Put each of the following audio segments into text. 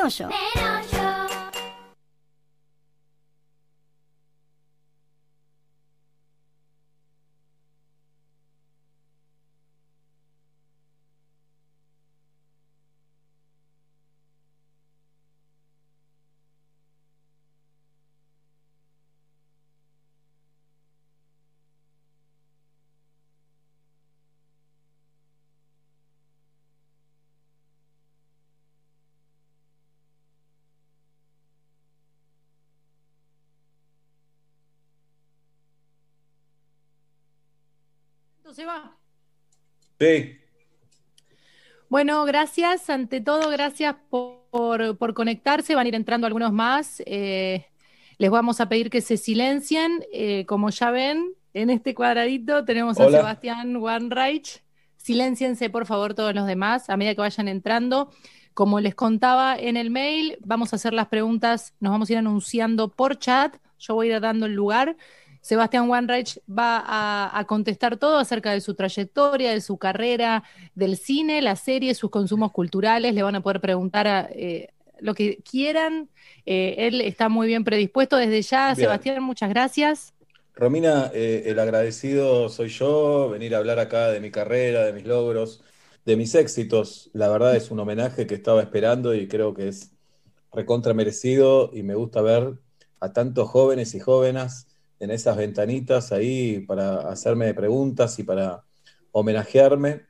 メロショー。¿Se va? Sí. Bueno, gracias. Ante todo, gracias por, por conectarse. Van a ir entrando algunos más. Eh, les vamos a pedir que se silencien. Eh, como ya ven, en este cuadradito tenemos a. Sebastián Wanreich. Silenciense, por favor, todos los demás a medida que vayan entrando. Como les contaba en el mail, vamos a hacer las preguntas, nos vamos a ir anunciando por chat. Yo voy a ir dando el lugar. Sebastián Wanreich va a, a contestar todo acerca de su trayectoria, de su carrera, del cine, la serie, sus consumos culturales. Le van a poder preguntar a, eh, lo que quieran. Eh, él está muy bien predispuesto desde ya. Bien. Sebastián, muchas gracias. Romina, eh, el agradecido soy yo, venir a hablar acá de mi carrera, de mis logros, de mis éxitos. La verdad es un homenaje que estaba esperando y creo que es recontra merecido y me gusta ver a tantos jóvenes y jóvenes en esas ventanitas ahí para hacerme preguntas y para homenajearme.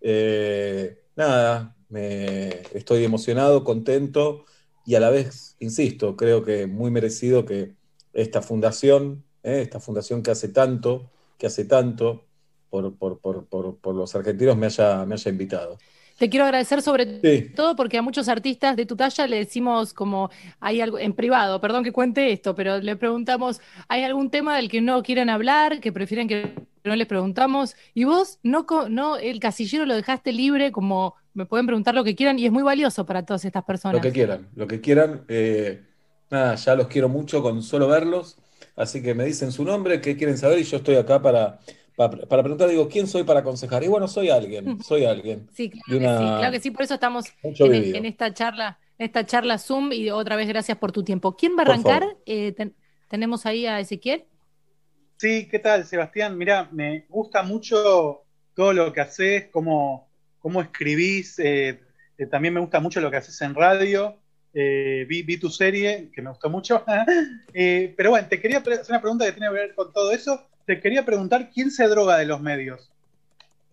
Eh, nada, me, estoy emocionado, contento y a la vez, insisto, creo que muy merecido que esta fundación, eh, esta fundación que hace tanto, que hace tanto por, por, por, por, los argentinos me haya, me haya invitado. Te quiero agradecer sobre Sí. todo porque a muchos artistas de tu talla le decimos como hay algo en privado, perdón que cuente esto, pero le preguntamos, ¿hay algún tema del que no quieran hablar, que prefieren que no les preguntamos? Y vos no el casillero lo dejaste libre, como me pueden preguntar lo que quieran y es muy valioso para todas estas personas. Lo que quieran, lo que quieran. eh, nada, ya los quiero mucho con solo verlos. Así que me dicen su nombre, qué quieren saber y yo estoy acá para, para, para preguntar, digo, ¿quién soy para aconsejar? Y bueno, soy alguien, soy alguien. Sí, claro de que sí, claro que sí, por eso estamos Mucho en, esta charla, en esta charla Zoom y otra vez gracias por tu tiempo. ¿Quién va a arrancar? Eh, ten- tenemos ahí a Ezequiel. Sí, ¿qué tal, Sebastián? Mira, me gusta mucho todo lo que haces, cómo, cómo escribís. eh, eh, también me gusta mucho lo que haces en radio. eh, vi, vi tu serie, que me gustó mucho. Eh, pero bueno, te quería hacer una pregunta que tiene que ver con todo eso. Te quería preguntar, ¿quién se droga de los medios?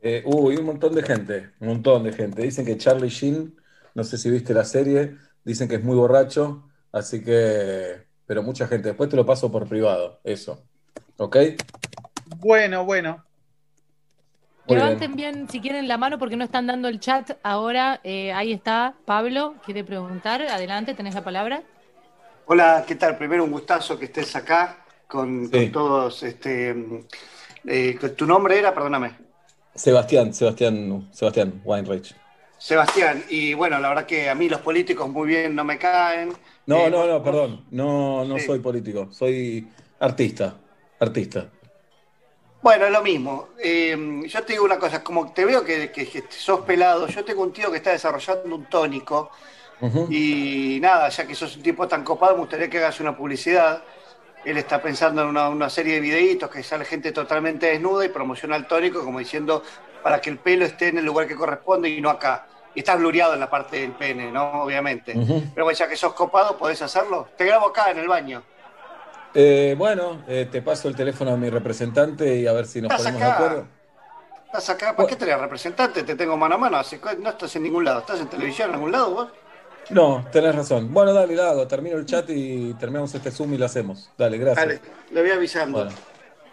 Eh, uy, un montón de gente, un montón de gente. Dicen que Charlie Sheen, no sé si viste la serie, dicen que es muy borracho, así que, pero mucha gente. Después te lo paso por privado, eso. ¿Ok? Bueno, bueno. Muy Levanten bien. si quieren la mano porque no están dando el chat ahora. Eh, ahí está Pablo, quiere preguntar. Adelante, tenés la palabra. Hola, ¿qué tal? Primero un gustazo que estés acá con, Sí. con todos. Este, eh, ¿Tu nombre era? Perdóname. Sebastián, Sebastián, Sebastián Weinreich. Sebastián. Y bueno, la verdad que a mí los políticos muy bien no me caen. No, Eh, no, no, perdón. No, no Sí. soy político, soy artista. Artista. Bueno, es lo mismo. Eh, yo te digo una cosa, como te veo que, que- que sos pelado, yo tengo un tío que está desarrollando un tónico y nada, ya que sos un tipo tan copado, me gustaría que hagas una publicidad. Él está pensando en una, una serie de videitos que sale gente totalmente desnuda y promociona el tónico como diciendo para que el pelo esté en el lugar que corresponde y no acá. Y está blureado en la parte del pene, ¿no? Obviamente. Pero bueno, ya que sos copado, podés hacerlo. Te grabo acá en el baño. Eh, bueno, eh, te paso el teléfono a mi representante y a ver si nos Estás ponemos de acuerdo. ¿Estás acá? ¿Para qué tenés representante? Te tengo mano a mano. No estás en ningún lado. ¿Estás en televisión en algún lado vos? No, tenés razón. Bueno, dale, la hago. Termino el chat y terminamos este Zoom y lo hacemos. Dale, gracias. Dale, le voy avisando. Bueno,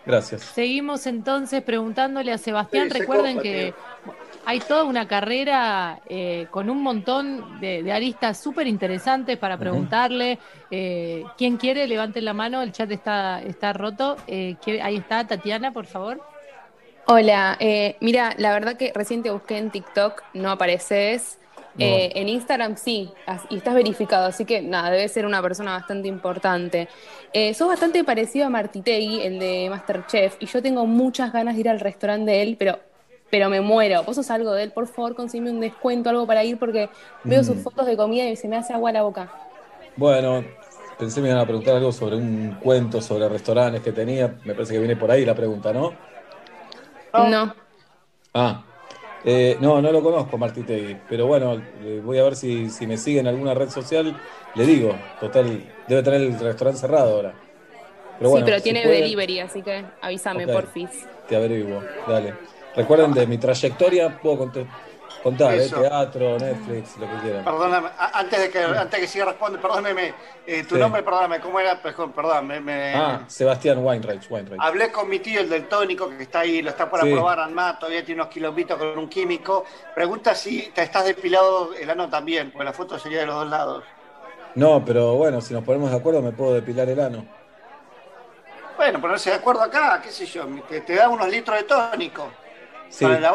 gracias. Seguimos entonces preguntándole a Sebastián. Sí, Recuerden copa, que tío. hay toda una carrera eh, con un montón de, de aristas súper interesantes para preguntarle. Eh, ¿Quién quiere? Levanten la mano. El chat está, está roto. Eh, ¿quiere- ahí está, Tatiana, por favor. Hola, eh, mira, la verdad que recién te busqué en TikTok, no apareces. No. Eh, en Instagram sí, y estás verificado, así que nada, debe ser una persona bastante importante. Eh, sos bastante parecido a Martitegui, el de Masterchef, y yo tengo muchas ganas de ir al restaurante de él, pero pero me muero. Vos sos algo de él, por favor, consígueme un descuento, algo para ir, porque veo sus Mm. fotos de comida y se me hace agua la boca. Bueno, pensé me iban a preguntar algo sobre un cuento sobre restaurantes que tenía. Me parece que viene por ahí la pregunta. No. No. Ah, eh, no, no lo conozco, Martitegui, pero bueno, eh, voy a ver si, si me sigue en alguna red social. Le digo, total, debe tener el restaurante cerrado ahora. Pero bueno, sí, pero si tiene puede, delivery, así que avísame, Ok. porfis. Te averiguo, dale. Recuerden de mi trayectoria, puedo cont- contar, ¿eh? Teatro, Netflix, lo que quieran. Perdóname, antes de que, antes que siga responde, perdóneme, eh, tu Sí. nombre, perdóname, ¿cómo era? Perdón, Perdón, me, me- Ah, Sebastián Weinreich, Weinreich. hablé con mi tío, el del tónico, que está ahí, lo está por Sí. aprobar, ANMAT, todavía tiene unos kilómetros con un químico. Pregunta si te estás depilado el ano también, porque la foto sería de los dos lados. No, pero bueno, si nos ponemos de acuerdo me puedo depilar el ano. Bueno, ponerse de acuerdo acá, qué sé yo, te, te da unos litros de tónico. Sí, Para la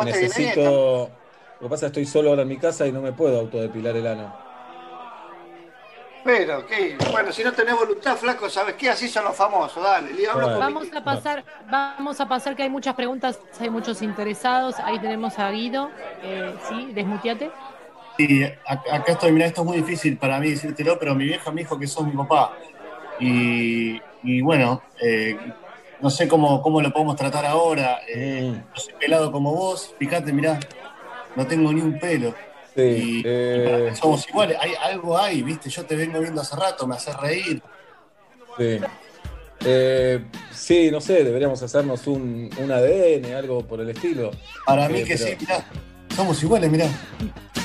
Lo que pasa es que estoy solo ahora en mi casa y no me puedo autodepilar el ano. Pero, ¿qué? Bueno, si no tenés voluntad, flaco, ¿sabes qué? Así son los famosos, dale. le hablo Bueno. Vamos a pasar, vamos a pasar que hay muchas preguntas, hay muchos interesados. Ahí tenemos a Guido, eh, sí, desmuteate. Sí, ac- acá estoy, mira, esto es muy difícil para mí decírtelo, pero mi vieja me dijo que sos mi papá. Y, y bueno, eh, no sé cómo, cómo lo podemos tratar ahora. Eh, Mm, no soy pelado como vos, fíjate, mirá, no tengo ni un pelo. sí, Y, eh, somos iguales, hay algo ahí, viste, yo te vengo viendo hace rato, me haces reír. sí. Eh, sí, no sé, deberíamos hacernos un, un ADN, algo por el estilo. Para mí Sí, que pero- sí, mirá, somos iguales, mirá.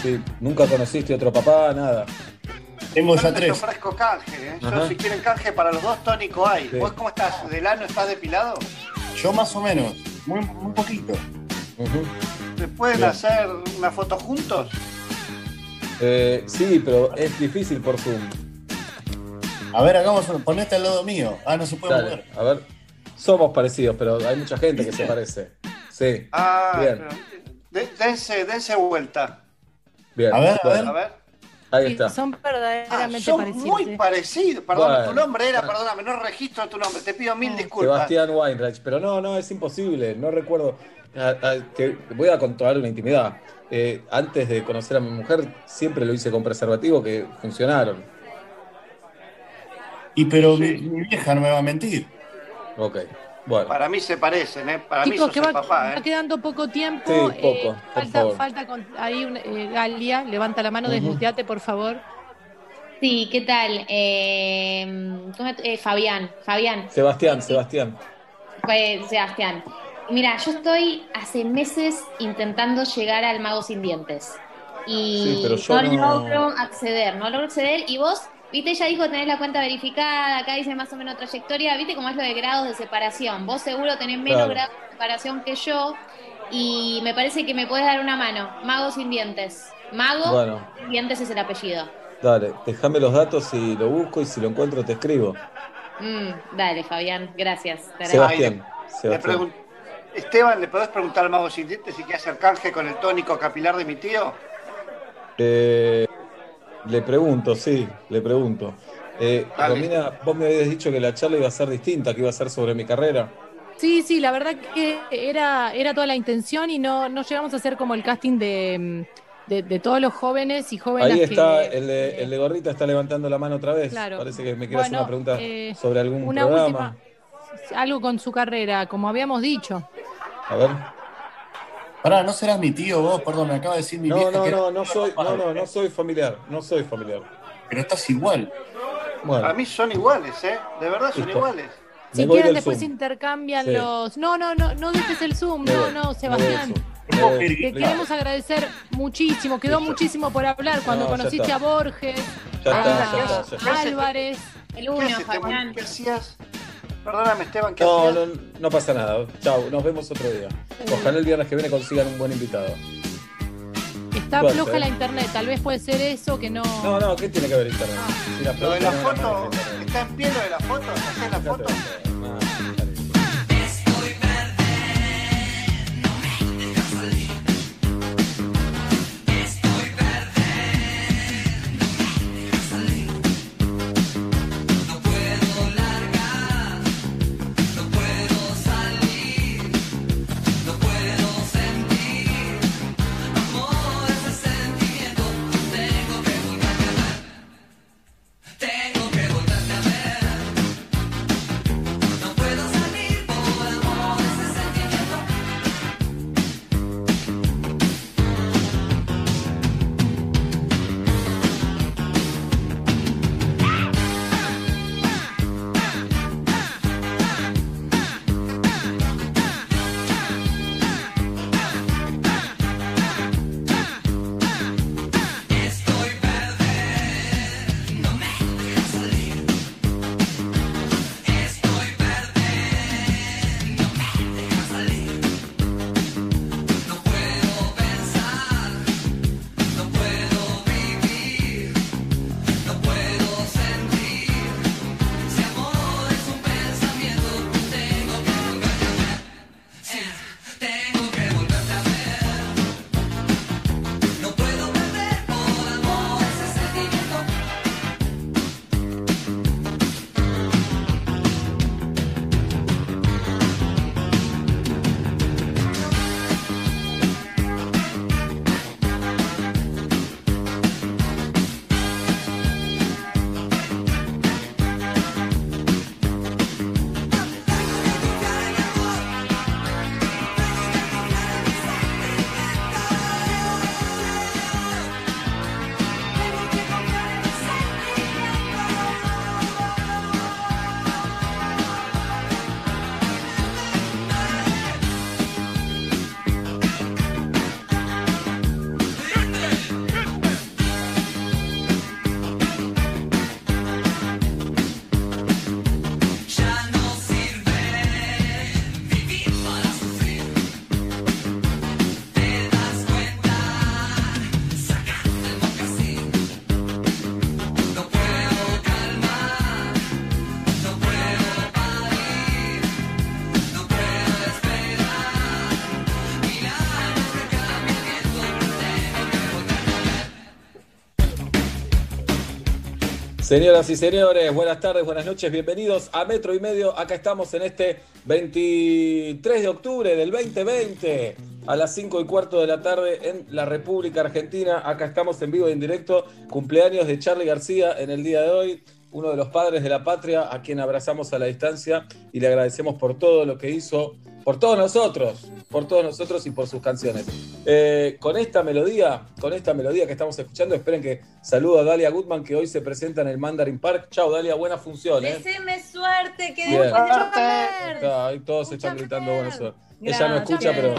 Sí, nunca conociste otro papá, nada. Tengo Yo ya no te tres. ofrezco canje, ¿eh? Yo, si quieren canje para los dos, tónico hay. Sí. ¿Vos cómo estás? ¿Del ano estás depilado? Yo más o menos, muy, muy poquito. ¿Se pueden Bien. hacer una foto juntos? Eh, sí, pero es difícil por Zoom. A ver, hagamos ponete al lado mío. Ah, no se puede Dale, mover. a ver. Somos parecidos, pero hay mucha gente que se parece. Sí, Ah, Bien. pero- dense, dense vuelta. bien. A ver, a bueno, A ver. ahí Sí, está. son Ah, verdaderamente son parecidos. muy parecidos. Perdón, Bueno, tu nombre era, bueno. perdóname, no registro tu nombre. Te pido mil disculpas. Sebastián Weinreich, pero no, no, es imposible, no recuerdo. Ah, ah, te voy a contar una intimidad. Eh, antes de conocer a mi mujer, siempre lo hice con preservativo que funcionaron. Y pero Sí. mi, mi vieja no me va a mentir. Ok, bueno. Para mí se parecen, ¿eh? Para mí Chicos, sos que va, papá, va ¿eh? quedando poco tiempo. Sí, poco, eh, por falta, favor. falta con, ahí un- eh, Galia, levanta la mano, desmuteate, por favor. Sí, ¿qué tal? Eh, ¿cómo te- eh, Fabián, Fabián, Sebastián, Sebastián. fue Sebastián. Mira, yo estoy hace meses intentando llegar al Mago Sin Dientes y Sí, pero yo no, no- logro acceder, no logro acceder y vos, viste, ya dijo tenés la cuenta verificada, acá dice más o menos trayectoria, viste cómo es lo de grados de separación, vos seguro tenés menos Claro. grados de separación que yo y me parece que me podés dar una mano, Mago Sin Dientes. Mago Bueno, Sin Dientes es el apellido. dale, déjame los datos y lo busco y si lo encuentro te escribo. Mm, dale, Fabián, gracias. Sebastián. Le Sebastián. Esteban, ¿le podés preguntar al mago sin dientes si quiere hacer canje con el tónico capilar de mi tío? Eh, le pregunto, sí, le pregunto. Eh. Romina, vos me habías dicho que la charla iba a ser distinta, que iba a ser sobre mi carrera. Sí, sí, la verdad que era, era toda la intención y no, no llegamos a hacer como el casting de, de, de todos los jóvenes y jóvenes Ahí está, que, el de, el de gorrita está levantando la mano otra vez. Claro. Parece que me quiere hacer una pregunta eh, sobre algún una programa. última, algo con su carrera, como habíamos dicho. A ver. Pará, ¿no serás mi tío vos? Perdón, me acaba de decir mi No, vieja no, que no, no soy, no, no, no soy familiar, no soy familiar. Pero estás igual. Bueno, Para mí son iguales, ¿eh? De verdad son Listo. iguales. Si quieren después Zoom. intercambian Sí. los... No, no, no, no dejes el Zoom, Me no, no, Sebastián. Zoom. ¿Puedo Eh, pedir Te queremos agradecer muchísimo, quedó Listo. muchísimo por hablar cuando No, conociste a Borges, Ya a, está, ya está, ya está. a Álvarez. El ¿Qué, uno? Fabián. ¿Qué hacías? Perdóname, Esteban, ¿qué No, no, no pasa nada. Chau, nos vemos otro día. Ojalá el viernes que viene consigan un buen invitado. Está Suerte, floja la internet, tal vez puede ser eso que no... No, no, ¿qué tiene que ver internet? Si las Lo de la foto. ¿está en pie lo de la foto? ¿Hacés la foto? Señoras y señores, buenas tardes, buenas noches, bienvenidos a Metro y Medio. Acá estamos en este 23 de octubre del 2020 a las 5 y cuarto de la tarde en la República Argentina. Acá estamos en vivo y en directo. Cumpleaños de Charlie García en el día de hoy, uno de los padres de la patria, a quien abrazamos a la distancia y le agradecemos por todo lo que hizo, por todos nosotros, por todos nosotros y por sus canciones. Eh, con esta melodía, con esta melodía que estamos escuchando, esperen que saludo a Dalia Goodman que hoy se presenta en el Mandarin Park. Chao Dalia, buena función. ¿eh? Deseame suerte, que Bien. después de todos Mucha están gritando buena suerte. Ella no escucha, pero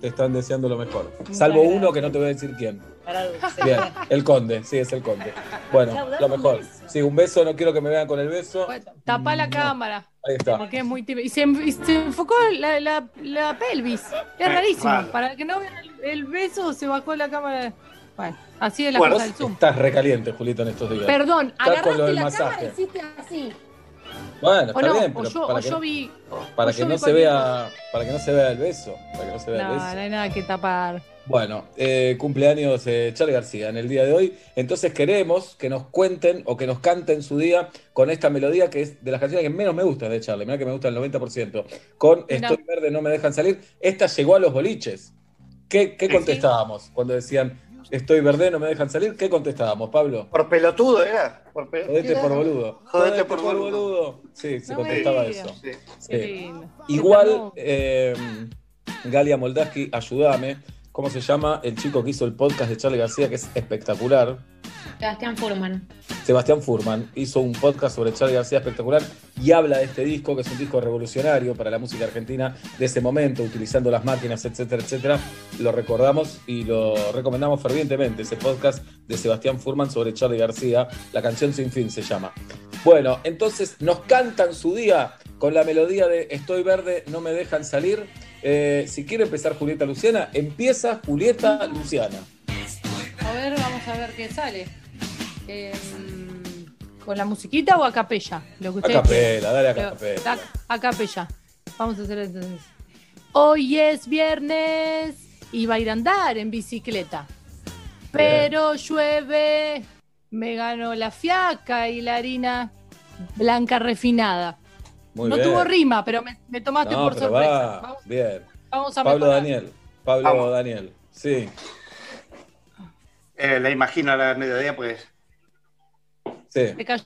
te están deseando lo mejor. Salvo uno que no te voy a decir quién. Para Dulce. Bien, el conde, sí, es el conde. Bueno, Chau, lo mejor. Sí, un beso, no quiero que me vean con el beso. Bueno, Tapa la No. cámara. Ahí está. Porque es muy tímido. Y se, y se enfocó la, la, la pelvis. Es rarísimo. mal. Para que no vean el, el beso, se bajó la cámara. Bueno, así es la Bueno, cosa del Zoom. estás recaliente, Julito, en estos días. Perdón, Está con lo agarraste la masaje. cámara y hiciste así. Bueno, O está no, bien, o pero yo, para, o que, yo vi. para que no se vea, para que no se vea el beso, para que no se vea No, el no beso. hay nada que tapar. Bueno, eh, cumpleaños eh, Charlie García en el día de hoy. Entonces queremos que nos cuenten o que nos canten su día con esta melodía que es de las canciones que menos me gustan de Charlie. Mira que me gusta el 90%. Con. Estoy verde, no me dejan salir. Esta llegó a los boliches. ¿Qué, qué Sí. contestábamos cuando decían Estoy verde, no me dejan salir? ¿Qué contestábamos, Pablo? Por pelotudo era. Por pel- Jodete por boludo. Jodete por boludo. Sí, se No contestaba eso. Sí. Sí. Igual, eh, Galia Moldaski, ayúdame. ¿Cómo se llama el chico que hizo el podcast de Charlie García, que es espectacular? Sebastián Furman. Sebastián Furman hizo un podcast sobre Charlie García espectacular y habla de este disco, que es un disco revolucionario para la música argentina de ese momento, utilizando las máquinas, etcétera, etcétera. Lo recordamos y lo recomendamos fervientemente, ese podcast de Sebastián Furman sobre Charlie García. La canción Sin Fin se llama. Bueno, entonces nos cantan su día con la melodía de Estoy verde, no me dejan salir. Eh, si quiere empezar Julieta Luciana, empieza Julieta Luciana. A ver, vamos a ver qué sale. Eh, ¿Con la musiquita o a capella? Lo que A ustedes capela, dale a capela. A, a capella. Vamos a hacer entonces. Hoy es viernes y va a ir a andar en bicicleta. Pero llueve, me ganó la fiaca y la harina blanca refinada. Muy no bien. tuvo rima, pero me, me tomaste No, por sorpresa. va. Vamos, Bien. vamos a Pablo mejorar. Daniel. Pablo Vamos. Daniel. Sí, Eh, la imagino a la mediodía, pues. sí. Me cayó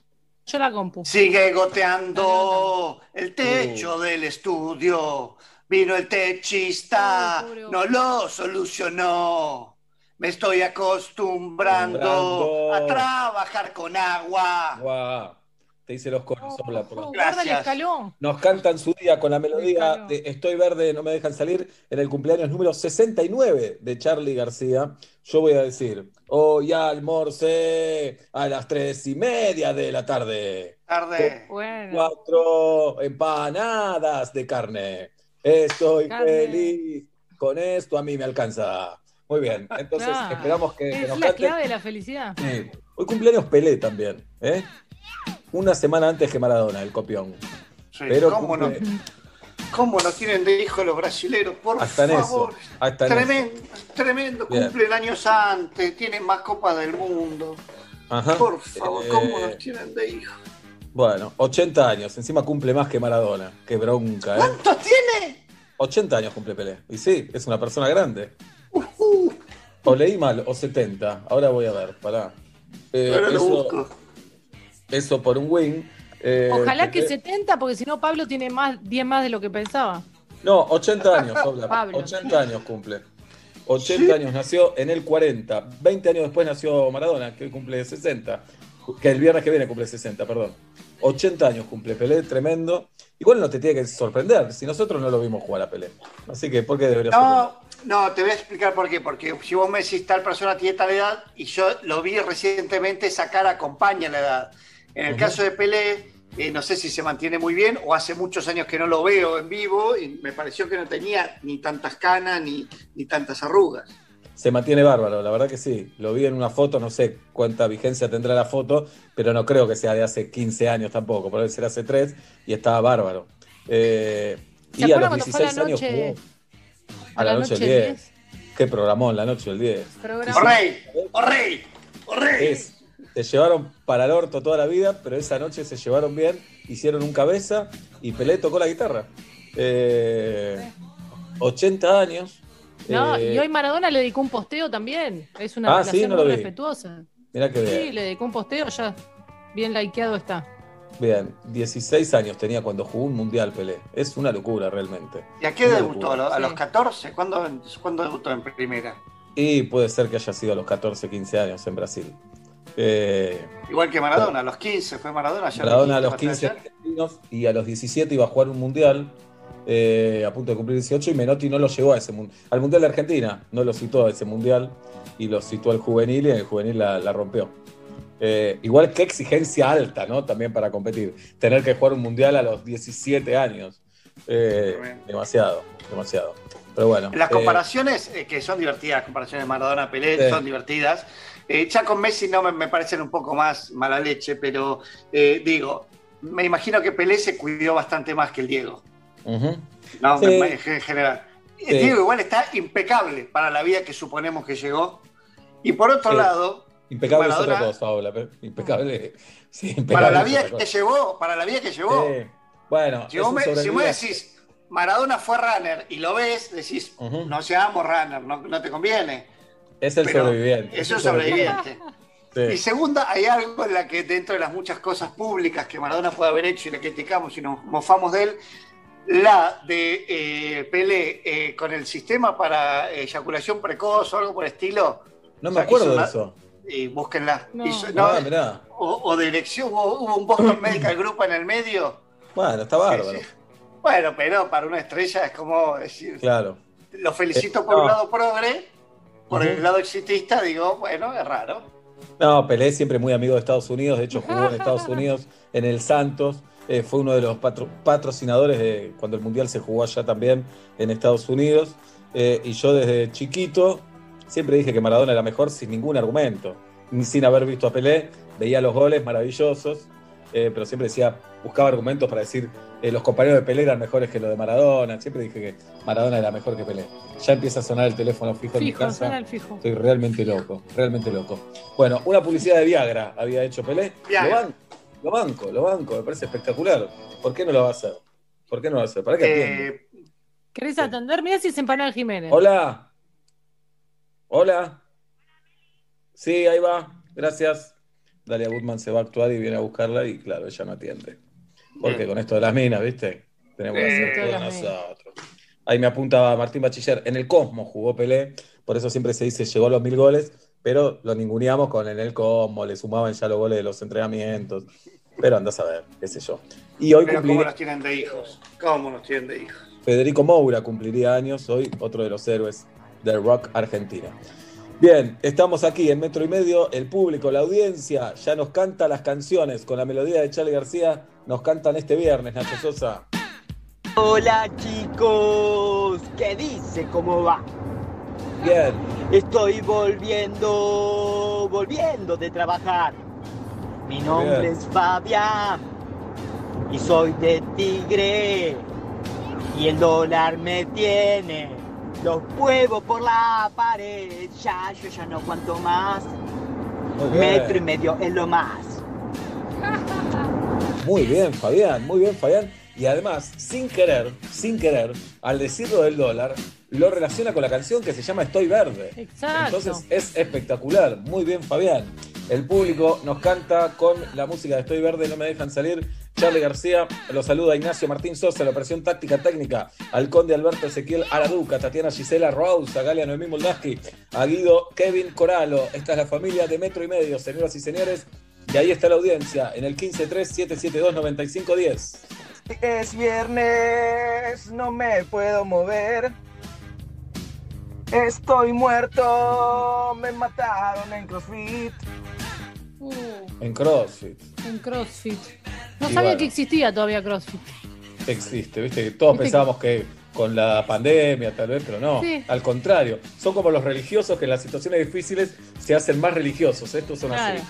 la compu. Sigue goteando el techo del estudio. Vino el techista, no lo solucionó. Me estoy acostumbrando a trabajar con agua. Te hice los coros, Oh, por oh, guarda el Gracias. escalón. Nos cantan su día con la melodía de Estoy verde, no me dejan salir en el cumpleaños número 69 de Charlie García. Yo voy a decir, hoy almorcé a las tres y media de la tarde. Tarde. Bueno. Cuatro empanadas de carne. Estoy Carne. feliz. Con esto a mí me alcanza. Muy bien. Entonces Ah, esperamos que, que Es nos la clave de la felicidad. Sí. Hoy cumpleaños Pelé también, ¿eh? Una semana antes que Maradona, el copión. Sí, Pero ¿Cómo, cumple- no, ¿Cómo no tienen de hijo los brasileros? Por hasta en eso. favor. Hasta en eso. Tremendo, tremendo. Bien. Cumplen años antes, tienen más copas del mundo. Ajá. Por favor, Eh, ¿cómo nos tienen de hijo? Bueno, 80 años. Encima cumple más que Maradona. Qué bronca, ¿eh? ¿Cuántos tiene? 80 años cumple Pelé. Y sí, es una persona grande. O leí mal, o 70. Ahora voy a ver, pará. Eh, Ahora lo eso, busco. eso por un win. Eh, Ojalá que Pelé- 70, porque si no, Pablo tiene más, 10 más de lo que pensaba. No, 80 años. Pablo. 80 años cumple. 80 años nació en el 40. 20 años después nació Maradona, que hoy cumple 60. Que el viernes que viene cumple 60, perdón. 80 años cumple Pelé, tremendo. Igual no te tiene que sorprender, si nosotros no lo vimos jugar a Pelé. Así que, ¿por qué debería No, no, te voy a explicar por qué. Porque si vos me decís tal persona tiene tal edad y yo lo vi recientemente, esa cara acompaña la edad. En el caso de Pelé, eh, no sé si se mantiene muy bien o hace muchos años que no lo veo en vivo y me pareció que no tenía ni tantas canas ni, ni tantas arrugas. Se mantiene bárbaro, la verdad que sí. Lo vi en una foto, no sé cuánta vigencia tendrá la foto, pero no creo que sea de hace 15 años tampoco, por ser hace 3 y estaba bárbaro. Eh, ¿Se y a los cuando fue a la 16 años noche- jugó. A la, noche del 10. Qué programón, la noche del 10. Programa. ¡Oh rey! Se llevaron para el orto toda la vida, pero esa noche se llevaron bien, hicieron un cabeza y Pelé tocó la guitarra. Eh, 80 años. No, Eh, y hoy Maradona le dedicó un posteo también. Es una Ah, sí, relación no muy respetuosa. Mirá que bien. Sí, le dedicó un posteo, ya bien likeado está. Bien, 16 años tenía cuando jugó un mundial Pelé. Es una locura realmente. ¿Y a qué Una debutó? ¿A, locura. lo- a los Sí. 14? ¿Cuándo, ¿Cuándo debutó en primera? Y puede ser que haya sido a los 14, 15 años en Brasil. Eh, Igual que Maradona, a los 15 fue Maradona. ya Maradona a los 15 Patricia. argentinos y a los 17 iba a jugar un mundial eh, a punto de cumplir 18 y Menotti no lo llevó a ese al mundial de Argentina, no lo citó a ese mundial y lo citó al juvenil y en el juvenil la, la rompió. Eh, igual que exigencia alta, ¿no? También para competir. Tener que jugar un mundial a los 17 años. Eh, demasiado, demasiado. Pero bueno. Las comparaciones, eh, que son divertidas, comparaciones de Maradona-Pelé, son divertidas. Eh, ya con Messi no me, me parecen un poco más mala leche, pero eh, digo, me imagino que Pelé se cuidó bastante más que el Diego. ¿no? Sí. En general. El. Diego igual está impecable para la vida que suponemos que llegó. Y por otro Sí. lado, Impecable es otra cosa, Paula, pero Impecable. Sí, impecable para la es vida que llevó, para la vida que llevó. Sí. Bueno, Si vos me, si vos decís, Maradona fue runner y lo ves, decís, no seamos runner, no, no te conviene. Es el pero sobreviviente. Es un sobreviviente. Y Sí. segunda, hay algo en la que dentro de las muchas cosas públicas que Maradona puede haber hecho y le criticamos y nos mofamos de él, la de eh, Pelé eh, con el sistema para eyaculación precoz o algo por el estilo, No O me sea, acuerdo de eso. y búsquenla. No. Hizo- no, Ah, mirá. o, o de elección, hubo, hubo un Boston Medical Group en el medio. Bueno, está bárbaro. Sí, sí. Bueno, pero para una estrella es como decir, Claro. lo felicito Eh, por un lado progre, por el lado exitista digo, bueno, es raro. No, Pelé siempre muy amigo de Estados Unidos. De hecho, jugó en Estados Unidos, en el Santos. Eh, fue uno de los patro- patrocinadores de cuando el Mundial se jugó allá también en Estados Unidos. Eh, y yo desde chiquito siempre dije que Maradona era mejor sin ningún argumento. Ni sin haber visto a Pelé, veía los goles maravillosos, eh, pero siempre decía, buscaba argumentos para decir eh, los compañeros de Pelé eran mejores que los de Maradona. Siempre dije que Maradona era mejor que Pelé. Ya empieza a sonar el teléfono fijo, en mi casa. suena el fijo. Estoy realmente loco, realmente loco. Bueno, una publicidad de Viagra había hecho Pelé. Viagra. Lo banco, lo banco, lo banco, me parece espectacular. ¿Por qué no lo va a hacer? ¿Por qué no lo va a hacer? ¿Para qué atiende? Eh, ¿Querés atender? Mira si es empanada Jiménez. Hola. Hola. Sí, ahí va. Gracias. Dalia Goodman se va a actuar y viene a buscarla y claro, ella no atiende. Porque con esto de las minas, ¿viste? Tenemos que hacer todo nosotros. Ahí me apunta Martín Bachiller. En el Cosmos jugó Pelé, por eso siempre se dice llegó a los mil goles, pero lo ninguneamos con en el Cosmos, le sumaban ya los goles de los entrenamientos. Pero andás a ver, qué sé yo. Y hoy pero ¿cómo nos tienen de hijos? ¿Cómo nos tienen de hijos? Federico Moura cumpliría años, hoy otro de los héroes del rock argentino. Bien, estamos aquí en Metro y Medio, el público, la audiencia, ya nos canta las canciones con la melodía de Charlie García, nos cantan este viernes, Nacho Sosa. Hola chicos, ¿qué dice? ¿Cómo va? Bien, Estoy volviendo, volviendo de trabajar. Mi nombre Bien. es Fabián y soy de Tigre. Y el dólar me tiene los huevos por la pared. Ya, yo ya no cuanto más. muy bien. Metro y medio es lo más. Muy bien, Fabián, muy bien, Fabián. Y además, sin querer, sin querer, al decirlo del dólar, lo relaciona con la canción que se llama Estoy Verde. Exacto. Entonces es espectacular. Muy bien, Fabián. El público nos canta con la música de Estoy Verde, no me dejan salir. Charlie García, lo saluda Ignacio Martín Sosa, la operación táctica técnica, al conde Alberto Ezequiel Araduca, Tatiana Gisela Rose, a Galia Noemí Moldaski, a Guido Kevin Coralo. Esta es la familia de Metro y Medio, señoras y señores. Y ahí está la audiencia, en el 153-772-9510. Es viernes, no me puedo mover. Estoy muerto, me mataron en CrossFit. Uh, En CrossFit. en CrossFit. No Y sabía bueno. que existía todavía CrossFit. Existe, viste, que todos Viste que- pensábamos que con la pandemia tal vez, pero no, Sí. al contrario, son como los religiosos que en las situaciones difíciles se hacen más religiosos, estos son Claro. así.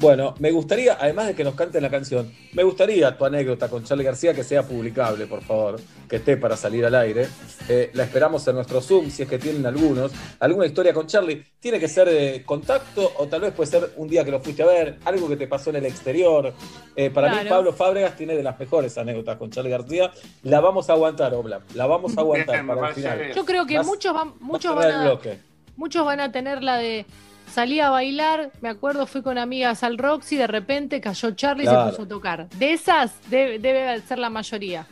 Bueno, me gustaría, además de que nos canten la canción, me gustaría tu anécdota con Charlie García que sea publicable, por favor, que esté para salir al aire. Eh, la esperamos en nuestro Zoom, si es que tienen algunos. Alguna historia con Charlie, tiene que ser de contacto o tal vez puede ser un día que lo fuiste a ver, algo que te pasó en el exterior. Eh, para mí. Pablo Fábregas tiene de las mejores anécdotas con Charlie García. La vamos a aguantar, Obla, la vamos a aguantar para el final. Yo creo que Vas- muchos van, muchos van a, bloque. muchos van a tener la de salí a bailar, me acuerdo, fui con amigas al Roxy, de repente cayó Charlie y se puso a tocar. De esas debe, debe ser la mayoría.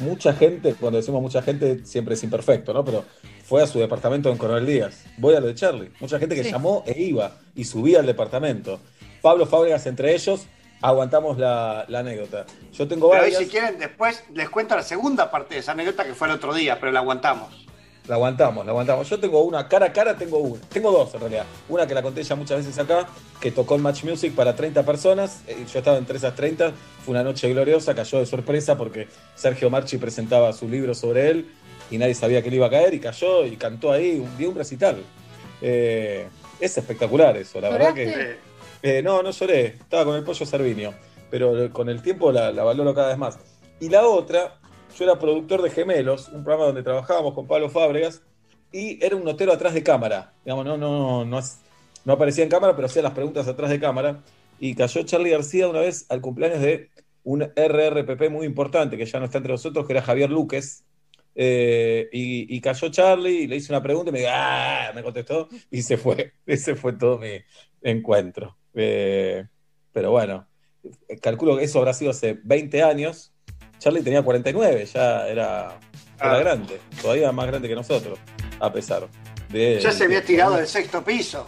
mucha gente, cuando decimos mucha gente, siempre es imperfecto, ¿no? Pero fue a su departamento en Coronel Díaz. Voy a lo de Charlie. Mucha gente que Sí. llamó e iba y subía al departamento. Pablo Fábregas entre ellos, aguantamos la, la anécdota. Yo tengo Pero ahí varias, si quieren, después les cuento la segunda parte de esa anécdota que fue el otro día, pero la aguantamos. La aguantamos, la aguantamos. Yo tengo una, cara a cara tengo una. Tengo dos en realidad. Una que la conté ya muchas veces acá, que tocó en Match Music para 30 personas. Eh, Yo estaba entre esas 30. Fue una noche gloriosa, cayó de sorpresa porque Sergio Marchi presentaba su libro sobre él y nadie sabía que le iba a caer y cayó y cantó ahí, un, dio un recital. Eh, es espectacular eso, la verdad que... Eh, Eh, no, no lloré, estaba con el pollo Servinio, pero con el tiempo la, la valoro cada vez más. Y la otra, yo era productor de Gemelos, un programa donde trabajábamos con Pablo Fábregas, y era un notero atrás de cámara. Digamos, no, no, no, no aparecía en cámara, pero hacía las preguntas atrás de cámara. Y cayó Charlie García una vez al cumpleaños de un RRPP muy importante, que ya no está entre nosotros, que era Javier Luques. Eh, y, cayó Charlie y le hice una pregunta y me, ¡Ah! me contestó y se fue. Ese fue todo mi encuentro. Eh, pero bueno, calculo que eso habrá sido hace 20 años. Charlie tenía 49, ya era, era Ah. grande, todavía más grande que nosotros, a pesar de. ya se había tirado del sexto piso.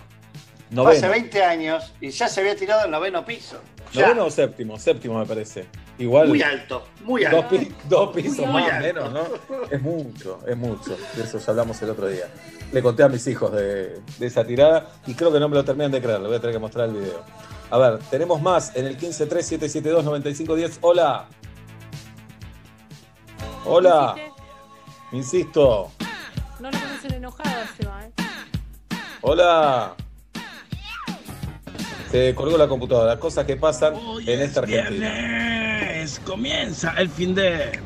Noveno, hace 20 años y ya se había tirado del noveno piso. Ya, noveno o séptimo, séptimo me parece. Igual. muy alto, muy Dos, alto. pi- dos pisos Muy más o menos, ¿no? Es mucho, es mucho. De eso ya hablamos el otro día. Le conté a mis hijos de, de esa tirada y creo que no me lo terminan de creer. Le voy a tener que mostrar el video. A ver, tenemos más en el 1537729510. Hola. Hola. Insisto. No lo conocen enojada, Seba, ¿eh? Hola. Se colgó la computadora. Cosas que pasan Hoy en es esta Argentina. viernes, comienza el fin de.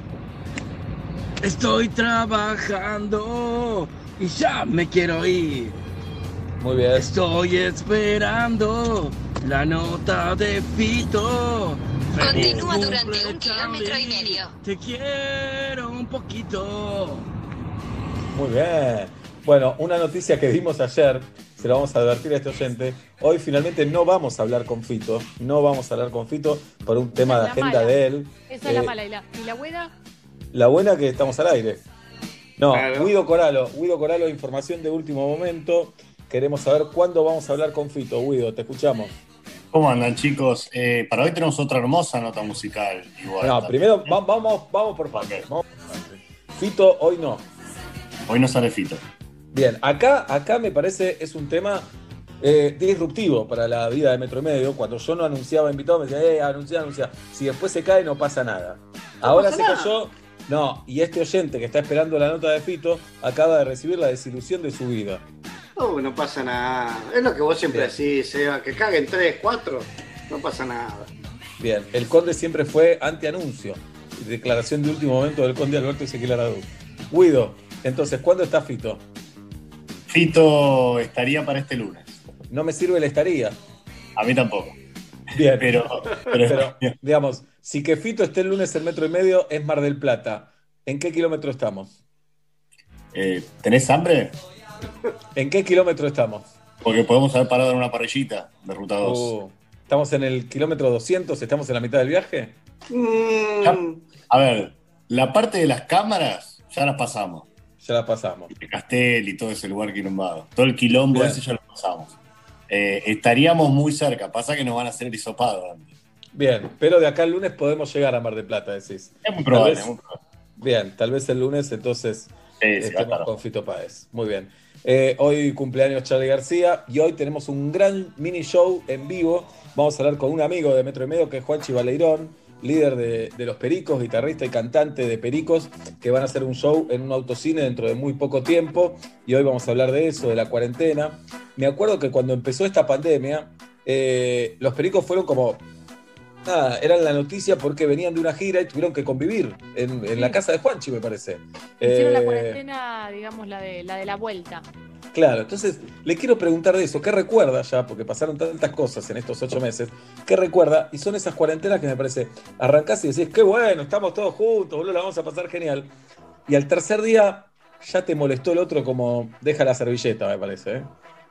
Estoy trabajando y ya me quiero ir. Muy bien. Estoy esperando la nota de Fito. Continúa durante un kilómetro y medio. Te quiero un poquito. Muy bien. Bueno, una noticia que dimos ayer, se la vamos a advertir a este oyente. Hoy finalmente no vamos a hablar con Fito, no vamos a hablar con Fito por un tema de agenda mala. de él. Esa es la Eh, mala. ¿Y la, y la buena? La buena que estamos al aire. No, Claro. Guido Coralo, Guido Coralo, información de último momento. Queremos saber cuándo vamos a hablar con Fito. Guido, te escuchamos. ¿Cómo andan, chicos? Eh, para hoy tenemos otra hermosa nota musical. Igual, No, primero va- vamos, vamos por partes. Fito, hoy no. Hoy no sale Fito. Bien, acá, acá me parece es un tema eh, disruptivo para la vida de Metro y Medio. Cuando yo no anunciaba invitado, me decía, eh, anuncia, anuncia. Si después se cae, no pasa nada. Ahora pasa se nada. cayó. No, y este oyente que está esperando la nota de Fito acaba de recibir la desilusión de su vida. No pasa nada. Es lo que vos siempre Bien. decís, Seba, que caguen 3, 4, no pasa nada. Bien, el conde siempre fue anti-anuncio. Declaración de último momento del conde Alberto Ezequiel Aradú. Guido, entonces, ¿cuándo está Fito? Fito estaría para este lunes. No me sirve la estaría. A mí tampoco. Bien, Pero, pero, Pero, digamos, si que Fito esté el lunes en metro y medio es Mar del Plata. ¿En qué kilómetro estamos? eh, ¿tenés hambre? ¿En qué kilómetro estamos? Porque podemos haber parado en una parrillita de ruta 2. Uh, ¿Estamos en el kilómetro 200? ¿Estamos en la mitad del viaje? Mm, A ver, la parte de las cámaras ya las pasamos. Ya la pasamos. De Castel y todo ese lugar quilombado. Todo el quilombo Bien. ese ya lo pasamos. Eh, estaríamos muy cerca. Pasa que nos van a hacer el hisopado antes. Bien, pero de acá al lunes podemos llegar a Mar del Plata, decís. Es muy probable. Vez- muy probable. Bien, tal vez el lunes entonces Sí, sí, estemos claro. con Fito Páez. Muy bien. Eh, hoy cumpleaños Charlie García y hoy tenemos un gran mini show en vivo. Vamos a hablar con un amigo de Metro y Medio que es Juanchi Baleirón, líder de, de Los Pericos, guitarrista y cantante de Pericos, que van a hacer un show en un autocine dentro de muy poco tiempo. Y hoy vamos a hablar de eso, de la cuarentena. Me acuerdo que cuando empezó esta pandemia, eh, los pericos fueron como. Nada, eran la noticia porque venían de una gira y tuvieron que convivir en, en la casa de Juanchi, me parece. Hicieron la Eh, cuarentena, digamos, la de la, de la vuelta. Claro, entonces le quiero preguntar de eso, ¿qué recuerda ya? Porque pasaron tantas cosas en estos ocho meses, ¿qué recuerda? Y son esas cuarentenas que me parece, arrancás y decís, qué bueno, estamos todos juntos, boludo, la vamos a pasar genial. Y al tercer día ya te molestó el otro como deja la servilleta, me parece, ¿eh?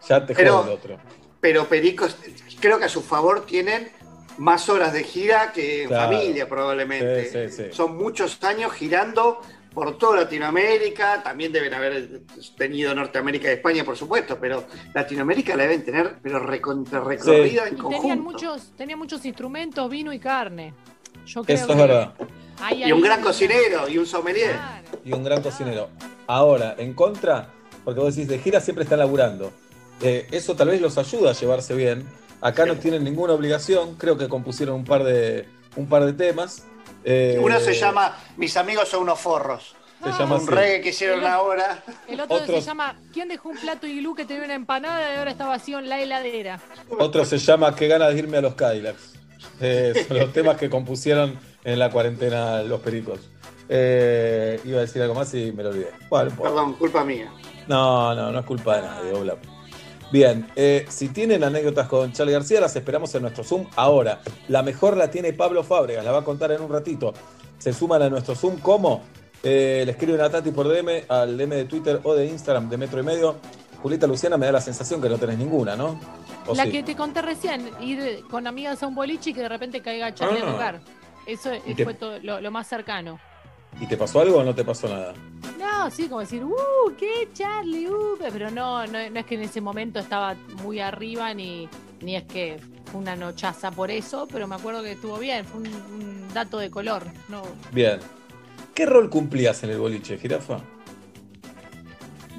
Ya te Pero- jode el otro. Pero Pericos, creo que a su favor tienen más horas de gira que en Claro. familia probablemente. Sí, sí, sí. Son muchos años girando por toda Latinoamérica, también deben haber tenido Norteamérica y España, por supuesto, pero Latinoamérica la deben tener, pero recontra recorrida en Y conjunto. tenían muchos, tenían muchos instrumentos, vino y carne. Yo creo Eso es verdad. hay Y un gran cocinero y un sommelier. Y un gran cocinero. Ahora, en contra, porque vos decís, de gira siempre están laburando. Eh, eso tal vez los ayuda a llevarse bien. Acá no tienen ninguna obligación, creo que compusieron un par de, un par de temas. Eh, Uno se llama Mis amigos son unos forros. Se llama un así. reggae que hicieron ahora. El otro se llama ¿Quién dejó un plato iglú que tenía una empanada y ahora está vacío en la heladera? Otro se llama Qué ganas de irme a los Cadillacs. Eh, son los temas que compusieron en la cuarentena los pericos. Eh, iba a decir algo más y me lo olvidé. Bueno, Perdón, culpa mía. No, no, no es culpa de nadie, Obla. Bien, eh, si tienen anécdotas con Charlie García, las esperamos en nuestro Zoom ahora. La mejor la tiene Pablo Fábregas, la va a contar en un ratito. Se suman a nuestro Zoom, ¿cómo? Eh, le escriben a Tati por DM, al DM de Twitter o de Instagram de Metro y Medio. Julieta Luciana me da la sensación que no tenés ninguna, ¿no? ¿O La sí? que te conté recién, ir con amigas a un boliche y que de repente caiga Charlie Ah. a tocar. Eso ¿Y te- fue todo lo, lo más cercano. ¿Y te pasó algo o no te pasó nada? No, sí, como decir, uh, qué Charlie, uh, pero no, no, no es que en ese momento estaba muy arriba ni, ni es que fue una nochaza por eso, pero me acuerdo que estuvo bien, fue un, un dato de color. No, Bien. ¿Qué rol cumplías en el boliche, jirafa?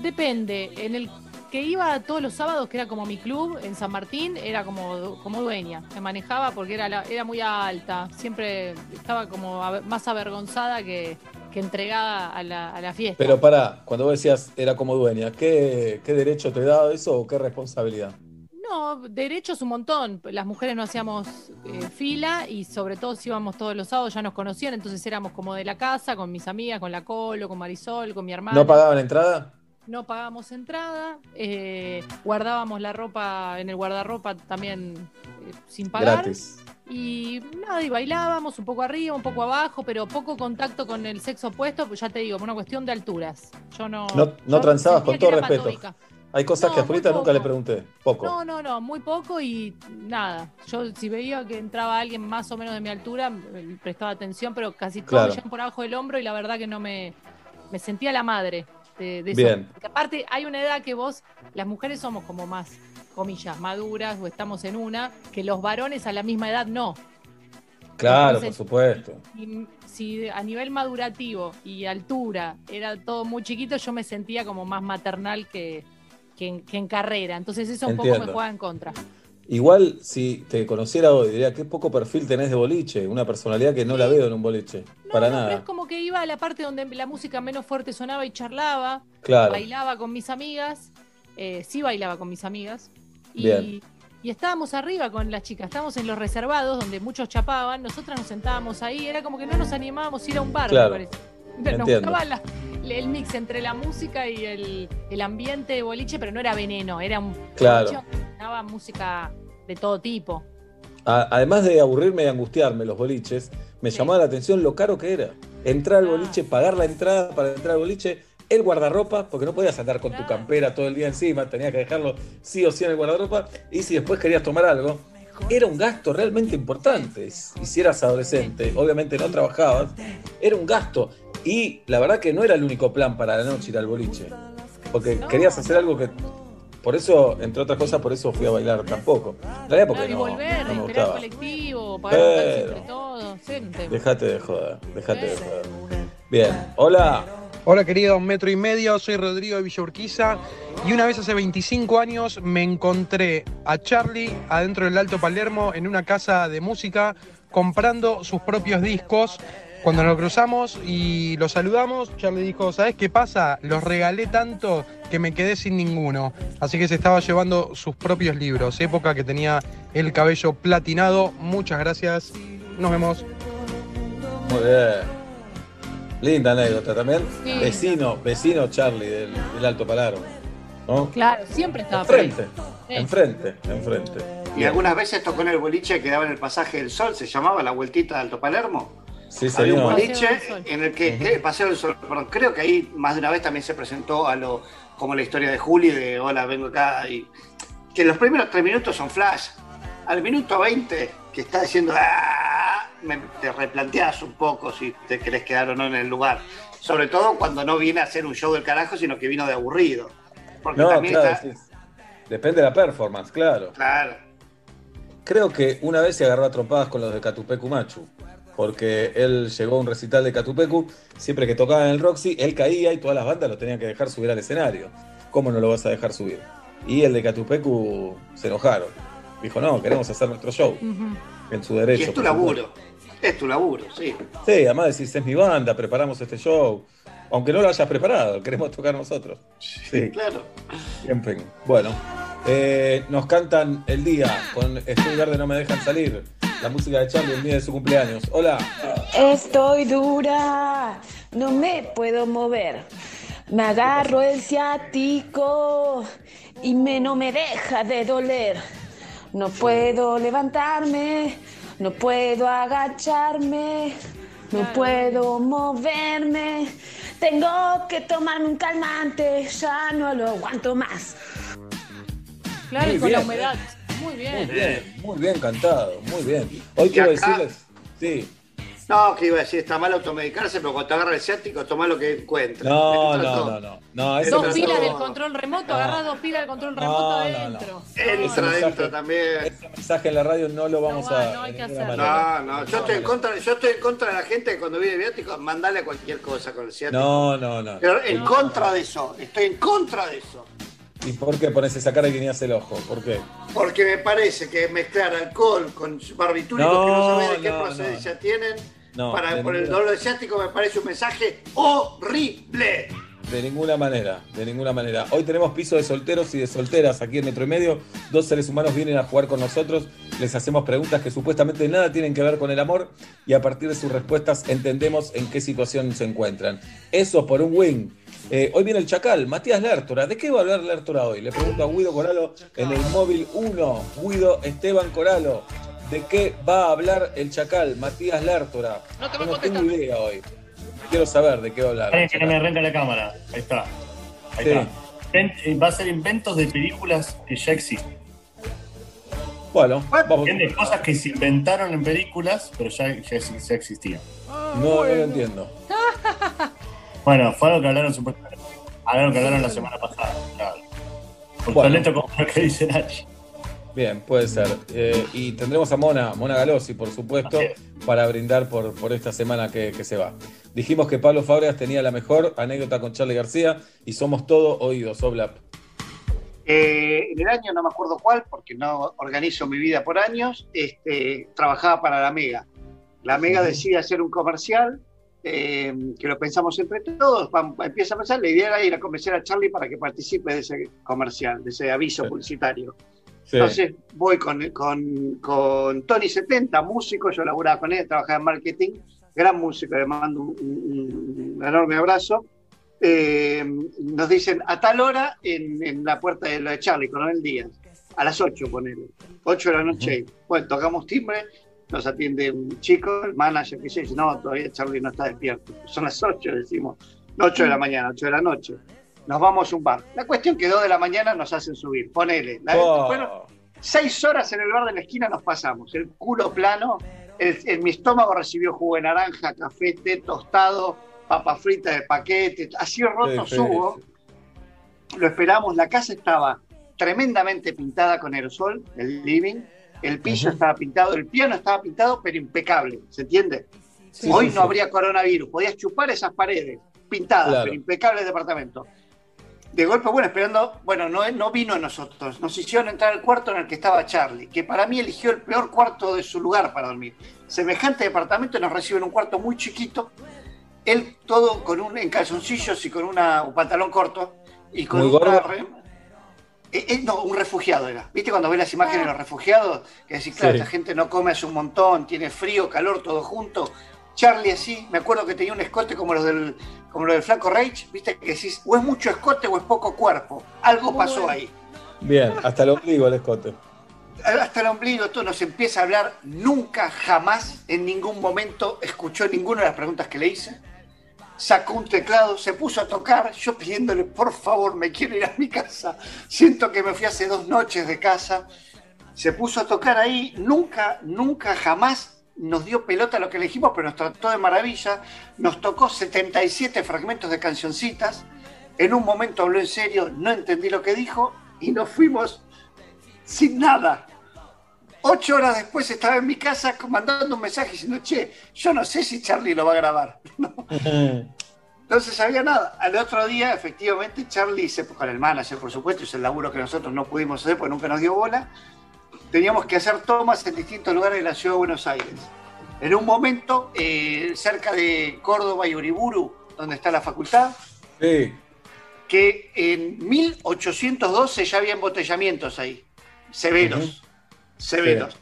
depende, en el que iba todos los sábados, que era como mi club en San Martín, era como, como dueña, me manejaba porque era, la- era muy alta, siempre estaba como a- más avergonzada que, que entregada a la, a la fiesta. Pero pará, cuando vos decías era como dueña, ¿qué, qué derecho te da eso o qué responsabilidad? No, derechos un montón. Las mujeres no hacíamos eh, fila y sobre todo si íbamos todos los sábados ya nos conocían, entonces éramos como de la casa, con mis amigas, con la Colo, con Marisol, con mi hermana. ¿No pagaban entrada? No pagábamos entrada, eh, guardábamos la ropa en el guardarropa también eh, sin pagar. Gratis. Y nada, y bailábamos un poco arriba, un poco abajo, pero poco contacto con el sexo opuesto, pues ya te digo, por una cuestión de alturas. Yo no. No, no yo transabas, sentía con todo respeto. Hay cosas No, que a Julita nunca le pregunté. Poco. No, no, no, muy poco y nada. Yo si veía que entraba alguien más o menos de mi altura, me prestaba atención, pero casi Claro. me llevan por abajo del hombro y la verdad que no me, me sentía la madre de, de. Bien. Porque aparte hay una edad que vos, las mujeres somos como más, comillas, maduras o estamos en una, que los varones a la misma edad no. Claro, por supuesto. Si a nivel madurativo y altura era todo muy chiquito, yo me sentía como más maternal que, que, en, que en carrera. Entonces eso un poco me juega en contra. Igual, si te conociera hoy, diría, qué poco perfil tenés de boliche. Una personalidad que no la veo en un boliche. Para No, pero es nada. como que iba a la parte donde la música menos fuerte sonaba y charlaba, Claro. bailaba con mis amigas, eh, sí bailaba con mis amigas, y, Bien. y estábamos arriba con las chicas, estábamos en los reservados donde muchos chapaban, nosotras nos sentábamos ahí, era como que no nos animábamos a ir a un bar, Claro. me parece. Nos Entiendo. gustaba la- el mix entre la música y el, el ambiente de boliche, pero no era veneno, era un Claro. boliche música de todo tipo. A- además de aburrirme y angustiarme los boliches, me llamaba la atención lo caro que era. Entrar al boliche, pagar la entrada para entrar al boliche, el guardarropa, porque no podías andar con tu campera todo el día encima, tenías que dejarlo sí o sí en el guardarropa, y si después querías tomar algo, era un gasto realmente importante. Y si eras adolescente, obviamente no trabajabas, era un gasto. Y la verdad que no era el único plan para la noche ir al boliche, porque querías hacer algo que... Por eso, entre otras cosas, por eso fui a bailar tampoco. En realidad porque y no, volver, no me gustaba. colectivo, pagar entre todos. Dejate de joder, dejate de joder. Bien, hola. Hola queridos Metro y Medio, soy Rodrigo de Villa Urquiza y una vez hace 25 años me encontré a Charlie adentro del Alto Palermo en una casa de música comprando sus propios discos Cuando nos cruzamos y lo saludamos, Charlie dijo, ¿sabes qué pasa? Los regalé tanto que me quedé sin ninguno. Así que se estaba llevando sus propios libros. Época que tenía el cabello platinado. Muchas gracias. Nos vemos. Muy bien. Linda anécdota también. Sí. Vecino, vecino Charlie del, del Alto Palermo. ¿no? Claro, siempre estaba. Enfrente, Sí. enfrente, enfrente. Y algunas veces tocó en el boliche que daba en el pasaje del sol, se llamaba la vueltita de Alto Palermo. Sí, Había un boliche en el que, que- Paseo del Sol, perdón, creo que ahí más de una vez también se presentó a lo como la historia de Juli de hola, vengo acá y que los primeros tres minutos son flash. Al minuto 20 que está diciendo "Ah", me- te replanteas un poco si te querés quedar o no en el lugar. Sobre todo cuando no viene a hacer un show del carajo, sino que vino de aburrido. Porque No, también claro, está. sí. Depende de la performance, claro. Claro. Creo que una vez se agarró a trompadas con los de Catupecu Machu, porque él llegó a un recital de Catupecu, siempre que tocaba en el Roxy, él caía y todas las bandas lo tenían que dejar subir al escenario. ¿Cómo no lo vas a dejar subir? Y el de Catupecu se enojaron. Dijo, no, queremos hacer nuestro show, en su Y derecho. es tu supuesto. Es tu laburo, sí. Sí, además decís, es mi banda, preparamos este show. Aunque no lo hayas preparado, queremos tocar nosotros. Sí, Claro. fin. Bueno, eh, nos cantan el día con Stuttgart de No Me Dejan Salir, la música de Charlie el día de su cumpleaños. Hola. Estoy dura, no me puedo mover. Me agarro el ciático y me, no me deja de doler. No puedo levantarme, no puedo agacharme, no puedo moverme. Tengo que tomarme un calmante, ya no lo aguanto más. Claro, Muy y con la bien, humedad. Muy Muy bien. bien, muy bien cantado, muy bien. Hoy quiero acá- decirles, sí, No, que iba a decir, está mal automedicarse, pero cuando te agarra el ciático, toma lo que encuentres. no, no, no, no, Dos pilas del control remoto, agarrá dos pilas del control remoto no, no. adentro. Entra adentro también. ese mensaje en la radio no lo vamos No va, a. no hay que manera. No, no, yo estoy en contra, yo estoy en contra de la gente que cuando viene viático, mandale cualquier cosa con el ciático. No, no, no. Pero en No. contra de eso, estoy en contra de eso. ¿Y por qué pones esa cara y guiñas el ojo? ¿Por qué? Porque me parece que mezclar alcohol con barbitúricos No, que no sabes de qué no, procedencia tienen, No, para el ninguna- dolor ciático me parece un mensaje horrible. De ninguna manera, de ninguna manera. Hoy tenemos piso de solteros y de solteras aquí en Metro y Medio. Dos seres humanos vienen a jugar con nosotros. Les hacemos preguntas que supuestamente nada tienen que ver con el amor y a partir de sus respuestas entendemos en qué situación se encuentran. Eso por un win. Eh, hoy viene el Chacal, Matías Lertora. ¿De qué va a hablar Lertora hoy? Le pregunto a Guido Coralo en el móvil 1. Guido Esteban Coralo. ¿De qué va a hablar el Chacal, Matías Lertora? No te no tengo idea hoy. Quiero saber de qué va a hablar. Esperen que me arranca la cámara. Ahí está. Ahí Sí. está. Eh, Va a ser inventos de películas que ya existen. Bueno, vamos. ¿Entiendes? Cosas que se inventaron en películas, pero ya, ya, ya existían. No, no lo entiendo. Bueno, fue algo que hablaron supuestamente. Algo que hablaron la semana pasada. Claro. Por Bueno. talento como lo que dice Nachi. Bien, puede ser. Eh, y tendremos a Mona, Mona Galossi, por supuesto, para brindar por, por esta semana que, que se va. Dijimos que Pablo Fábregas tenía la mejor anécdota con Charlie García y somos todo oídos, Oblap. Eh, en el año, no me acuerdo cuál, porque no organizo mi vida por años, este, trabajaba para la Mega. La Mega decide hacer un comercial, eh, que lo pensamos entre todos, empieza a pensar, la idea era ir a convencer a Charlie para que participe de ese comercial, de ese aviso Sí. publicitario. Sí. Entonces voy con, con, con Tony 70, músico, yo laburaba con él, trabajaba en marketing, gran músico, le mando un, un- un enorme abrazo. Eh, nos dicen a tal hora en, en la puerta de la de Charlie, Coronel Díaz, a las 8 ponele, 8 de la noche. Bueno, tocamos timbre, nos atiende un chico, el manager que dice, no, todavía Charlie no está despierto. Son las 8, decimos, no 8 de la mañana, 8 de la noche. Nos vamos a un bar. La cuestión que 2 de la mañana nos hacen subir, ponele. La- Oh, fueron seis horas en el bar de la esquina nos pasamos, el culo plano, el, el- mi estómago recibió jugo de naranja, café, té tostado, papa frita de paquete, así roto subo. Lo esperamos, la casa estaba tremendamente pintada con aerosol, el living, el piso estaba pintado, el piano estaba pintado, pero impecable, ¿se entiende? Sí, Hoy sí, no sí. habría coronavirus, podías chupar esas paredes, pintadas, Claro. pero impecable el departamento. De golpe, bueno, esperando, bueno, no, no vino a nosotros, nos hicieron entrar al cuarto en el que estaba Charlie, que para mí eligió el peor cuarto de su lugar para dormir. semejante departamento, nos recibe en un cuarto muy chiquito, él todo con un, en calzoncillos y con una, un pantalón corto, y con Muy una gordo. re- eh, eh, no, un refugiado era. ¿Viste cuando ves las imágenes de los refugiados? Que decís, claro, Sí. esta gente no come hace un montón, tiene frío, calor, todo junto. Charlie así, me acuerdo que tenía un escote como los del, como los del flaco Rage, viste que decís, o es mucho escote o es poco cuerpo. Algo pasó ahí. Bien, hasta el ombligo el escote. Hasta el ombligo, todo nos empieza a hablar. Nunca, jamás, en ningún momento escuchó ninguna de las preguntas que le hice. Sacó un teclado, se puso a tocar, yo pidiéndole, por favor, me quiero ir a mi casa. Siento que me fui hace dos noches de casa. Se puso a tocar ahí, nunca, nunca, jamás nos dio pelota lo que le dijimos, pero nos trató de maravilla. Nos tocó 77 fragmentos de cancioncitas. En un momento habló en serio, no entendí lo que dijo y nos fuimos sin nada. Ocho horas después estaba en mi casa mandando un mensaje diciendo, che, yo no sé si Charlie lo va a grabar. No se sabía nada. Al otro día, efectivamente, Charlie, se, con el manager, por supuesto, es el laburo que nosotros no pudimos hacer porque nunca nos dio bola, teníamos que hacer tomas en distintos lugares de la ciudad de Buenos Aires. En un momento, eh, cerca de Córdoba y Uriburu, donde está la facultad, Sí. que en 1812 ya había embotellamientos ahí, severos, severos.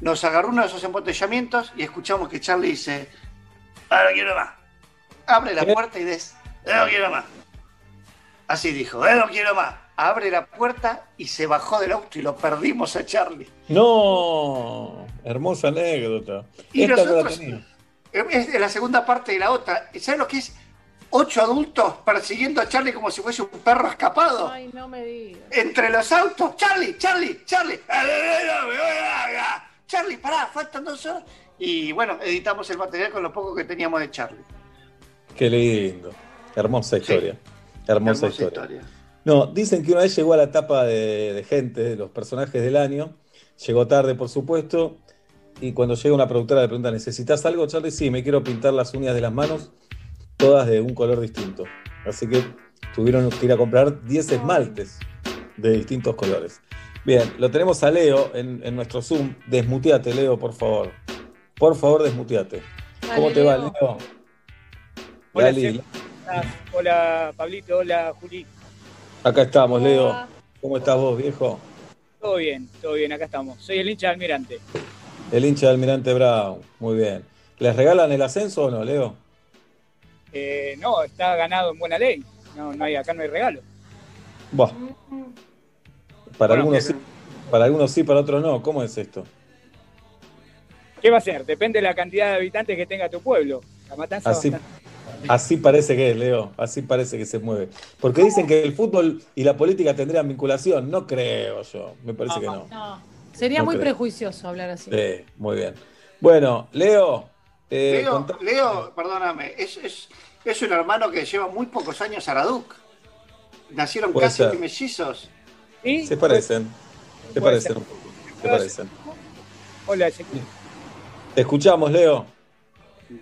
Nos agarró uno de esos embotellamientos y escuchamos que Charlie dice, ahora quiero más. Abre la ¿Qué? puerta y des, no quiero más. Así dijo, "Eh, no quiero más. Abre la puerta y se bajó del auto y lo perdimos a Charlie. No, hermosa anécdota. Y Esta no la. Es de la segunda parte de la otra. ¿Sabes lo que es? Ocho adultos persiguiendo a Charlie como si fuese un perro escapado. Ay, no me digas. entre los autos. Charlie, Charlie, Charlie. Charlie, pará, faltan dos horas. Y bueno, editamos el material con lo poco que teníamos de Charlie. Qué lindo. Hermosa historia. Hermosa, Hermosa historia. historia. No, dicen que una vez llegó a la etapa de, de gente, de los personajes del año. Llegó tarde, por supuesto. Y cuando llega una productora le pregunta, ¿necesitas algo, Charlie? Sí, me quiero pintar las uñas de las manos, todas de un color distinto. Así que tuvieron que ir a comprar 10 esmaltes de distintos colores. Bien, lo tenemos a Leo en, en nuestro Zoom. Desmuteate, Leo, por favor. Por favor, desmuteate. ¿Cómo te va, Leo. Hola. Hola, Pablito. Hola, Juli. Acá estamos, Leo. ¿Cómo estás vos, viejo? Todo bien, todo bien, acá estamos. Soy el hincha de Almirante. El hincha de Almirante Brown. Muy bien. ¿Les regalan el ascenso o no, Leo? Eh, no, está ganado en buena ley. No, no hay, acá no hay regalo. Para Bueno, algunos sí, para algunos sí, para otros no. ¿Cómo es esto? ¿Qué va a ser? Depende de la cantidad de habitantes que tenga tu pueblo. La matanza Así, bastante- así parece que es, Leo. Así parece que se mueve. Porque dicen que el fútbol y la política tendrían vinculación. No creo yo. Me parece que no. No, sería No muy creo. prejuicioso hablar así. Sí, muy bien. Bueno, Leo. eh, Leo, contá- Leo, perdóname, es, es, es un hermano que lleva muy pocos años a Araduc. Nacieron Puede casi ser. mellizos. ¿Sí? se parecen. Se parecen ser. un poco. Se parecen. Hola. Te escuchamos, Leo.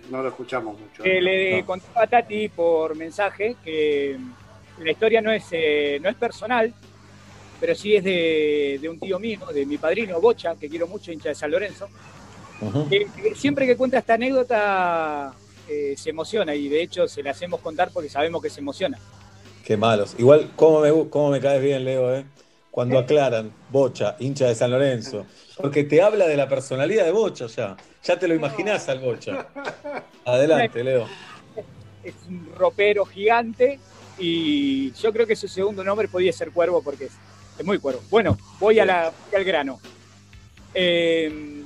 No lo escuchamos mucho. Eh, le No. contaba a Tati por mensaje que la historia no es, eh, no es personal, pero sí es de, de un tío mío, de mi padrino Bocha, que quiero mucho, hincha de San Lorenzo. Que- que siempre que cuenta esta anécdota eh, se emociona y de hecho se la hacemos contar porque sabemos que se emociona. Qué malos. Igual, ¿cómo me, cómo me caes bien, Leo, eh? Cuando aclaran, Bocha, hincha de San Lorenzo. Porque te habla de la personalidad de Bocha ya. Ya te lo imaginás al Bocha. Adelante, Leo. Es un ropero gigante y yo creo que su segundo nombre podía ser Cuervo porque es, es muy cuervo. Bueno, voy, a la, voy al grano. Eh,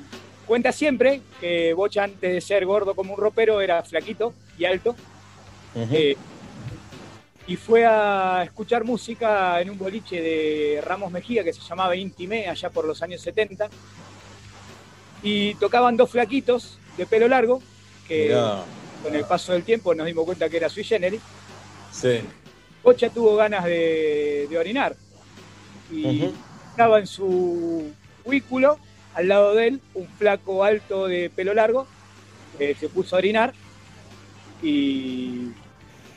cuenta siempre que Bocha antes de ser gordo como un ropero era flaquito y alto. Eh, y fue a escuchar música en un boliche de Ramos Mejía que se llamaba Intime allá por los años 70. Y tocaban dos flaquitos de pelo largo que Mirá, con el paso del tiempo nos dimos cuenta que era sui generis. sí. Bocha tuvo ganas de, de orinar y estaba en su cubículo, al lado de él, un flaco alto de pelo largo, que se puso a orinar y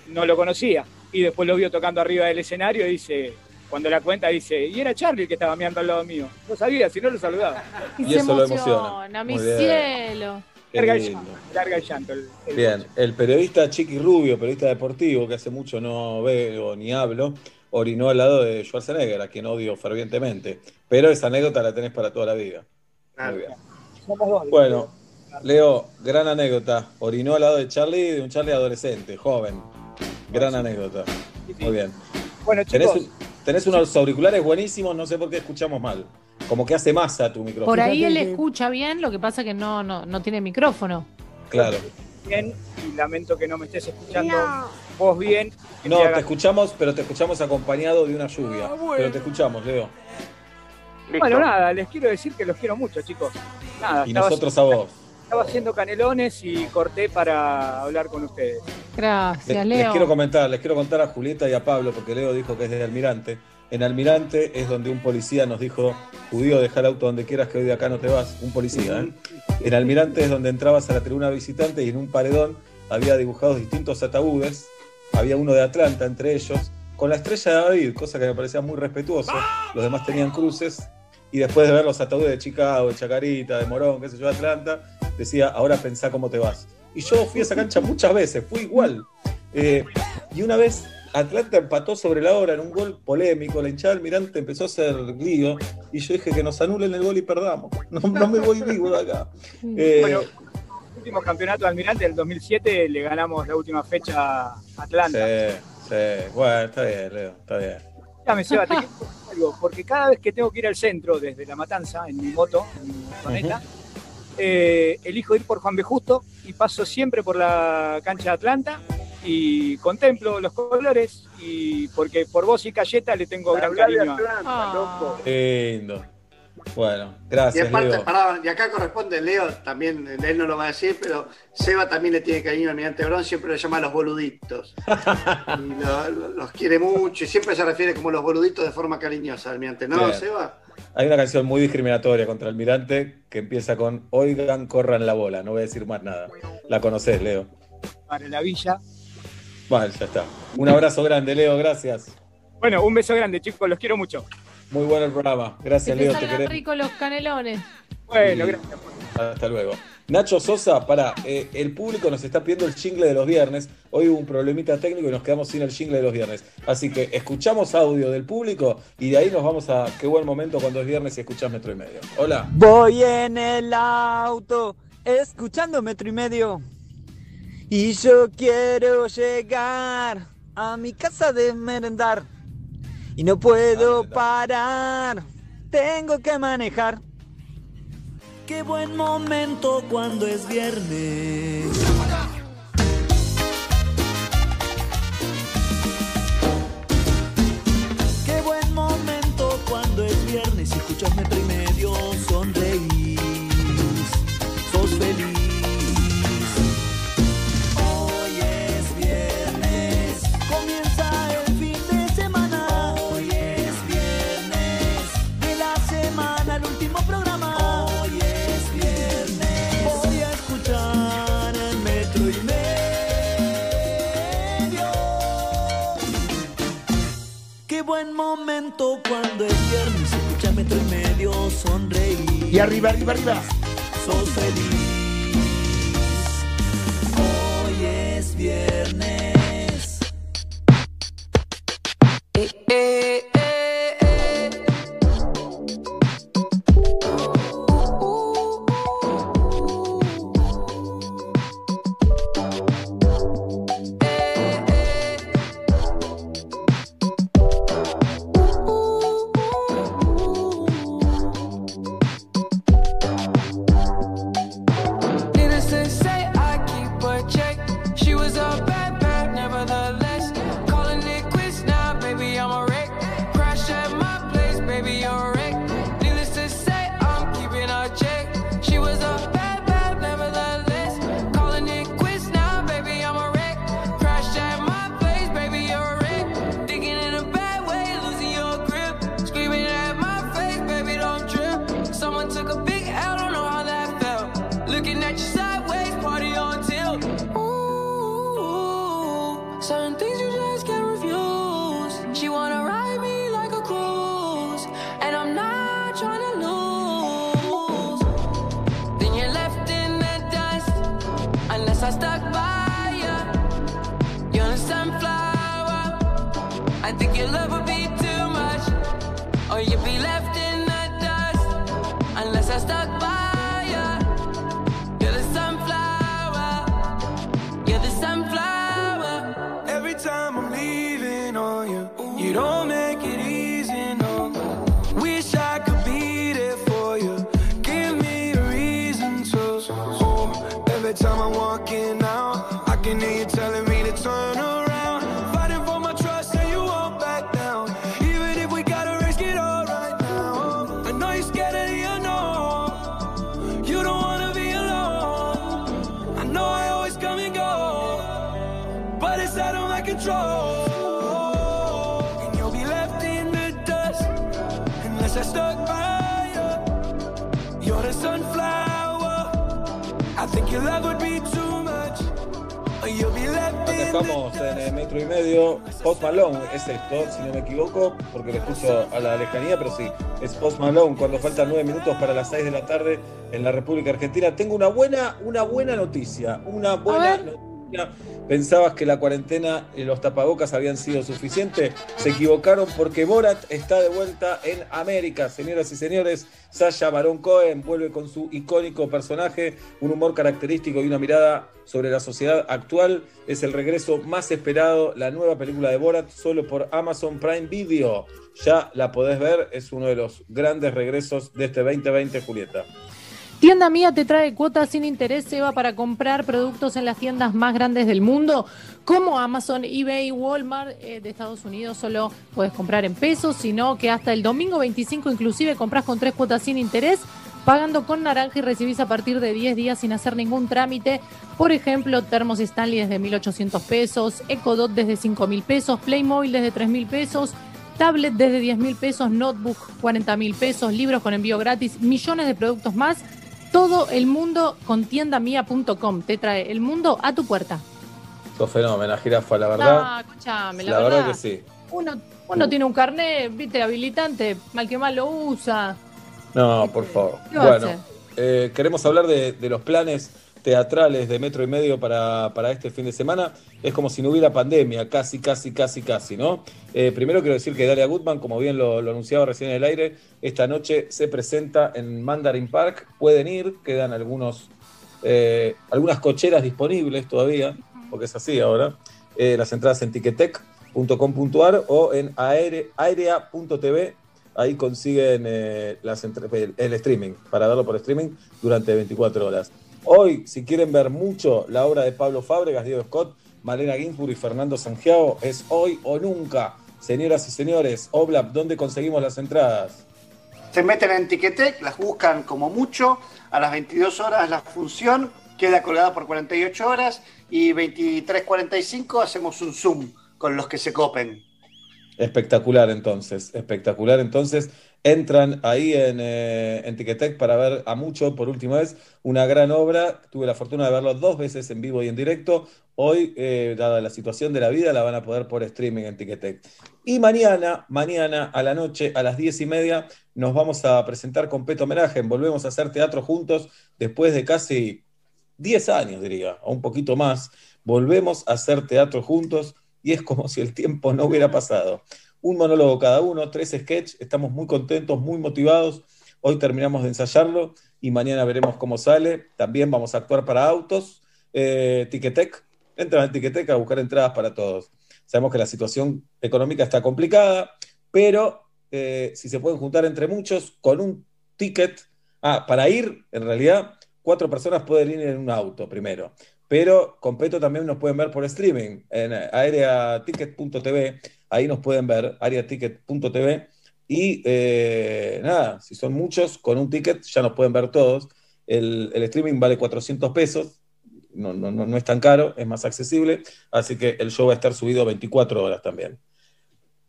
no lo conocía. Y después lo vio tocando arriba del escenario y dice, cuando la cuenta, dice, y era Charlie el que estaba mirando al lado mío. No sabía, si no lo saludaba. Y eso lo emociona. mi cielo. Larga el llanto, larga el llanto. el- el Bien, el periodista Chiqui Rubio, periodista deportivo, que hace mucho no veo ni hablo, orinó al lado de Schwarzenegger, a quien odio fervientemente. Pero esa anécdota la tenés para toda la vida. Muy bien. Bueno, Leo, gran anécdota. Orinó al lado de Charlie, de un Charlie adolescente, joven. Gran anécdota. Muy bien. Bueno, Tenés, chicos, un- tenés unos auriculares buenísimos, no sé por qué escuchamos mal. Como que hace masa tu micrófono. Por ahí él escucha bien, lo que pasa que no, no, no tiene micrófono. Claro. bien, y lamento que no me estés escuchando vos bien. No, te escuchamos, pero te escuchamos acompañado de una lluvia. Pero te escuchamos, Leo. Bueno, nada, les quiero decir que los quiero mucho, chicos. Nada, Y nosotros a vos. Estaba haciendo canelones y corté para hablar con ustedes. Gracias, Les, les Leo. quiero comentar, les quiero contar a Julieta y a Pablo, porque Leo dijo que es de Almirante. En Almirante es donde un policía nos dijo, judío, deja el auto donde quieras que hoy de acá no te vas. Un policía, ¿eh? En Almirante es donde entrabas a la tribuna visitante y en un paredón había dibujados distintos ataúdes. Había uno de Atlanta entre ellos, con la estrella de David, cosa que me parecía muy respetuoso. Los demás tenían cruces. Y después de ver los ataúdes de Chicago, de Chacarita, de Morón, qué sé yo, de Atlanta, decía, ahora pensá cómo te vas. Y yo fui a esa cancha muchas veces, fui igual. Eh, y una vez Atlanta empató sobre la hora en un gol polémico, la hinchada del Mirante empezó a hacer lío y yo dije que nos anulen el gol y perdamos. No, no me voy vivo de acá. Eh, Bueno, último campeonato de Almirante del 2007 le ganamos la última fecha a Atlanta. sí, sí. Bueno, está bien, Leo, está bien. Dame, Seba, te quiero algo, porque cada vez que tengo que ir al centro desde La Matanza, en mi moto, en mi motoneta, eh, elijo ir por Juan B. Justo y paso siempre por la cancha de Atlanta y contemplo los colores y porque por vos y Cayeta le tengo gran cariño. a- Lindo. Bueno, Y gracias, aparte, Leo. pará, y acá corresponde, Leo, también, él no lo va a decir, pero Seba también le tiene cariño al Almirante Brown, siempre lo llama los boluditos. Y lo- lo- los quiere mucho y siempre se refiere como los boluditos de forma cariñosa al Almirante, ¿no, Bien. Seba? Hay una canción muy discriminatoria contra Almirante que empieza con Oigan, corran la bola. No voy a decir más nada. La conocés, Leo. para la villa. Vale, ya está. Un abrazo grande, Leo, gracias. Bueno, un beso grande, chicos, los quiero mucho. Muy bueno el programa. Que Gracias, te Leo, te ricos los canelones. Bueno, Y- gracias. Hasta luego. Nacho Sosa, para, el público nos está pidiendo el jingle de los viernes. Hoy hubo un problemita técnico y nos quedamos sin el jingle de los viernes. Así que escuchamos audio del público y de ahí nos vamos a qué buen momento cuando es viernes y escuchás metro y medio. Hola. Voy en el auto escuchando metro y medio. Y yo quiero llegar a mi casa de merendar. Y no puedo parar. Tengo que manejar. Qué buen momento cuando es viernes. Qué buen momento cuando es viernes y escuchas buen momento cuando es viernes, escucha metro y medio, sonreír. Y arriba, arriba, arriba. Sos feliz. Porque lo escucho a la lejanía, pero sí, es Post Malone cuando faltan nueve minutos para las seis de la tarde en la República Argentina. Tengo una buena, una buena noticia. Una buena noticia. Pensabas que la cuarentena y los tapabocas habían sido suficiente. Se equivocaron porque Borat está de vuelta en América. Señoras y señores, Sasha Baron Cohen vuelve con su icónico personaje, un humor característico y una mirada sobre la sociedad actual. Es el regreso más esperado, la nueva película de Borat, solo por Amazon Prime Video. Ya la podés ver, es uno de los grandes regresos de este 2020, Julieta. Tienda Mía te trae cuotas sin interés, Seba, para comprar productos en las tiendas más grandes del mundo, como Amazon, eBay, Walmart eh, de Estados Unidos. Solo puedes comprar en pesos, sino que hasta el domingo 25 inclusive compras con tres cuotas sin interés, pagando con naranja y recibís a partir de 10 días sin hacer ningún trámite. Por ejemplo, termos Stanley desde 1.800 pesos, Ecodot desde 5.000 pesos, Playmobil desde 3.000 pesos. Tablet desde 10 mil pesos, notebook 40 mil pesos, libros con envío gratis, millones de productos más. Todo el mundo con tiendamia.com. Te trae el mundo a tu puerta. Sos fenómena, jirafa, la verdad. No, escúchame, la, la verdad. verdad que sí. Uno, uno tiene un carnet, viste, habilitante, mal que mal lo usa. No, por favor. ¿Qué va a Bueno, eh, queremos hablar de, de los planes teatrales de metro y medio para, para este fin de semana. Es como si no hubiera pandemia, casi, casi, casi, casi, ¿no? Eh, primero quiero decir que Dalia Goodman, como bien lo, anunciaba recién en el aire, esta noche se presenta en Mandarin Park. Pueden ir, quedan algunos, eh, algunas cocheras disponibles todavía, porque es así ahora. Eh, las entradas en ticketec.com.ar o en aere- aerea.tv ahí consiguen eh, el, streaming, para verlo por streaming durante 24 horas. Hoy, si quieren ver mucho la obra de Pablo Fábregas, Diego Scott, Malena Ginsburg y Fernando Sangiao, es hoy o nunca. Señoras y señores, Oblap, ¿dónde conseguimos las entradas? Se meten en Ticketek, las buscan como mucho, a las 22 horas la función queda colgada por 48 horas y 23.45 hacemos un Zoom con los que se copen. Espectacular entonces, espectacular entonces. Entran ahí en, eh, en Ticketek para ver a mucho por última vez una gran obra. Tuve la fortuna de verlo dos veces en vivo y en directo. Hoy, eh, dada la situación de la vida, la van a poder por streaming en Ticketek. Y mañana, mañana a la noche, a las diez y media, nos vamos a presentar con Peto Homenaje. Volvemos a hacer teatro juntos después de casi 10 años, diría, o un poquito más. Volvemos a hacer teatro juntos y es como si el tiempo no hubiera pasado. Un monólogo cada uno, tres sketches, estamos muy contentos, muy motivados. Hoy terminamos de ensayarlo y mañana veremos cómo sale. También vamos a actuar para autos, eh. Entran a Ticketek a buscar entradas para todos. Sabemos que la situación económica está complicada, pero eh, si se pueden juntar entre muchos con un ticket, ah, para ir, en realidad, cuatro personas pueden ir en un auto primero. Pero con Peto también nos pueden ver por streaming en areaticket.tv. Ahí nos pueden ver, areaticket.tv. Y eh, nada, si son muchos, con un ticket ya nos pueden ver todos. El, el streaming vale 400 pesos. No, no, no, no es tan caro, es más accesible. Así que el show va a estar subido 24 horas también.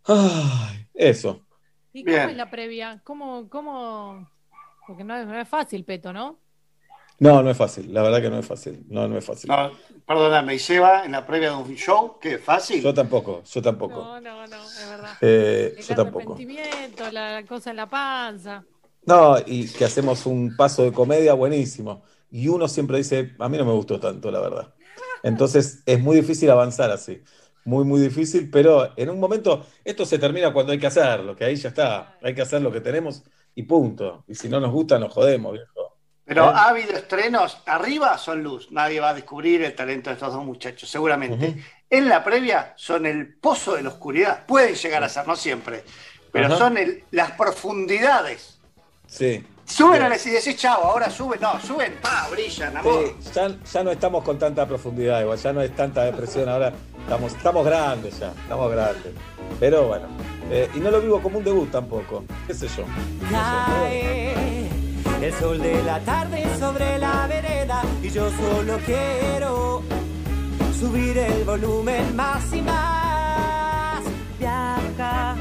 Ay, eso. ¿Y cómo Bien. es la previa? ¿Cómo, cómo? Porque no es, no es fácil, Peto, ¿no? No, no es fácil. La verdad que no es fácil. No, no es fácil. No, perdóname, y Seba en la previa de un show, ¿qué? ¿Fácil? Yo tampoco, yo tampoco. No, no, no, es verdad. Eh, El yo tampoco. arrepentimiento, la cosa en la panza. No, y que hacemos un paso de comedia buenísimo. y uno siempre dice, a mí no me gustó tanto, la verdad. Entonces es muy difícil avanzar así, muy, muy difícil, pero en un momento esto se termina cuando hay que hacerlo, que ahí ya está, hay que hacer lo que tenemos y punto. Y si no nos gusta, nos jodemos, viejo. Pero ¿Eh? ha habido estrenos, arriba son luz, nadie va a descubrir el talento de estos dos muchachos, seguramente. En la previa son el pozo de la oscuridad, pueden llegar a ser, no siempre, pero son el- las profundidades. Sí. Suben Bien. a la y decís, chao, ahora suben, no, suben, pa, brillan, amor. Sí, ya, ya no estamos con tanta profundidad, igual, ya no es tanta depresión, ahora estamos, estamos grandes ya, estamos grandes. Pero bueno, eh, y no lo vivo como un debut tampoco, qué sé yo. Cae el sol de la tarde sobre la vereda y yo solo quiero subir el volumen más y más. Viaja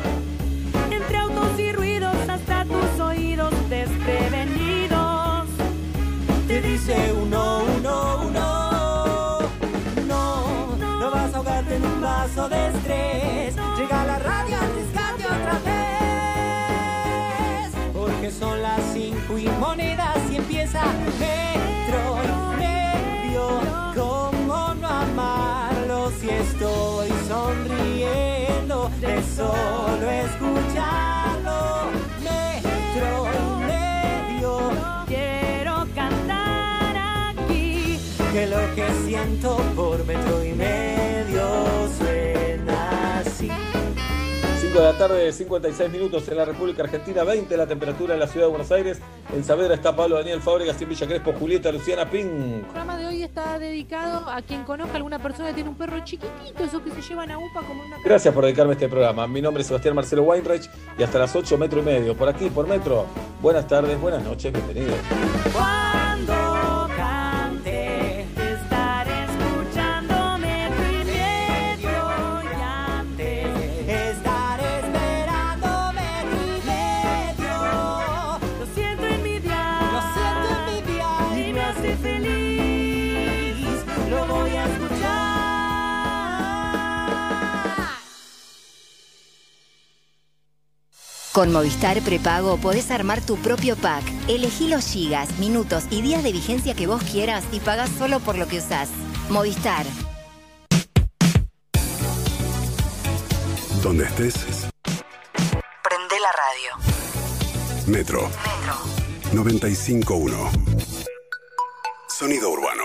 entre autos y ruidos hasta tus oídos desprevenidos. Te dice uno, uno, uno. No, no vas a ahogarte en un vaso de solo escucharlo? Metro y medio. Quiero cantar aquí. que lo que siento por metro y medio 5 de la tarde, 56 minutos en la República Argentina, 20 la temperatura en la ciudad de Buenos Aires. En Saavedra está Pablo Daniel Fábregas, en Villa Crespo, Julieta, Luciana Ping. El programa de hoy está dedicado a quien conozca a alguna persona que tiene un perro chiquitito, esos que se llevan a UPA como una Gracias por dedicarme a este programa. Mi nombre es Sebastián Marcelo Weinreich y hasta las 8 metro y medio. Por aquí, por metro. Buenas tardes, buenas noches, bienvenidos. Cuando Con Movistar Prepago podés armar tu propio pack. Elegí los gigas, minutos y días de vigencia que vos quieras y pagás solo por lo que usás. Movistar. Donde estés, Prende la radio. Metro. Metro. 95.1. Sonido urbano.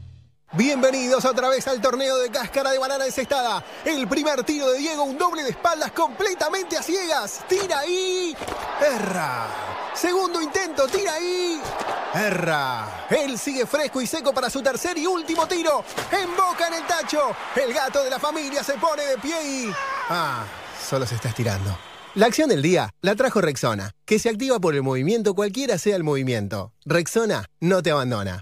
Bienvenidos otra vez al torneo de cáscara de banana encestada. El primer tiro de Diego, un doble de espaldas completamente a ciegas. Tira ahí. Erra. Segundo intento, tira ahí. Erra. Él sigue fresco y seco para su tercer y último tiro. En boca en el tacho. El gato de la familia se pone de pie y... Ah, solo se está estirando. La acción del día la trajo Rexona, que se activa por el movimiento cualquiera sea el movimiento. Rexona no te abandona.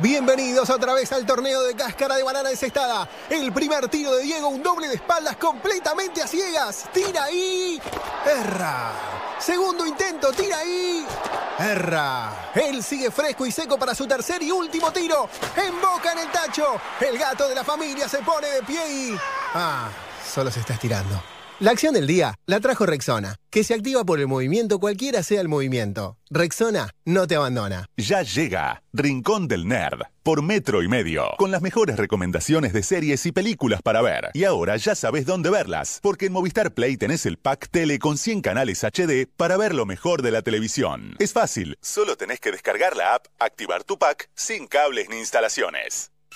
Bienvenidos otra vez al torneo de cáscara de banana encestada. El primer tiro de Diego, un doble de espaldas completamente a ciegas. Tira ahí. Erra. Segundo intento, tira ahí. Erra. Él sigue fresco y seco para su tercer y último tiro. En boca en el tacho. El gato de la familia se pone de pie y... Ah, solo se está estirando. La acción del día la trajo Rexona, que se activa por el movimiento cualquiera sea el movimiento. Rexona no te abandona. Ya llega Rincón del Nerd por Metro y Medio, con las mejores recomendaciones de series y películas para ver. Y ahora ya sabes dónde verlas, porque en Movistar Play tenés el pack tele con 100 canales HD para ver lo mejor de la televisión. Es fácil, solo tenés que descargar la app, activar tu pack sin cables ni instalaciones.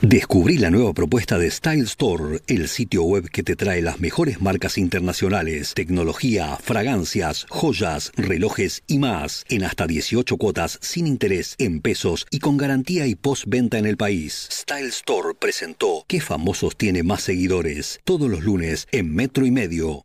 Descubrí la nueva propuesta de Style Store, el sitio web que te trae las mejores marcas internacionales, tecnología, fragancias, joyas, relojes y más, en hasta 18 cuotas sin interés en pesos y con garantía y postventa en el país. Style Store presentó ¿Qué famosos tiene más seguidores? Todos los lunes en Metro y Medio.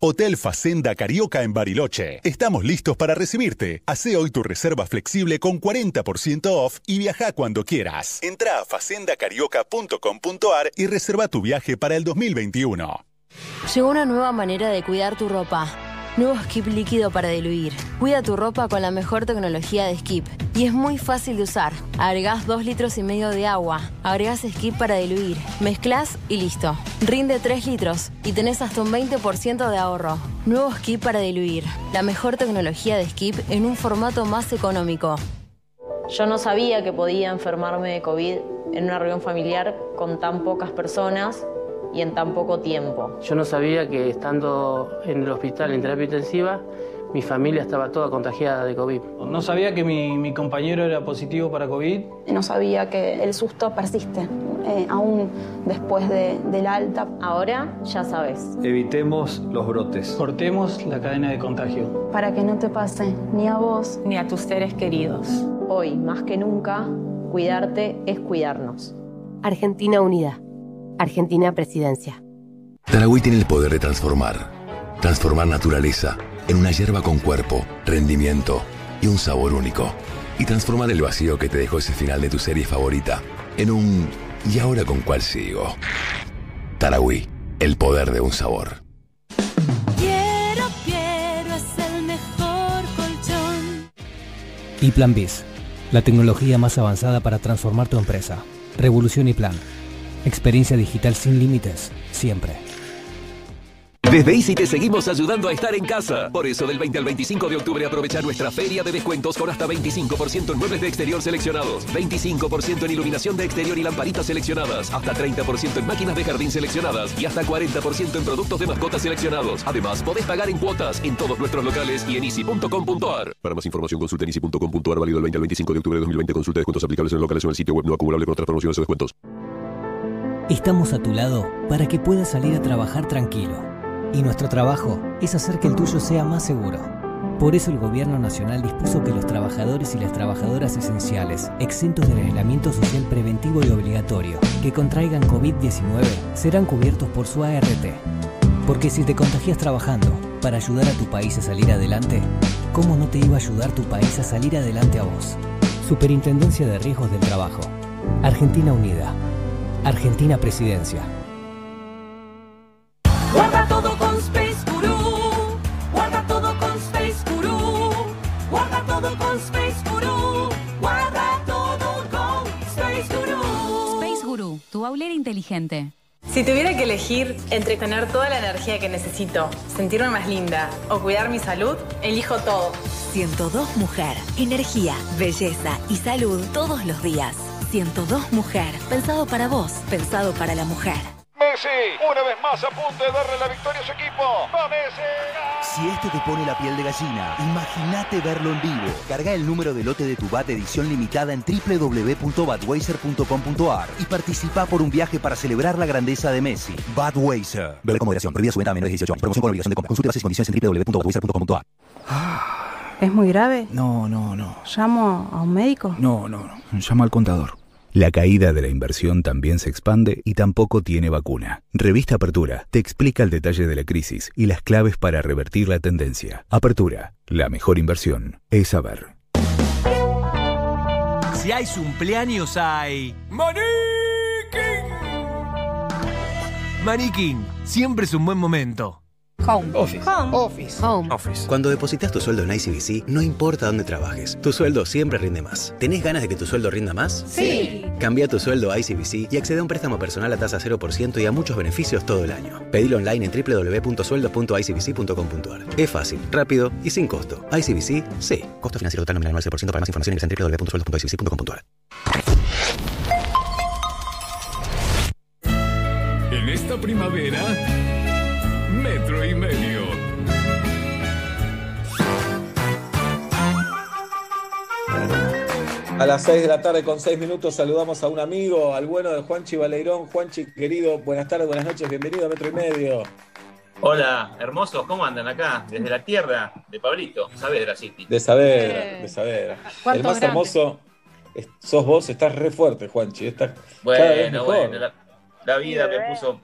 Hotel Facenda Carioca en Bariloche. Estamos listos para recibirte. Hace hoy tu reserva flexible con 40% off y viaja cuando quieras. Entra a facendacarioca.com.ar y reserva tu viaje para el 2021. Llegó una nueva manera de cuidar tu ropa. Nuevo Skip líquido para diluir. Cuida tu ropa con la mejor tecnología de Skip. Y es muy fácil de usar. Agregás 2 litros y medio de agua. Agregás Skip para diluir. Mezclas y listo. Rinde 3 litros y tenés hasta un 20% de ahorro. Nuevo Skip para diluir. La mejor tecnología de Skip en un formato más económico. Yo no sabía que podía enfermarme de COVID en una reunión familiar con tan pocas personas y en tan poco tiempo. Yo no sabía que estando en el hospital en terapia intensiva, mi familia estaba toda contagiada de COVID. No sabía que mi, mi compañero era positivo para COVID. No sabía que el susto persiste, eh, aún después de- del alta. Ahora ya sabes. Evitemos los brotes. Cortemos la cadena de contagio. Para que no te pase ni a vos Ni a tus seres queridos. Hoy, más que nunca, cuidarte es cuidarnos. Argentina Unida. Argentina Presidencia. Tarahui tiene el poder de transformar. Transformar naturaleza en una hierba con cuerpo, rendimiento y un sabor único. Y transformar el vacío que te dejó ese final de tu serie favorita en un ¿y ahora con cuál sigo? Tarahui, el poder de un sabor. Quiero, quiero, es el mejor colchón. Y Plan Biz, la tecnología más avanzada para transformar tu empresa. Revolución y Plan. Experiencia digital sin límites, siempre. Desde Easy te seguimos ayudando a estar en casa. Por eso, del 20 al 25 de octubre, aprovecha nuestra feria de descuentos con hasta 25% en muebles de exterior seleccionados, 25% en iluminación de exterior y lamparitas seleccionadas, hasta 30% en máquinas de jardín seleccionadas y hasta 40% en productos de mascotas seleccionados. Además, podés pagar en cuotas en todos nuestros locales y en easy.com.ar. Para más información consulta en easy.com.ar válido del 20 al 25 de octubre de 2020. Consulta descuentos aplicables en locales o en el sitio web no acumulable con otras promociones o descuentos. Estamos a tu lado para que puedas salir a trabajar tranquilo. Y nuestro trabajo es hacer que el tuyo sea más seguro. Por eso el Gobierno Nacional dispuso que los trabajadores y las trabajadoras esenciales, exentos del aislamiento social preventivo y obligatorio, que contraigan COVID-19, serán cubiertos por su ART. Porque si te contagias trabajando para ayudar a tu país a salir adelante, ¿cómo no te iba a ayudar tu país a salir adelante a vos? Superintendencia de Riesgos del Trabajo. Argentina Unida. Argentina Presidencia. Guarda todo con Space Guru. Guarda todo con Space Guru. Guarda todo con Space Guru. Guarda todo con Bau, tu baulera inteligente. Si tuviera que elegir entre tener toda la energía que necesito, sentirme más linda o cuidar mi salud, elijo todo. 102 Mujer. Energía, belleza y salud todos los días. 102 Mujer. Pensado para vos, pensado para la mujer. Messi, una vez más a punto de darle la victoria a su equipo. ¡Va Messi! Si este te pone la piel de gallina, imagínate verlo en vivo. Carga el número de lote de tu BAT edición limitada en www.badweiser.com.ar y participa por un viaje para celebrar la grandeza de Messi. Badweiser. Bebe con moderación. Prohibida su venta a menores de 18 años. Promoción con obligación de compra. Consulte bases y condiciones en www.badweiser.com.ar. ¿Es muy grave? No, no, no. ¿Llamo a un médico? No, no, no. Llama al contador. La caída de la inversión también se expande y tampoco tiene vacuna. Revista Apertura te explica el detalle de la crisis y las claves para revertir la tendencia. Apertura, la mejor inversión es saber. Si hay cumpleaños hay... ¡Maniquín! Maniquín, siempre es un buen momento. Home. Office. Home. Office. Home. Office. Cuando depositas tu sueldo en ICBC, no importa dónde trabajes, tu sueldo siempre rinde más. ¿Tenés ganas de que tu sueldo rinda más? Sí. Cambia tu sueldo a ICBC y accede a un préstamo personal a tasa 0% y a muchos beneficios todo el año. Pedilo online en www.sueldos.icbc.com.ar. Es fácil, rápido y sin costo. ICBC, sí. Costo financiero total nominal 9% para más información ingresa en www.sueldos.icbc.com.ar. En esta primavera, metro y medio. A las 6 de la tarde con 6 minutos saludamos a un amigo, al bueno de Juanchi Baleirón. Juanchi, querido, buenas tardes, buenas noches, bienvenido a Metro y Medio. Hola, hermosos, ¿cómo andan acá? Desde la tierra de Pablito, Saavedra City. De Saavedra, de Saavedra. El más grande. hermoso sos vos, estás re fuerte, Juanchi. Estás cada vez Bueno, mejor. bueno, la, la vida me puso...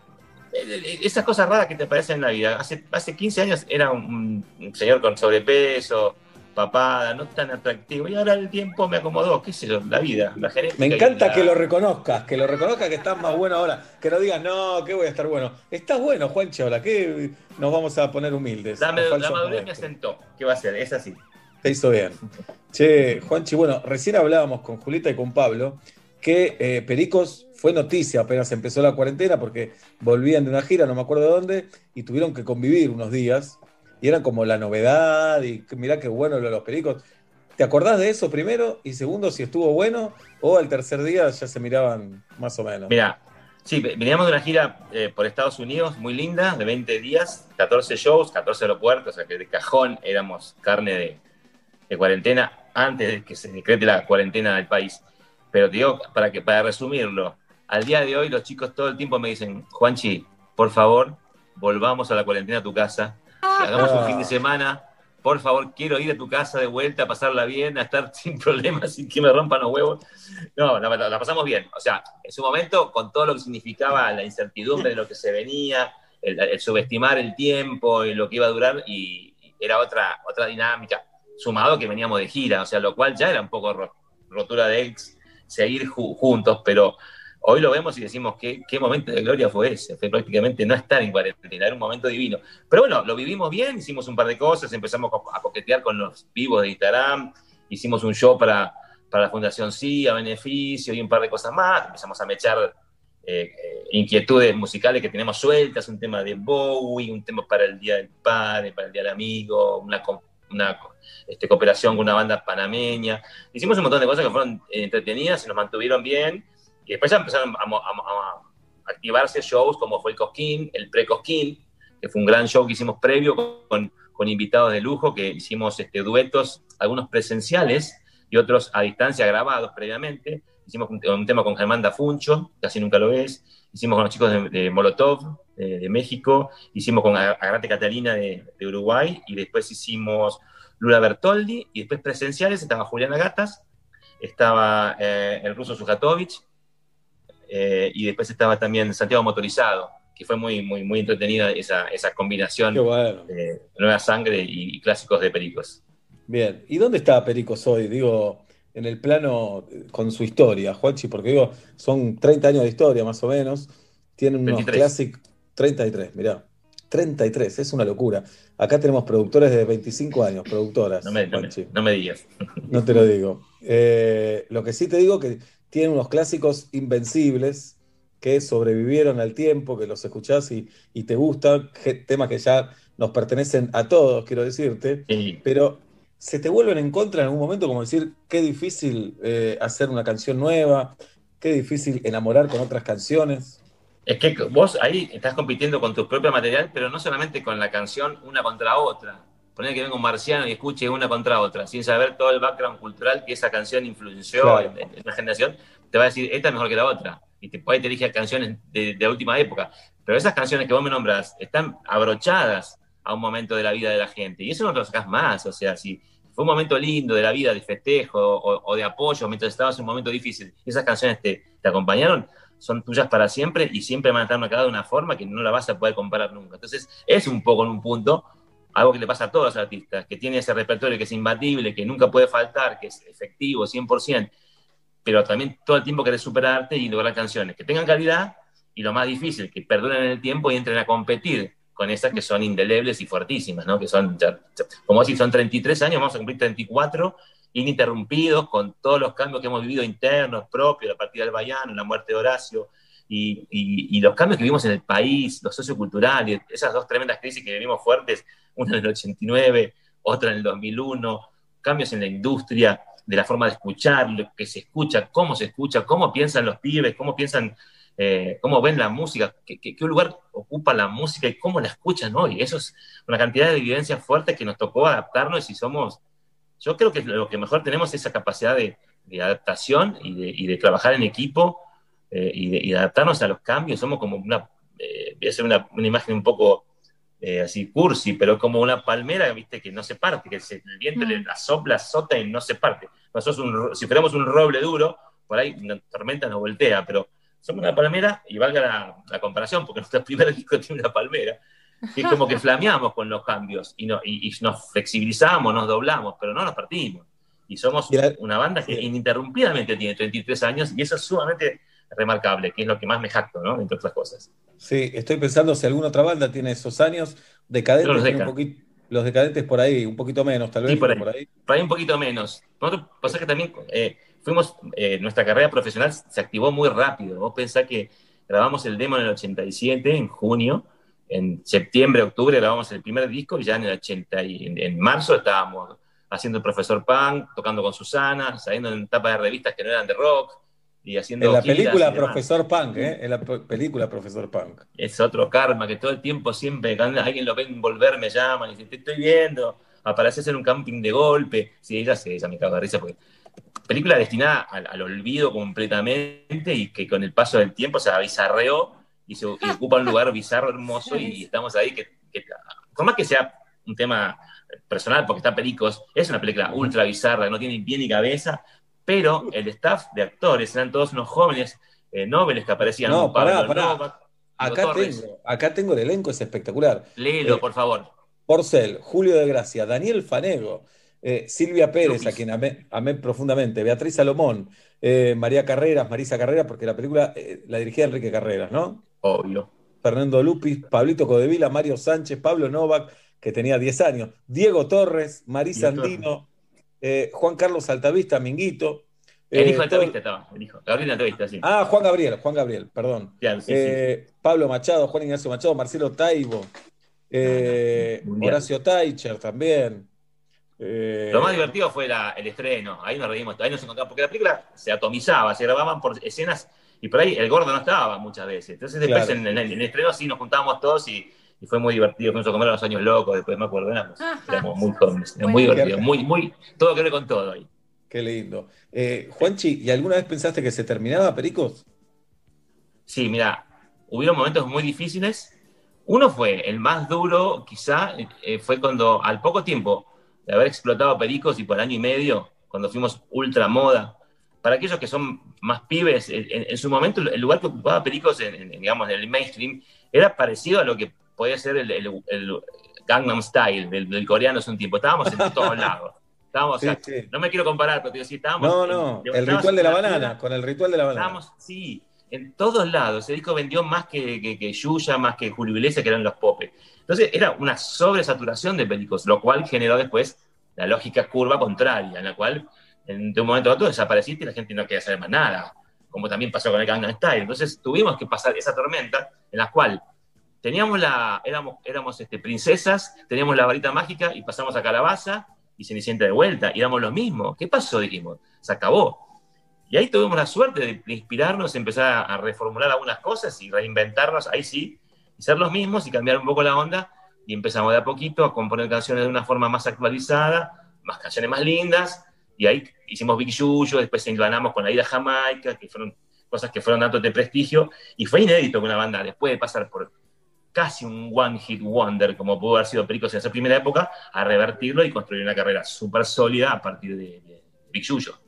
Esas cosas raras que te parecen en la vida. Hace, hace 15 años era un, un señor con sobrepeso, papada, no tan atractivo. Y ahora el tiempo me acomodó, qué sé yo, la vida, la genética. Me encanta la- que lo reconozcas, que lo reconozcas que estás más bueno ahora. Que no digas, no, que voy a estar bueno. Estás bueno, Juanchi, ahora que nos vamos a poner humildes. La, madurez me asentó. ¿Qué va a ser? Es así. Te hizo bien. Che, Juanchi, bueno, recién hablábamos con Julita y con Pablo que eh, Pericos fue noticia apenas empezó la cuarentena porque volvían de una gira, no me acuerdo de dónde, y tuvieron que convivir unos días. Y era como la novedad, y mirá qué bueno lo de los Pericos. ¿Te acordás de eso primero? Y segundo, si estuvo bueno, o al tercer día ya se miraban más o menos. Mira, sí, ve- veníamos de una gira eh, por Estados Unidos muy linda, de 20 días, 14 shows, 14 aeropuertos, o sea que de cajón éramos carne de, cuarentena antes de que se decrete la cuarentena del país. Pero te para, que, para resumirlo, al día de hoy los chicos todo el tiempo me dicen, Juanchi, por favor, volvamos a la cuarentena a tu casa, hagamos un fin de semana, por favor, quiero ir a tu casa de vuelta, a pasarla bien, a estar sin problemas, sin que me rompan los huevos. No, la, la- la pasamos bien. O sea, en su momento, con todo lo que significaba la incertidumbre de lo que se venía, el, el subestimar el tiempo y lo que iba a durar, y, y era otra, otra dinámica. Sumado que veníamos de gira, o sea, lo cual ya era un poco ro- rotura de ex, seguir ju- juntos, pero hoy lo vemos y decimos qué momento de gloria fue ese, fue prácticamente no estar en cuarentena, era un momento divino. Pero bueno, lo vivimos bien, hicimos un par de cosas, empezamos a coquetear con los vivos de Instagram, hicimos un show para, para la Fundación Sí, a beneficio y un par de cosas más, empezamos a mechar eh, eh, inquietudes musicales que tenemos sueltas, un tema de Bowie, un tema para el Día del Padre, para el Día del Amigo, una, una este, cooperación con una banda panameña. Hicimos un montón de cosas que fueron entretenidas y nos mantuvieron bien. Y después ya empezaron a, a activarse shows como fue el Cosquín, el pre-Cosquín, que fue un gran show que hicimos previo con, invitados de lujo, que hicimos este, duetos, algunos presenciales y otros a distancia grabados previamente. Hicimos un, tema con Germán Dafuncho, casi nunca lo ves. Hicimos con los chicos de, Molotov, de, México. Hicimos con Ag- Agrate Catalina de, Uruguay. Y después hicimos Lula Bertoldi. Y después presenciales estaba Juliana Gatas, estaba eh, el ruso Sujatovic. Eh, y después estaba también Santiago Motorizado, que fue muy, muy, muy entretenida esa, esa combinación bueno. de nueva sangre y, y clásicos de pericos. Bien, ¿y dónde está Pericos hoy? Digo, en el plano eh, con su historia, Juanchi, porque digo, son 30 años de historia más o menos, tienen unos 33. clásicos, 33, mirá, 33, es una locura. Acá tenemos productores de 25 años, productoras, No me, no me- no me digas. No te lo digo. Eh, lo que sí te digo que tienen unos clásicos invencibles que sobrevivieron al tiempo, que los escuchás y, y te gustan, que- temas que ya nos pertenecen a todos, quiero decirte, pero se te vuelven en contra en algún momento, como decir, qué difícil eh, hacer una canción nueva, qué difícil enamorar con otras canciones. Es que vos ahí estás compitiendo con tu propio material, pero no solamente con la canción una contra otra. Poner que venga un marciano y escuche una contra otra, sin saber todo el background cultural que esa canción influenció Claro. en, en una generación, te va a decir, esta es mejor que la otra. Y te, puede te elige canciones de, de la última época. Pero esas canciones que vos me nombras están abrochadas a un momento de la vida de la gente. Y eso no lo sacás más. O sea, si fue un momento lindo de la vida, de festejo o, o de apoyo mientras estabas en un momento difícil, y esas canciones te, te acompañaron, son tuyas para siempre y siempre van a estar marcadas de una forma que no la vas a poder comparar nunca. Entonces, es un poco en un punto algo que le pasa a todos los artistas, que tiene ese repertorio que es imbatible, que nunca puede faltar, que es efectivo 100%, pero también todo el tiempo querés superarte y lograr canciones que tengan calidad y lo más difícil, que perduren en el tiempo y entren a competir con esas que son indelebles y fuertísimas, ¿no? Que son, ya- como decir, son 33 años, vamos a cumplir 34, ininterrumpidos, con todos los cambios que hemos vivido internos, propios, la partida del Bayano, la muerte de Horacio, y, y- y los cambios que vivimos en el país, los socioculturales, esas dos tremendas crisis que vivimos fuertes, una en el 89, otra en el 2001, cambios en la industria, de la forma de escuchar, lo que se escucha, cómo se escucha, cómo piensan los pibes, cómo piensan, eh, cómo ven la música, qué, lugar ocupa la música y cómo la escuchan hoy. Eso es una cantidad de evidencias fuertes que nos tocó adaptarnos y somos, yo creo que lo que mejor tenemos es esa capacidad de, adaptación y de, trabajar en equipo eh, y, de, adaptarnos a los cambios. Somos como una, eh, voy a hacer una imagen un poco eh, así cursi, pero como una palmera, viste, que no se parte, que se- el viento le la sopla, azota y no se parte. Nosotros, un si fuéramos un roble duro, por ahí una tormenta nos voltea, pero somos una palmera, y valga la, la comparación, porque nuestro primer disco tiene una palmera, que es como que flameamos con los cambios y, no, y, y nos flexibilizamos, nos doblamos, pero no nos partimos. Y somos una banda que ininterrumpidamente tiene 33 años y eso es sumamente remarcable, que es lo que más me jacto, ¿no? Entre otras cosas. Sí, estoy pensando si alguna otra banda tiene esos años. Decadentes, Los un poquito- los decadentes por ahí, un poquito menos, tal vez. Sí, por ahí. por ahí. Por ahí un poquito menos. Nosotros, pasa que también eh, fuimos, eh, nuestra carrera profesional se activó muy rápido. Vos pensás que grabamos el demo en el 87, en junio, en septiembre, octubre grabamos el primer disco y ya en el 80 y en, en marzo estábamos haciendo el profesor Punk, tocando con Susana, saliendo en tapas de revistas que no eran de rock y haciendo En la película y. Profesor Punk, ¿eh? En la pe- película Profesor Punk. Es otro karma que todo el tiempo siempre, cuando alguien lo ve envolver, me llaman y dicen, te estoy viendo, apareces en un camping de golpe. Sí, ella se ella me cago de risa porque película destinada al, al olvido completamente y que con el paso del tiempo se bizarreó y se y ocupa un lugar bizarro, hermoso y estamos ahí que, que por más que sea un tema personal, porque está Pericos, es una película ultra bizarra, no tiene ni pie ni cabeza, pero el staff de actores eran todos unos jóvenes eh, nobles que aparecían. No, pará, pará. Acá tengo, acá tengo el elenco, es espectacular. Léelo, Eh, por favor. Porcel, Julio de Gracia, Daniel Fanego, eh, Silvia Pérez, Lupis. a quien amé, amé profundamente, Beatriz Salomón, María Carreras, Marisa Carreras, porque la película la dirigía Enrique Carreras, ¿no? Obvio. Fernando Lupis, Pablito Codevila, Mario Sánchez, Pablo Novak, que tenía 10 años, Diego Torres, Marisa. Andino, eh, Juan Carlos Altavista, Minguito. El eh, hijo de todo- Tavista estaba, el hijo. Gabriel Tavista, sí. Ah, Juan Gabriel, Juan Gabriel, perdón. Claro, sí, Eh, Pablo Machado, Juan Ignacio Machado, Marcelo Taibo, eh, Mundial. Horacio Taicher también. Eh, Lo más divertido fue la- el estreno. Ahí nos reímos, ahí nos encontramos. Porque la película se atomizaba, se grababan por escenas y por ahí el gordo no estaba muchas veces. Entonces, después Claro. en, en el, en el estreno sí nos juntábamos todos y, y fue muy divertido. Fuimos a comer a los años locos, después me acuerdo, éramos, éramos muy jóvenes. Era muy divertido, muy, muy. Todo que ver con todo ahí. Qué lindo. Eh, Juanchi, ¿y alguna vez pensaste que se terminaba Pericos? Sí, mira, hubieron momentos muy difíciles. Uno fue el más duro, quizá, eh, fue cuando al poco tiempo de haber explotado Pericos y por año y medio, cuando fuimos ultra moda, para aquellos que son más pibes, en, en- en su momento el lugar que ocupaba Pericos en, en, digamos, en el mainstream era parecido a lo que podía ser el, el- el Gangnam Style del, del coreano hace un tiempo. Estábamos en todos lados. Estábamos, o sea, Sí, sí. No me quiero comparar, pero te digo, sí, estábamos. No, en- no, el estábamos ritual de la en banana, con el ritual de la banana. Estábamos, sí, en todos lados. Ese disco vendió más que, que, que Yuya, más que Julio Iglesias, que eran los popes. Entonces era una sobresaturación de películas, lo cual generó después la lógica curva contraria, en la cual en- de un momento a otro desapareciste y la gente no quería saber más nada. como también pasó con el Gangnam Style. Entonces tuvimos que pasar esa tormenta en la cual teníamos la, éramos, éramos este, princesas, teníamos la varita mágica y pasamos a Calabaza y Cenicienta de vuelta, y éramos lo mismo. ¿Qué pasó? Dijimos, se acabó. Y ahí tuvimos la suerte de, inspirarnos, empezar a, reformular algunas cosas y reinventarnos, ahí sí, y ser los mismos y cambiar un poco la onda. Y empezamos de a poquito a componer canciones de una forma más actualizada, más canciones más lindas, y ahí hicimos Big Yuyo, después englanamos con la ida Jamaica, que fueron cosas que fueron datos de prestigio, y fue inédito que una banda, después de pasar por casi un one hit wonder, como pudo haber sido Pericos en esa primera época, a revertirlo y construir una carrera súper sólida a partir de, de Big Yuyo.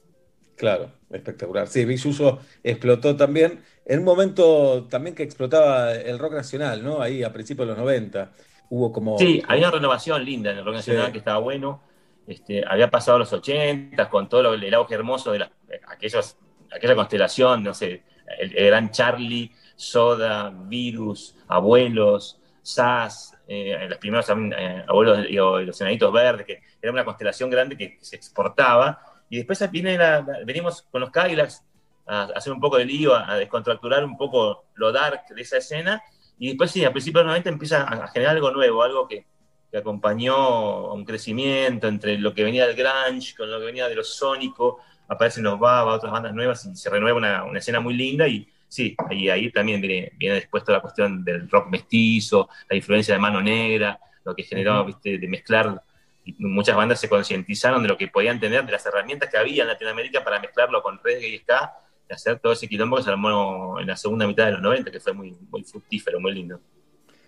Claro, espectacular. Sí, Big Yuyo explotó también en un momento también que explotaba el rock nacional, ¿no? Ahí a principios de los 90 hubo como... Sí, había una renovación linda en el rock nacional Sí. que estaba bueno. Este, había pasado los 80 con todo lo- el auge hermoso de las- aquellos, aquella constelación, no sé, el, el gran Charlie, Soda, Virus, Abuelos, SAS, eh, los primeros eh, Abuelos y o los Enanitos Verdes, que era una constelación grande que se exportaba. Y después viene la- la- venimos con los Cadillacs a, a hacer un poco de lío, a, a descontracturar un poco lo dark de esa escena. Y después sí, a principios de los 90 empieza a, a generar algo nuevo, algo que, que acompañó a un crecimiento entre lo que venía del grunge con lo que venía de lo sónico, aparecen los Baba, otras bandas nuevas y se renueva una, una escena muy linda y sí, ahí, ahí también viene, viene después toda la cuestión del rock mestizo, la influencia de Mano Negra, lo que generaba, viste, de mezclar, y muchas bandas se concientizaron de lo que podían tener, de las herramientas que había en Latinoamérica para mezclarlo con reggae y ska, de hacer todo ese quilombo que se armó en la segunda mitad de los 90, que fue muy, muy fructífero, muy lindo.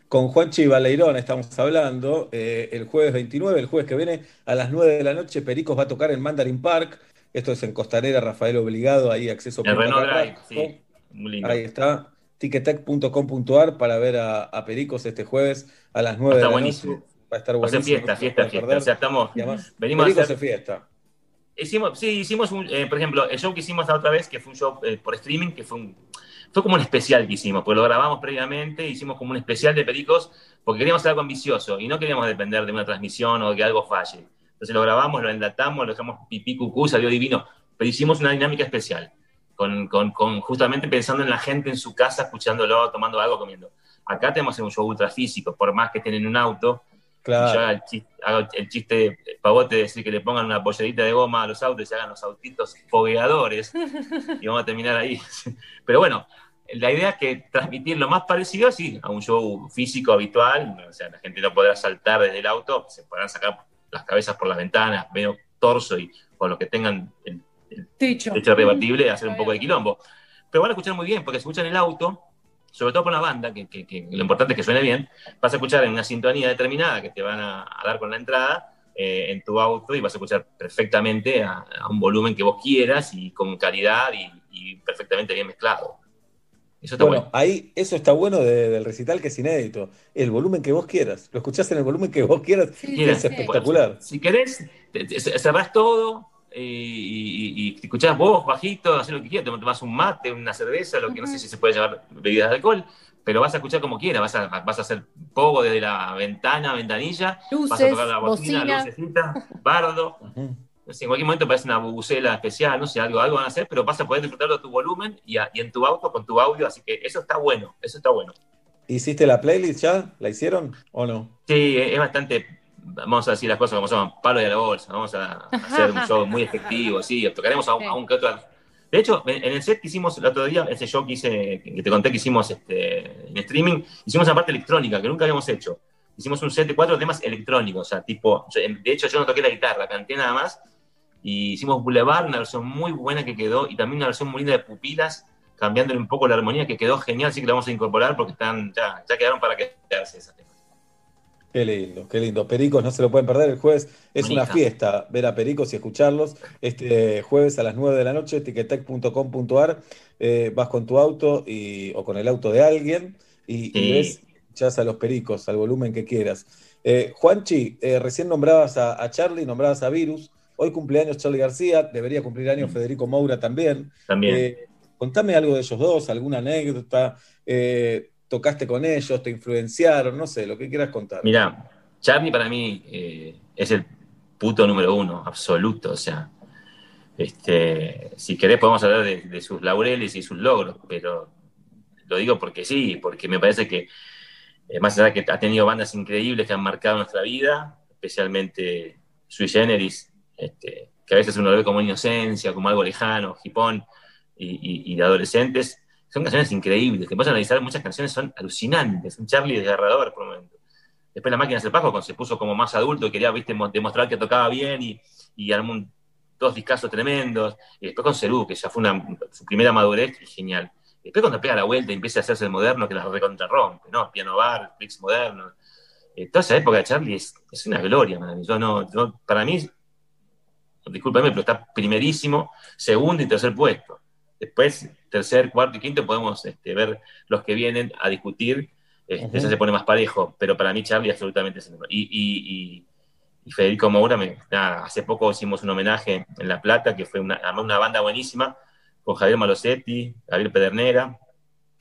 Con Juanchi Baleirón estamos hablando eh, el jueves 29, el jueves que viene a las 9 de la noche, Pericos va a tocar en Mandarin Park. Esto es en Costanera, Rafael Obligado, ahí acceso El Renault Drive, sí, muy lindo. Ahí está, ticketec.com.ar para ver a, a Pericos este jueves a las 9 de Está la buenísimo. noche. Va a estar Va a ser buenísimo. fiesta, no fiesta, fiesta. O sea, estamos, además, venimos a Pericos hacer- es fiesta. Hicimos, sí, hicimos un, eh, por ejemplo, el show que hicimos la otra vez, que fue un show eh, por streaming, que fue un, fue como un especial que hicimos, porque lo grabamos previamente, hicimos como un especial de Pericos, porque queríamos hacer algo ambicioso y no queríamos depender de una transmisión o de que algo falle. Entonces lo grabamos, lo enlatamos, lo dejamos pipí cucú, salió divino, pero hicimos una dinámica especial, con, con- con justamente pensando en la gente en su casa, escuchándolo, tomando algo, comiendo. Acá tenemos un show ultra físico, por más que estén en un auto, Claro. yo haga el chiste, hago el chiste pavote de decir que le pongan una pollerita de goma a los autos y se hagan los autitos fogueadores y vamos a terminar ahí. Pero bueno, la idea es que transmitir lo más parecido, sí, a un show físico habitual, o sea, la gente no podrá saltar desde el auto, se podrán sacar las cabezas por las ventanas, medio torso y con los que tengan el Techo. techo rebatible, hacer un poco de quilombo. Pero van a escuchar muy bien, porque si escuchan el auto, sobre todo con la banda, que, que- que lo importante es que suene bien, vas a escuchar en una sintonía determinada que te van a, a dar con la entrada eh, en tu auto y vas a escuchar perfectamente a, a un volumen que vos quieras y con calidad y, y perfectamente bien mezclado. Eso está Bueno, bueno. ahí eso está bueno de- del recital que es inédito. El volumen que vos quieras. Lo escuchás en el volumen que vos quieras. Mira, es espectacular. Si querés, te- te- cerrás todo eh, y, y- y te escuchás vos bajito, haces lo que quieras, te tomás un mate, una cerveza, lo que no sé si se puede llevar bebidas de alcohol, pero vas a escuchar como quieras, vas a, vas a hacer poco desde la ventana, ventanilla, vas a Luces, tocar la bocina, bocina. lucecita, bardo. No sé, en cualquier momento parece una bubucela especial, no sé, algo, algo van a hacer, pero vas a poder disfrutarlo a tu volumen y, a- y en tu auto con tu audio, así que eso está bueno, eso está bueno. ¿Hiciste la playlist ya? ¿La hicieron o no? Sí, es bastante, vamos a decir las cosas como son, palo de la bolsa, vamos a hacer un show muy efectivo, sí, tocaremos a, un- a que otro. De hecho, en el set que hicimos el otro día, ese show que hice, que te conté que hicimos este, en streaming, hicimos una parte electrónica que nunca habíamos hecho. Hicimos un set de cuatro temas electrónicos, o sea, tipo, de hecho yo no toqué la guitarra, canté nada más, y hicimos Boulevard, una versión muy buena que quedó, y también una versión muy linda de Pupilas, cambiándole un poco la armonía, que quedó genial, así que la vamos a incorporar porque están, ya, ya quedaron para quedarse esas. Qué lindo, qué lindo. Pericos no se lo pueden perder. El jueves es Bonita. una fiesta ver a Pericos y escucharlos. Este jueves a las 9 de la noche, ticketec.com.ar. eh, vas con tu auto y, o con el auto de alguien y, y Sí. ves, escuchás a los Pericos al volumen que quieras. Eh, Juanchi, eh, recién nombrabas a, a Charlie, nombrabas a Virus. Hoy cumpleaños Charlie García, debería cumplir años Federico Moura también. Mm. También. Eh, contame algo de ellos dos, alguna anécdota. Tocaste con ellos, te influenciaron, no sé, lo que quieras contar. Mira, Charlie para mí eh, es el puto número uno, absoluto. O sea, Este, si querés podemos hablar de, sus laureles y sus logros, pero lo digo porque sí, porque me parece que, eh, más allá de que ha tenido bandas increíbles que han marcado nuestra vida, especialmente Sui Generis, este, que a veces uno lo ve como inocencia, como algo lejano, hipón y- y de adolescentes, son canciones increíbles. Te puedes analizar, muchas canciones son alucinantes. Un Charlie desgarrador por momento. Después la máquina del Pajo, cuando se puso como más adulto y quería ¿viste, mo- demostrar que tocaba bien y, y armó un- dos discazos tremendos. Y después con Cerú, que ya fue una, su primera madurez y genial. Después cuando pega la vuelta y empieza a hacerse el moderno, que la recontrarrompe, ¿no? Piano bar, flicks modernos. Eh, toda esa época de Charlie es, es una gloria. Yo no, para mí, discúlpame, pero está primerísimo, segundo y tercer puesto. Después, tercer, cuarto y quinto, podemos este, ver los que vienen a discutir. Este. Ese se pone más parejo, pero para mí Charlie absolutamente es el mejor. Y, y- y- y Federico Moura, me- nada, hace poco hicimos un homenaje en La Plata, que fue una, una banda buenísima, con Javier Malosetti, Javier Pedernera,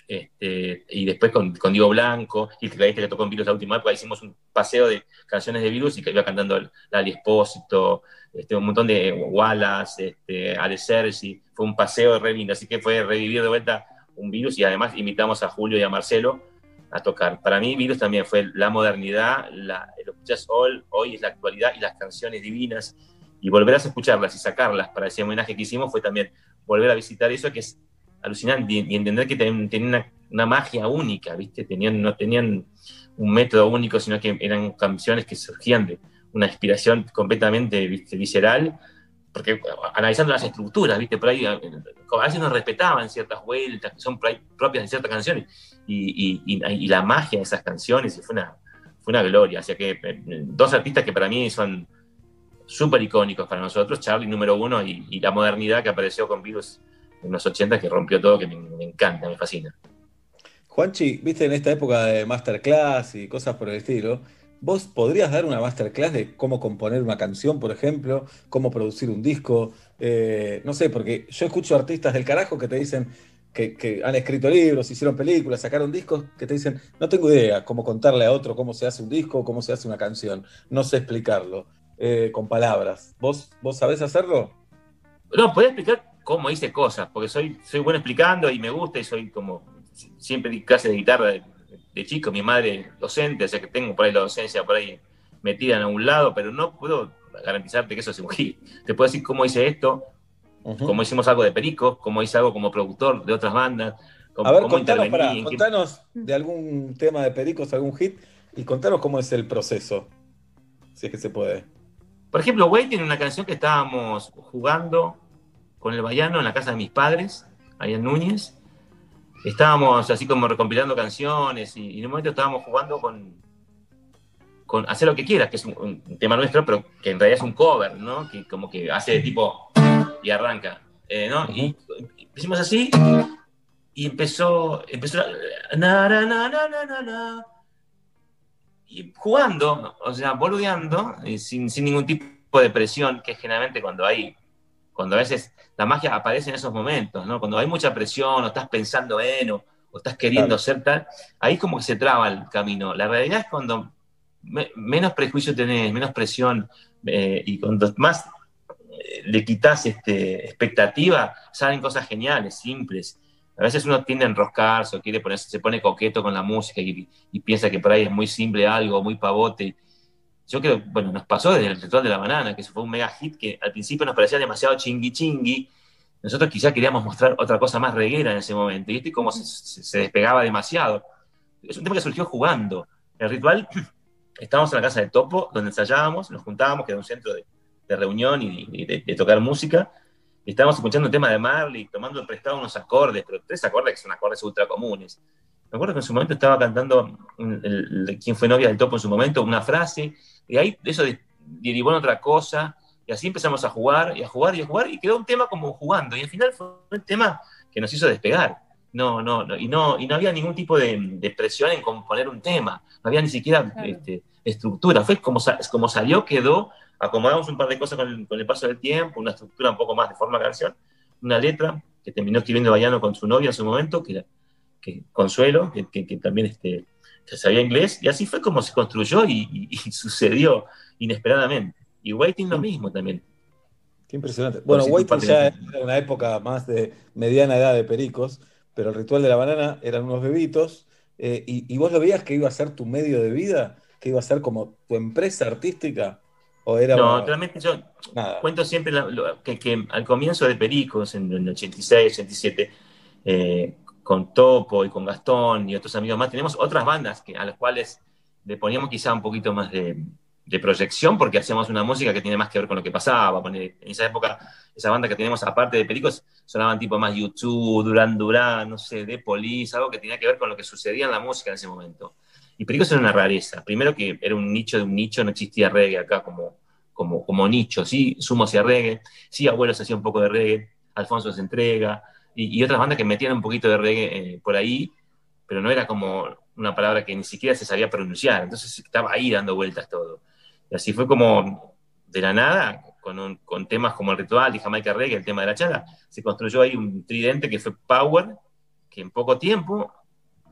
este, y después con, con Diego Blanco, y el que tocó en Virus la última época, hicimos un paseo de canciones de Virus y que iba cantando Lali Espósito, este, un montón de Wallace, este, Ale Sergi, fue un paseo re lindo, así que fue revivir de vuelta un Virus y además invitamos a Julio y a Marcelo a tocar. Para mí Virus también fue la modernidad, la, lo escuchas hoy, hoy es la actualidad y las canciones divinas, y volver a escucharlas y sacarlas para ese homenaje que hicimos fue también volver a visitar eso que es alucinante y, entender que ten- tenían una, una magia única, ¿viste? Tenían, no tenían un método único, sino que eran canciones que surgían de una inspiración completamente ¿viste? visceral, porque analizando las estructuras, ¿viste? Por ahí a veces nos respetaban ciertas vueltas que son propias de ciertas canciones y, y- y- y la magia de esas canciones y fue una, fue una gloria. O sea que eh, dos artistas que para mí son súper icónicos para nosotros, Charlie número uno y, y la modernidad que apareció con Virus en los 80 que rompió todo, que me, me encanta, me fascina. Juanchi, viste, en esta época de masterclass y cosas por el estilo, ¿vos podrías dar una masterclass de cómo componer una canción, por ejemplo? ¿Cómo producir un disco? Eh, no sé, porque yo escucho artistas del carajo que te dicen que, que han escrito libros, hicieron películas, sacaron discos, que te dicen, no tengo idea cómo contarle a otro cómo se hace un disco, cómo se hace una canción, no sé explicarlo eh, con palabras. ¿Vos, ¿Vos sabés hacerlo? No, podés explicar cómo hice cosas, porque soy, soy bueno explicando y me gusta y soy como, siempre di clases de guitarra de, de chico, mi madre docente, o sea que tengo por ahí la docencia por ahí metida en algún lado, pero no puedo garantizarte que eso es un hit. Te puedo decir cómo hice esto, cómo hicimos algo de Perico, cómo hice algo como productor de otras bandas, cómo, A ver, cómo contanos, qué- de algún tema de Pericos, algún hit, y contanos cómo es el proceso, si es que se puede. Por ejemplo, Wade tiene una canción que estábamos jugando con el Bayano en la casa de mis padres, ahí en Núñez. Estábamos así como recompilando canciones y, y en un momento estábamos jugando con, con Hacer lo que quieras, que es un, un tema nuestro, pero que en realidad es un cover, ¿no? Que como que hace de tipo y arranca, eh, ¿no? Y hicimos así y empezó, empezó na, na, na, y jugando, o sea, boludeando, y sin, sin ningún tipo de presión, que generalmente cuando hay, cuando a veces la magia aparece en esos momentos, ¿no? Cuando hay mucha presión, o estás pensando en, o, o estás queriendo Claro. ser tal, ahí como que se traba el camino. La realidad es cuando me- menos prejuicio tenés, menos presión, eh, y cuando más eh, le quitas este, expectativa, salen cosas geniales, simples. A veces uno tiende a enroscarse o quiere ponerse, se pone coqueto con la música y, y piensa que por ahí es muy simple algo, muy pavote. Yo creo, bueno, nos pasó desde el ritual de la banana, que fue un mega hit que al principio nos parecía demasiado chingui chingui. Nosotros quizá queríamos mostrar otra cosa más reguera en ese momento. Y este como se, se- despegaba demasiado. Es un tema que surgió jugando. El ritual, estábamos en la casa de Topo, donde ensayábamos, nos juntábamos, que era un centro de, de reunión y, de, de tocar música. Y estábamos escuchando un tema de Marley, tomando prestado unos acordes, pero tres acordes que son acordes ultra comunes. Me acuerdo que en su momento estaba cantando el- el- quien fue novia del topo en su momento, una frase, y ahí eso de- derivó en otra cosa, y así empezamos a jugar, y a jugar, y a jugar, y quedó un tema como jugando, y al final fue un tema que nos hizo despegar. No, no, no, y no, y no había ningún tipo de, de presión en componer un tema, no había ni siquiera este, estructura, fue como, como salió, quedó, acomodamos un par de cosas con el, con el paso del tiempo, una estructura un poco más de forma canción, una letra que terminó escribiendo Bayano con su novia en su momento, que era que, Consuelo, que, que- que también este, que sabía inglés, y así fue como se construyó y, y- y sucedió inesperadamente. Y Waiting lo mismo también. Qué impresionante. Bueno, White parte ya era una época más de mediana edad de pericos, pero el ritual de la banana eran unos bebitos, eh, y, y vos lo veías que iba a ser tu medio de vida, que iba a ser como tu empresa artística, o era No, realmente yo nada. cuento siempre la- lo- que, que al comienzo de Pericos, en el 86, 87, eh, con Topo y con Gastón y otros amigos más, tenemos otras bandas que, a las cuales le poníamos quizá un poquito más de, de proyección porque hacíamos una música que tiene más que ver con lo que pasaba. En esa época, esa banda que teníamos aparte de Pericos, sonaban tipo más YouTube, Duran Duran, no sé, The Police, algo que tenía que ver con lo que sucedía en la música en ese momento. Y Pericos era una rareza. Primero que era un nicho de un nicho, no existía reggae acá como, como, como nicho. Sí, Sumo hacía reggae, sí, Abuelos hacía un poco de reggae, Alfonso se entrega, y, y otras bandas que metían un poquito de reggae eh, por ahí, pero no era como una palabra que ni siquiera se sabía pronunciar. Entonces estaba ahí dando vueltas todo. Y así fue como de la nada, con, un- con temas como el ritual y Jamaica Reggae, el tema de la chala, se construyó ahí un tridente que fue Power, que en poco tiempo,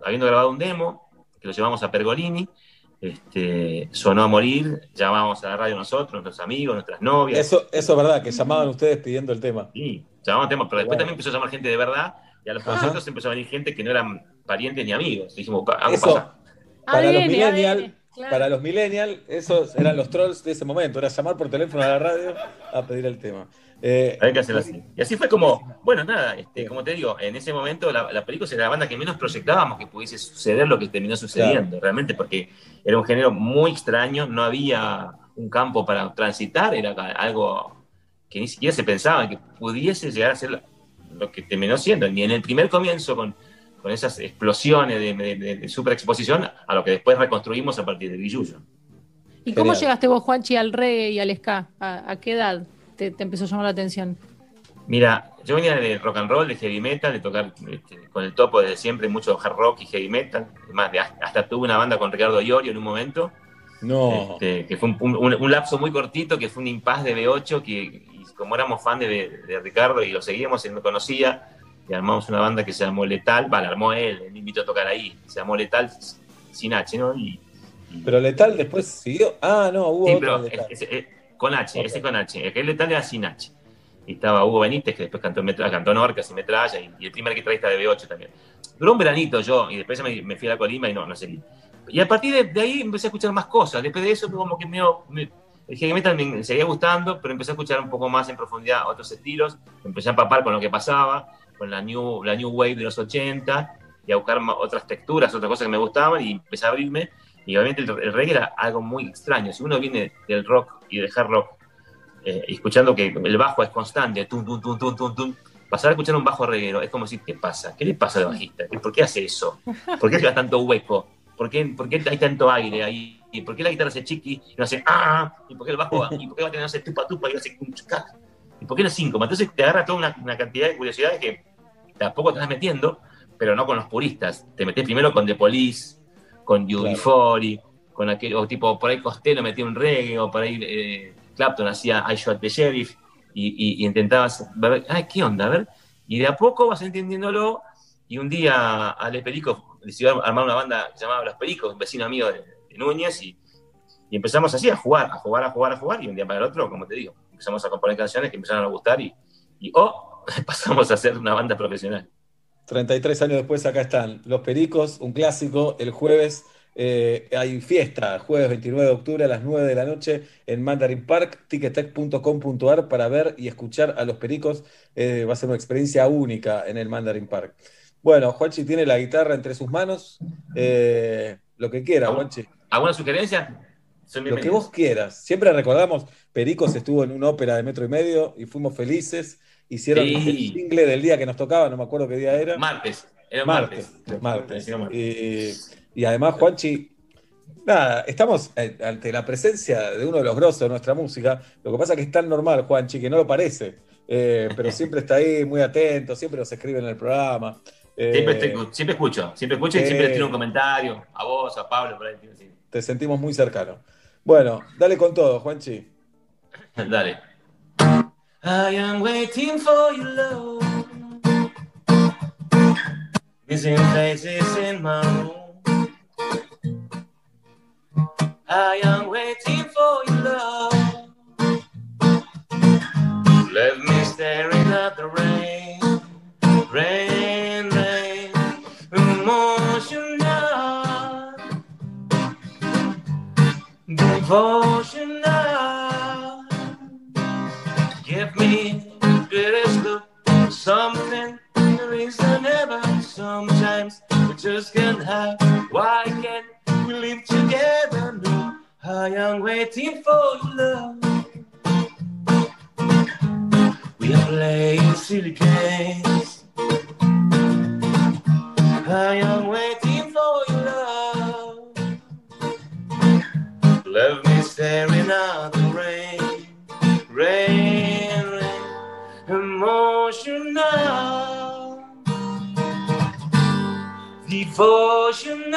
habiendo grabado un demo, que lo llevamos a Pergolini, este, sonó a morir, llamamos a la radio nosotros, nuestros amigos, nuestras novias. Eso, eso es verdad, que llamaban ustedes pidiendo el tema. Sí, llamamos temas, pero después Bueno. también empezó a llamar gente de verdad, y a los conciertos empezó a venir gente que no eran parientes ni amigos. Dijimos, "Pa- algo Eso, pasa. para los millennial, ADN, claro. para los millennial, esos eran los trolls de ese momento, era llamar por teléfono a la radio a pedir el tema. Eh, Hay que hacerlo así. Y así fue como, bueno, nada, este, como te digo, en ese momento la, la película era la banda que menos proyectábamos que pudiese suceder lo que terminó sucediendo, realmente, porque era un género muy extraño, no había un campo para transitar, era algo que ni siquiera se pensaba que pudiese llegar a ser lo- lo que terminó siendo, ni en el primer comienzo con, con esas explosiones de, de, de- de superexposición, a lo que después reconstruimos a partir de Grillullo. ¿Y cómo Genial. llegaste vos, Juanchi, al reggae y al ska? ¿A, a qué edad te, te empezó a llamar la atención? Mira, yo venía de rock and roll, de heavy metal, de tocar este, con el topo desde siempre, mucho hard rock y heavy metal. Además, de- hasta tuve una banda con Ricardo Iorio en un momento, No. este, que fue un, un- un lapso muy cortito, que fue un impas de B8, que y como éramos fan de, de Ricardo y lo seguíamos, él me conocía, y armamos una banda que se llamó Letal, vale, armó él, él me invitó a tocar ahí, se llamó Letal sin H, ¿no? Y, Pero Letal después siguió. Ah, no, hubo Sí, otro pero Letal. es- es- es- con H, Ok. ese con H. Aquel letal era sin H. Y estaba Hugo Benítez, que después cantó, Metra- cantó Norcas y Metralla, y, y el primer guitarrista de B8 también. Duró un veranito yo, y después ya me, me fui a la Colima y no, no seguí. Y a partir de, de ahí empecé a escuchar más cosas. Después de eso, como que me, me- el heavy metal me seguía gustando, pero empecé a escuchar un poco más en profundidad otros estilos. Empecé a empapar con lo que pasaba, con la new, la new wave de los 80, y a buscar otras texturas, otras cosas que me gustaban, y empecé a abrirme. Y obviamente el, el reggae era algo muy extraño. Si uno viene del rock y rock, eh, escuchando que el bajo es constante, tum, tum, tum, tum, tum, tum, pasar a escuchar un bajo reguero es como decir, ¿qué pasa? ¿Qué le pasa al bajista? ¿Por qué hace eso? ¿Por qué lleva tanto hueco? ¿Por qué, por qué hay tanto aire ahí? ¿Y por qué la guitarra hace chiqui y no hace ah? ¿Y por qué el bajo y por qué va a tener no hace tupa tupa y hace cum, chucac? ¿Y por qué no síncopa? Entonces te agarra toda una, una cantidad de curiosidades que tampoco te estás metiendo, pero no con los puristas. Te metes primero con The Police, con UB40, con aquel, o tipo, por ahí Costello metía un reggae, o por ahí eh, Clapton hacía I Shot the Sheriff, y, intentabas ay, ¿qué onda? A ver, y de a poco vas entendiéndolo, y un día Ale Perico decidió armar una banda que se llamaba Los Pericos, un vecino amigo de, Núñez, y, y empezamos así a jugar, a jugar, a jugar, a jugar, y un día para el otro, como te digo, empezamos a componer canciones que empezaron a gustar, y, y oh, pasamos a ser una banda profesional. 33 años después acá están Los Pericos, un clásico, el jueves eh, hay fiesta, jueves 29 de octubre a las 9 de la noche en Mandarin Park, ticketek.com.ar para ver y escuchar a Los Pericos, Eh, va a ser una experiencia única en el Mandarin Park. Bueno, Juanchi tiene la guitarra entre sus manos, eh, lo que quiera, Juanchi. ¿Alguna sugerencia? Lo que vos quieras. Siempre recordamos, Pericos estuvo en una ópera de metro y medio y fuimos felices. Hicieron Sí. el single del día que nos tocaba, no me acuerdo qué día era. Martes, era martes. martes. Martes. Era martes. Y, y además, Juanchi, nada, estamos eh, ante la presencia de uno de los grosos de nuestra música. Lo que pasa es que es tan normal, Juanchi, que no lo parece. Eh, pero siempre está ahí, muy atento, siempre nos escribe en el programa. Eh, Siempre, siempre escucho, siempre escucho y eh, siempre tiro un comentario. A vos, a Pablo, por ahí. tiro, sí. Te sentimos muy cercano. Bueno, dale con todo, Juanchi. Dale. I am waiting for your love. Missing faces in my room. I am waiting for your love. Left me staring at the rain, rain, rain, emotional, devotional. Give me the greatest look, something the reason ever. Sometimes we just can't have. Why can't we live together? No, I am waiting for your love. We are playing silly games. I am waiting for your love. Love me staring at the rain, rain, rain, emotional, devotional.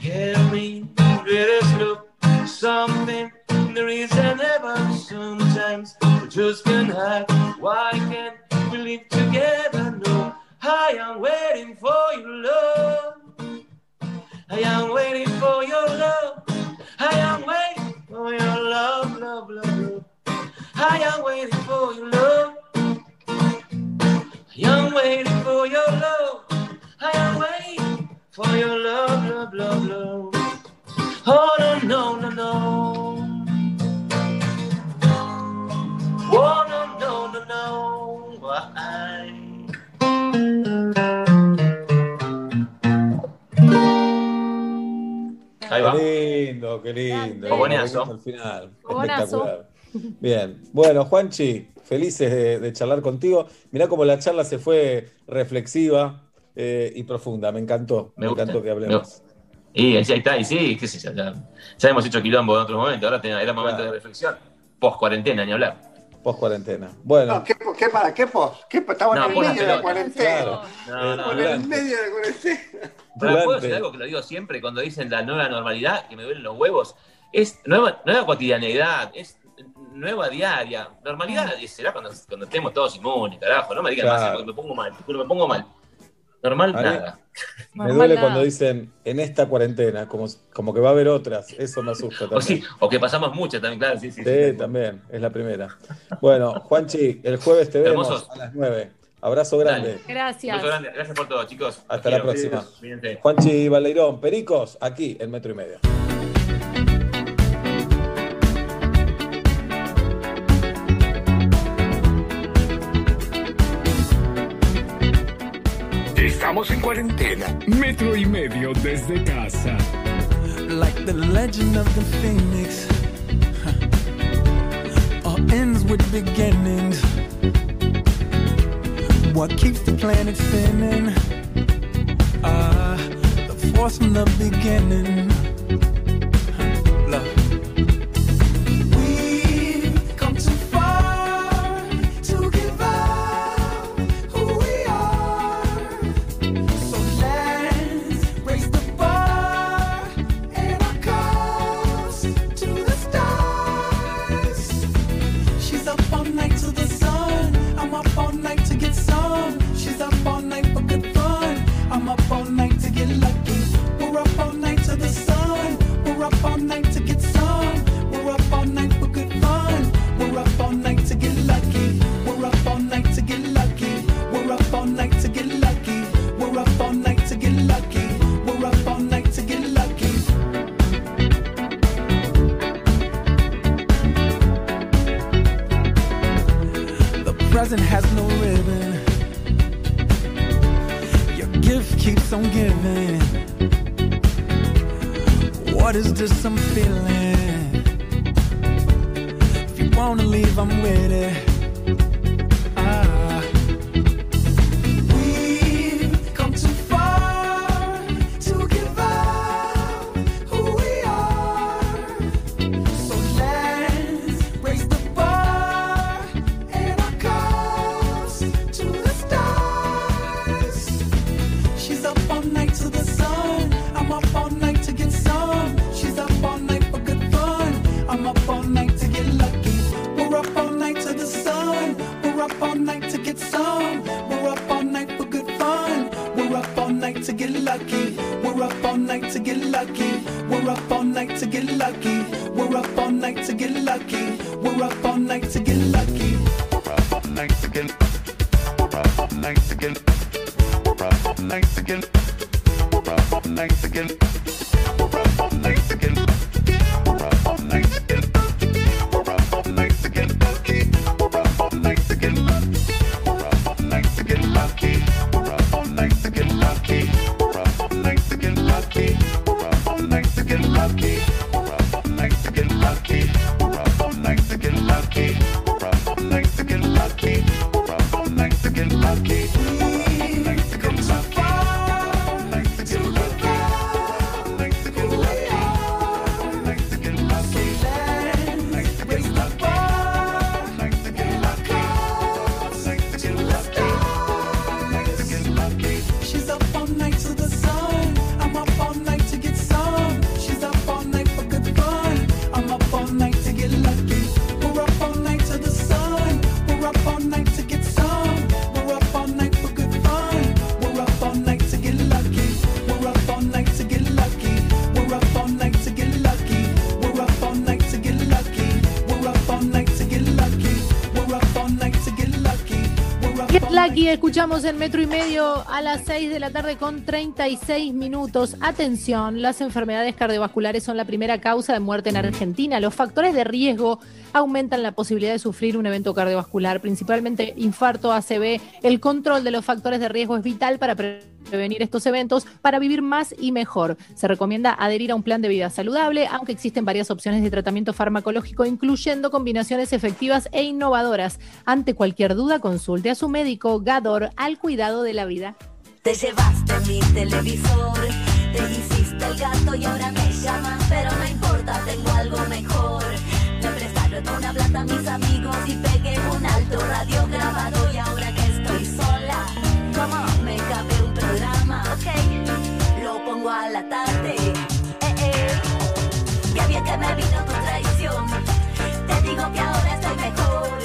Give me greatest look, something there isn't ever. Sometimes we just can't hide. Why can't we live together? No, I am waiting for your love. I am waiting for your love. I am waiting for your love, love, love, love. I am waiting for your love. I am waiting for your love. I am waiting for your love, love, love, love. Oh no, no, no, no. Oh no, no, no, no. Why? Ahí va. Qué lindo, qué lindo. Al final. Espectacular. Bien. Bueno, Juanchi, felices de, de charlar contigo. Mirá cómo la charla se fue reflexiva eh, y profunda. Me encantó. Me, Me gusta, encantó que hablemos. Y ahí está, y sí, qué sé yo, ya, ya hemos hecho quilombo en otros momentos, ahora era momento de reflexión. Post cuarentena, ni hablar. Post cuarentena. Bueno. No, ¿qué, ¿qué para? ¿Qué pos? ¿Qué, estamos No, en el medio de la cuarentena. Claro. No, no, Estamos en no. el medio de la cuarentena. Pero ¿puedo decir algo que lo digo siempre cuando dicen la nueva normalidad, que me duelen los huevos? Es nueva, nueva cotidianeidad, es nueva diaria. Normalidad será cuando, cuando estemos todos inmunes, carajo. No me digan Claro. más, porque me pongo mal, te juro, me pongo mal. Normal, nada. Me duele cuando dicen en esta cuarentena, como, como que va a haber otras. Eso me asusta también. O, sí, o que pasamos muchas también, claro, sí, sí. Sí, sí. también, es la primera. Bueno, Juanchi, el jueves te vemos Hermosos. a las 9. Abrazo grande. Gracias. Beso grande. Gracias por todo, chicos. Hasta Los la quiero. próxima. Juanchi Baldeirón, Pericos, aquí en Metro y Medio. Estamos en cuarentena. Metro y medio desde casa. like the legend of the phoenix. All ends with beginnings. What keeps the planet spinning? Ah the force from the beginning on giving. What is this I'm feeling? If you wanna leave, I'm with it. Escuchamos en metro y medio a las 6 de la tarde con 36 minutos. Atención, las enfermedades cardiovasculares son la primera causa de muerte en Argentina. Los factores de riesgo aumentan la posibilidad de sufrir un evento cardiovascular, principalmente infarto, ACV. El control de los factores de riesgo es vital para pre- prevenir estos eventos, para vivir más y mejor. Se recomienda adherir a un plan de vida saludable, aunque existen varias opciones de tratamiento farmacológico, incluyendo combinaciones efectivas e innovadoras. Ante cualquier duda, consulte a su médico Gador al cuidado de la vida. Te llevaste mi televisor, te hiciste el gato y ahora me llaman, pero no importa, tengo algo mejor. Me prestaron una plata mis amigos y pegué un alto radio la tarde. Eh, eh. Qué bien que me vino tu traición, te digo que ahora estoy mejor.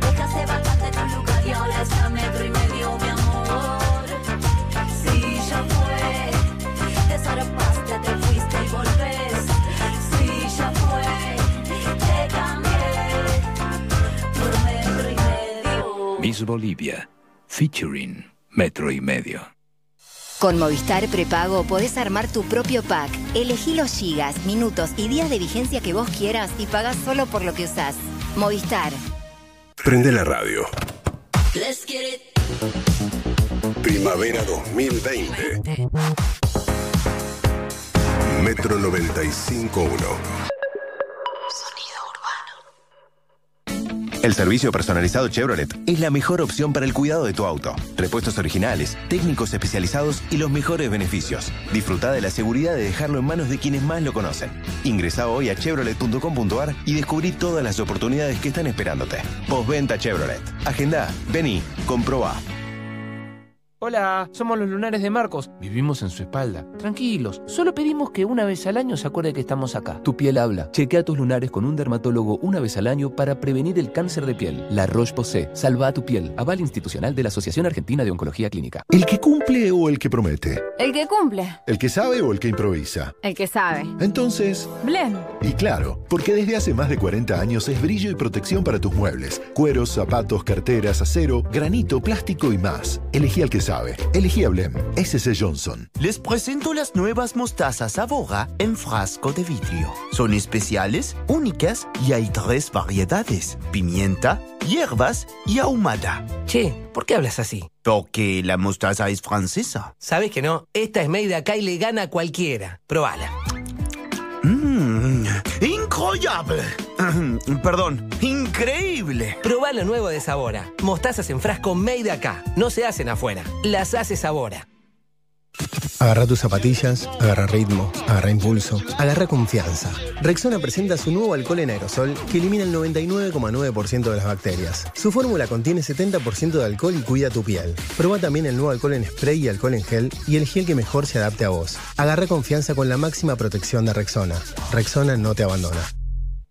Dejaste vacante tu lugar y ahora está metro y medio, mi amor. Si ya fue, te zarpaste, te fuiste y volvés. Si ya fue, te cambié por metro y medio. Miss Bolivia, featuring Metro y Medio. Con Movistar Prepago podés armar tu propio pack. Elegí los gigas, minutos y días de vigencia que vos quieras y pagás solo por lo que usás. Movistar. Prende la radio. Let's get it. Primavera 2020. Metro 95.1. El servicio personalizado Chevrolet es la mejor opción para el cuidado de tu auto. Repuestos originales, técnicos especializados y los mejores beneficios. Disfruta de la seguridad de dejarlo en manos de quienes más lo conocen. Ingresa hoy a chevrolet.com.ar y descubrí todas las oportunidades que están esperándote. Postventa Chevrolet. Agenda, vení, comprobá. Hola, somos los lunares de Marcos. Vivimos en su espalda. Tranquilos, solo pedimos que una vez al año se acuerde que estamos acá. Tu piel habla. Chequea tus lunares con un dermatólogo una vez al año para prevenir el cáncer de piel. La Roche-Posay. Salva a tu piel. Aval institucional de la Asociación Argentina de Oncología Clínica. ¿El que cumple o el que promete? El que cumple. ¿El que sabe o el que improvisa? El que sabe. Entonces, Blen. y claro, porque desde hace más de 40 años es brillo y protección para tus muebles. Cueros, zapatos, carteras, acero, granito, plástico y más. Elegí al que sabe. Elegí a Blem. SC Johnson. Les presento las nuevas mostazas Avora en frasco de vidrio. Son especiales, únicas y hay tres variedades: pimienta, hierbas y ahumada. Che, ¿por qué hablas así? Porque la mostaza es francesa. Sabes que no, esta es made acá y le gana a cualquiera. Probala. Mmm, incroyable. Perdón, increíble. Probá lo nuevo de Sabora. Mostazas en frasco made acá. No se hacen afuera. Las hace Sabora. Agarra tus zapatillas, agarra ritmo, agarra impulso, agarra confianza. Rexona presenta su nuevo alcohol en aerosol que elimina el 99,9% de las bacterias. Su fórmula contiene 70% de alcohol y cuida tu piel. Proba también el nuevo alcohol en spray y alcohol en gel y el gel que mejor se adapte a vos. Agarra confianza con la máxima protección de Rexona. Rexona no te abandona.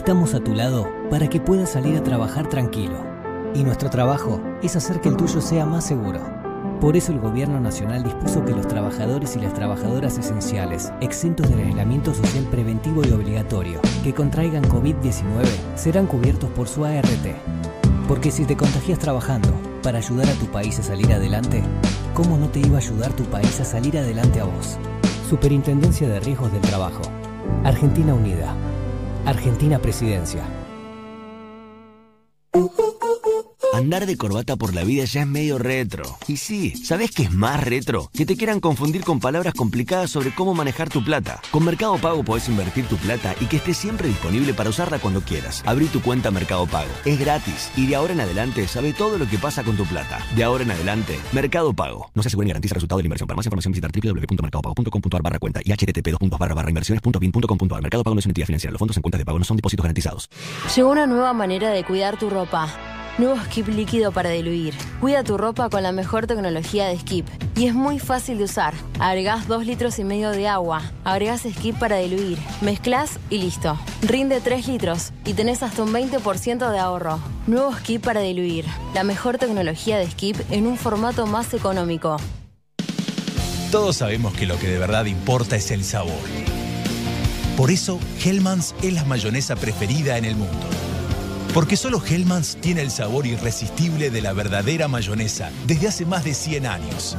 Estamos a tu lado para que puedas salir a trabajar tranquilo. Y nuestro trabajo es hacer que el tuyo sea más seguro. Por eso el Gobierno Nacional dispuso que los trabajadores y las trabajadoras esenciales, exentos del aislamiento social preventivo y obligatorio, que contraigan COVID-19, serán cubiertos por su ART. Porque si te contagias trabajando para ayudar a tu país a salir adelante, ¿cómo no te iba a ayudar tu país a salir adelante a vos? Superintendencia de Riesgos del Trabajo. Argentina Unida. Argentina Presidencia. Andar de corbata por la vida ya es medio retro. Y sí, ¿sabes qué es más retro? Que te quieran confundir con palabras complicadas sobre cómo manejar tu plata. Con Mercado Pago podés invertir tu plata y que esté siempre disponible para usarla cuando quieras. Abrí tu cuenta Mercado Pago. Es gratis y de ahora en adelante sabe todo lo que pasa con tu plata. De ahora en adelante, Mercado Pago. No se asegura ni garantiza el resultado de la inversión. Para más información visitar www.mercadopago.com.ar barra cuenta y http. Mercado Pago no es una entidad financiera. Los fondos en cuentas de pago no son depósitos garantizados. Llegó una nueva manera de cuidar tu ropa. Nuevo Skip líquido para diluir. Cuida tu ropa con la mejor tecnología de Skip. Y es muy fácil de usar. Agregás 2 litros y medio de agua. Agregás Skip para diluir. Mezclas y listo. Rinde 3 litros y tenés hasta un 20% de ahorro. Nuevo Skip para diluir. La mejor tecnología de Skip en un formato más económico. Todos sabemos que lo que de verdad importa es el sabor. Por eso, Hellmann's es la mayonesa preferida en el mundo. Porque solo Hellmann's tiene el sabor irresistible de la verdadera mayonesa desde hace más de 100 años.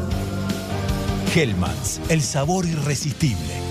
Hellmann's, el sabor irresistible.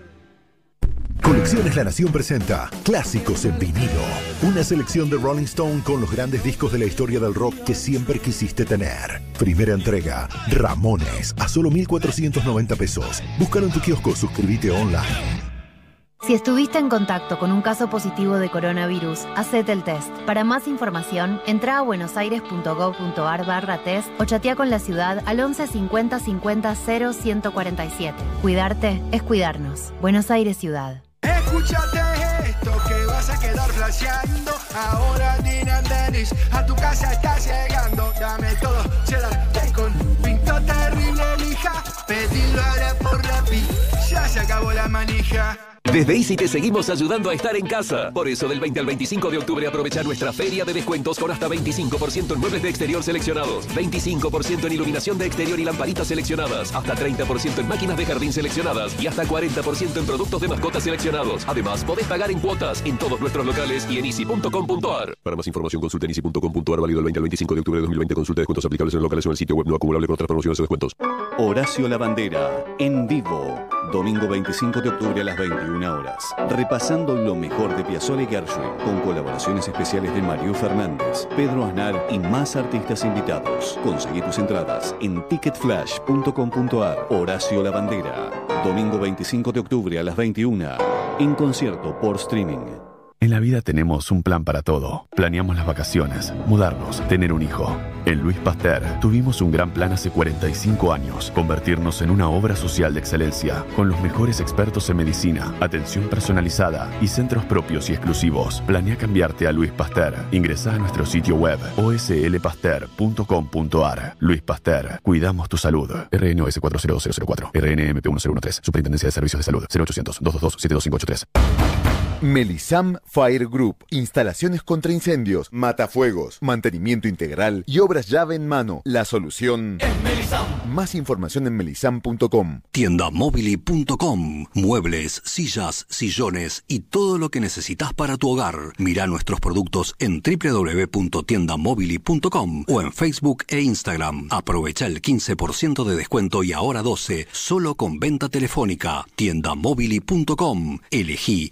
Colecciones La Nación presenta Clásicos en vinilo. Una selección de Rolling Stone con los grandes discos de la historia del rock que siempre quisiste tener. Primera entrega, Ramones, a solo 1.490 pesos. Búscalo en tu kiosco, suscríbete online. Si estuviste en contacto con un caso positivo de coronavirus, hacete el test. Para más información, entra a buenosaires.gov.ar barra test o chatea con la ciudad al 11 50 50 0 147. Cuidarte es cuidarnos. Buenos Aires Ciudad. Escúchate esto que vas a quedar flasheando. Ahora Dinan Dennis a tu casa está llegando. Dame todo, cheddar, bacon, pinto terrible lija. Pedilo ahora por Rappi, ya se acabó la manija. Desde Easy te seguimos ayudando a estar en casa. Por eso, del 20 al 25 de octubre, aprovecha nuestra feria de descuentos con hasta 25% en muebles de exterior seleccionados, 25% en iluminación de exterior y lamparitas seleccionadas, hasta 30% en máquinas de jardín seleccionadas y hasta 40% en productos de mascotas seleccionados. Además, podés pagar en cuotas en todos nuestros locales y en easy.com.ar. Para más información consulta en easy.com.ar válido del 20 al 25 de octubre de 2020. Consulta descuentos aplicables en locales o en el sitio web no acumulable con otras promociones o descuentos. Horacio Lavandera, en vivo, domingo 25 de octubre a las 21 horas. Repasando lo mejor de Piazzolla y Gershwin, con colaboraciones especiales de Mario Fernández, Pedro Aznar y más artistas invitados. Conseguí tus entradas en ticketflash.com.ar. Horacio Lavandera, domingo 25 de octubre a las 21, en concierto por streaming. En la vida tenemos un plan para todo. Planeamos las vacaciones, mudarnos, tener un hijo. En Luis Pasteur tuvimos un gran plan hace 45 años, convertirnos en una obra social de excelencia, con los mejores expertos en medicina, atención personalizada y centros propios y exclusivos. Planea cambiarte a Luis Pasteur. Ingresa a nuestro sitio web oslpasteur.com.ar. Luis Pasteur, cuidamos tu salud. RNOS 40004, RNMP 1013, Superintendencia de Servicios de Salud, 0800 222 72583. Melisam Fire Group. Instalaciones contra incendios, matafuegos, mantenimiento integral y obras llave en mano. La solución. Más información en melisam.com. Tiendamobili.com. Muebles, sillas, sillones y todo lo que necesitas para tu hogar. Mira nuestros productos en www.tiendamobili.com o en Facebook e Instagram. Aprovecha el 15% de descuento y ahora 12 solo con venta telefónica. Tiendamobili.com. Elegí,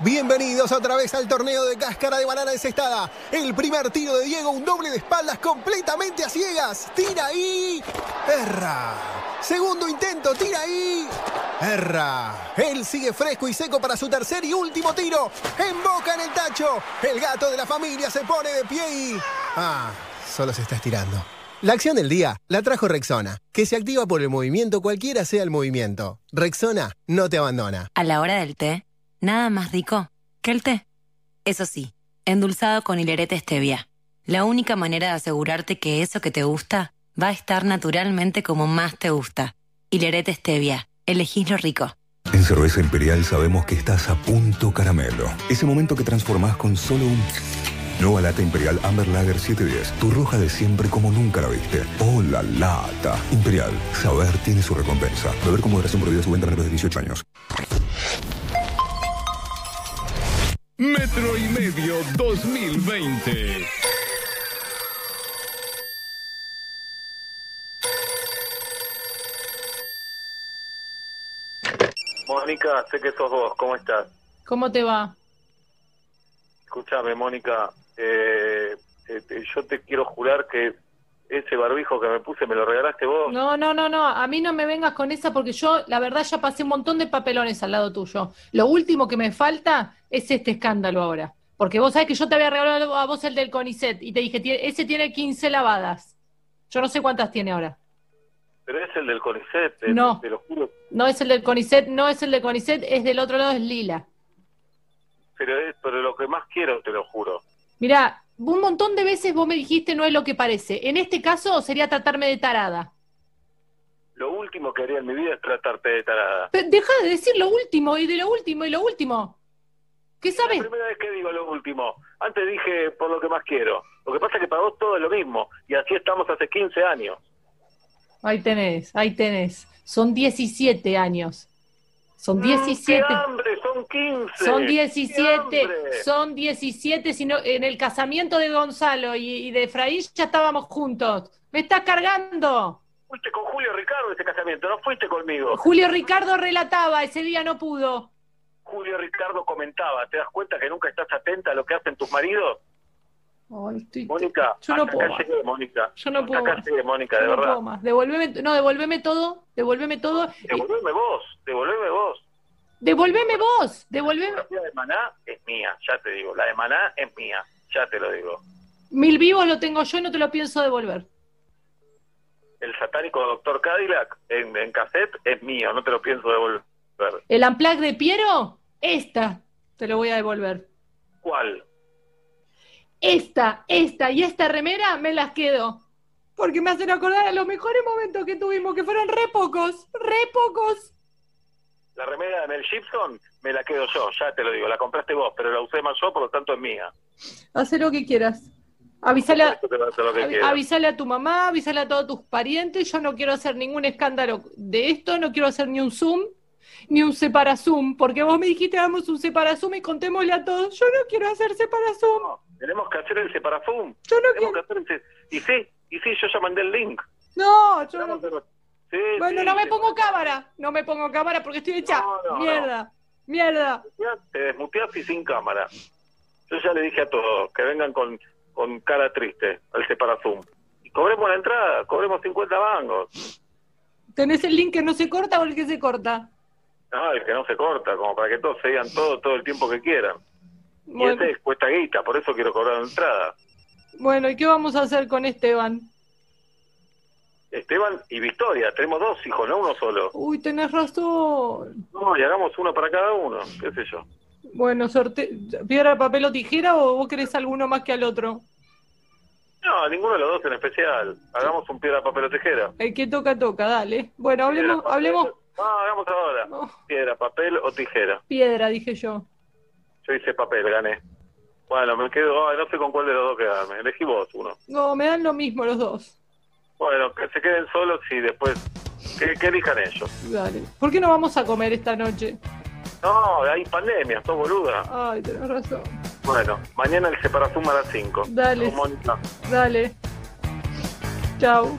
Bienvenidos otra vez al torneo de cáscara de banana desestada. El primer tiro de Diego, un doble de espaldas completamente a ciegas. Tira ahí. Erra. Segundo intento, tira ahí. Erra. Él sigue fresco y seco para su tercer y último tiro. Emboca en el tacho. El gato de la familia se pone de pie y... Ah, solo se está estirando. La acción del día la trajo Rexona, que se activa por el movimiento cualquiera sea el movimiento. Rexona no te abandona. A la hora del té, nada más rico que el té. Eso sí, endulzado con hilerete stevia. La única manera de asegurarte que eso que te gusta va a estar naturalmente como más te gusta. Hilerete stevia. Elegís lo rico. En Cerveza Imperial sabemos que estás a punto caramelo. Ese momento que transformás con solo un... Nueva lata Imperial Amber Lager 710. Tu roja de siempre como nunca la viste. ¡Oh, la lata! Imperial. Saber tiene su recompensa. Beber con moderación prohibida su venta a menores de 18 años. Metro y Medio 2020. Mónica, sé que sos vos, ¿cómo estás? ¿Cómo te va? Escúchame, Mónica, eh, eh, eh, yo te quiero jurar que ese barbijo que me puse me lo regalaste vos. No, no, no, no, a mí no me vengas con esa porque yo, la verdad, ya pasé un montón de papelones al lado tuyo. Lo último que me falta es este escándalo ahora. Porque vos sabés que yo te había regalado a vos el del CONICET y te dije, "Tie- ese tiene 15 lavadas. Yo no sé cuántas tiene ahora. Pero es el del CONICET, te, No. te lo juro. No es el del CONICET, no es el del CONICET, es del otro lado, es lila. Pero es pero lo que más quiero, te lo juro. Mira, un montón de veces vos me dijiste no es lo que parece. En este caso sería tratarme de tarada. Lo último que haría en mi vida es tratarte de tarada. Pero deja de decir lo último y de lo último y lo último. ¿Qué sabes? La primera vez que digo lo último. Antes dije por lo que más quiero. Lo que pasa es que para vos todo es lo mismo. Y así estamos hace 15 años. Ahí tenés, ahí tenés. Son 17 años. Son 17. ¡Qué hambre! Son 15. Son ¡Qué 17, hambre! son 17, sino en el casamiento de Gonzalo y, y de Efraín ya estábamos juntos. Me estás cargando. Fuiste con Julio Ricardo ese casamiento, no fuiste conmigo. Julio Ricardo relataba, ese día no pudo. Julio Ricardo comentaba, ¿te das cuenta que nunca estás atenta a lo que hacen tus maridos? Ay, estoy- Mónica, Yo no hasta puedo acá llegué, Mónica. Yo no Hasta puedo acá más. llegué, Mónica, Yo de no verdad. puedo más. Devolveme, no, devolveme todo, devolveme todo. Devolveme vos, devolveme vos. Devolveme vos, devolveme. La de Maná es mía, ya te digo. La de Maná es mía, ya te lo digo. Mil vivos lo tengo yo y no te lo pienso devolver. El satánico doctor Cadillac en, en cassette es mío, no te lo pienso devolver. El Amplac de Piero, esta te lo voy a devolver. ¿Cuál? Esta, esta y esta remera me las quedo. Porque me hacen acordar a los mejores momentos que tuvimos, que fueron re pocos, re pocos. La remera de Mel Gibson me la quedo yo, ya te lo digo. La compraste vos, pero la usé más yo, por lo tanto es mía. Haz lo que quieras. Avisale a, avisale a tu mamá, avisale a todos tus parientes. Yo no quiero hacer ningún escándalo de esto, no quiero hacer ni un Zoom, ni un Zoom, porque vos me dijiste hagamos un Zoom y contémosle a todos. Yo no quiero hacer Zoom. Tenemos que hacer el separafum. Yo no Tenemos que hacer ese... Y sí, y sí, yo ya mandé el link. No, yo no. Sí, Bueno, sí, no me pongo cámara, no me pongo cámara porque estoy hecha no, mierda, mierda. Te desmuteas y sin cámara. Yo ya le dije a todos que vengan con, con cara triste al separafum. Y cobremos la entrada, cobremos 50 mangos. ¿Tenés el link que no se corta o el que se corta? No, el que no se corta, como para que todos se digan todo, todo el tiempo que quieran. Y Bueno, ese cuesta guita, por eso quiero cobrar entrada. bueno, ¿y qué vamos a hacer con Esteban? Esteban y Victoria, tenemos dos hijos, no uno solo. Uy, tenés razón. No, y hagamos uno para cada uno, qué sé yo. Bueno, sorte piedra, papel o tijera o vos querés alguno más que al otro? No, ninguno de los dos en especial. Hagamos un piedra, papel o tijera. El que toca, toca, dale. Bueno, hablemos, Piedra, hablemos No, hagamos ahora. Piedra, papel o tijera. piedra, dije yo. Yo hice papel, gané. Bueno, me quedo, ay, no sé con cuál de los dos quedarme. Elegí vos uno. No, me dan lo mismo los dos. Bueno, que se queden solos y después que, que elijan ellos. Dale. ¿Por qué no vamos a comer esta noche? No, hay pandemia, sos boluda. Ay, tenés razón. Bueno, mañana el Separazum a las 5. Dale. Dale. Chau.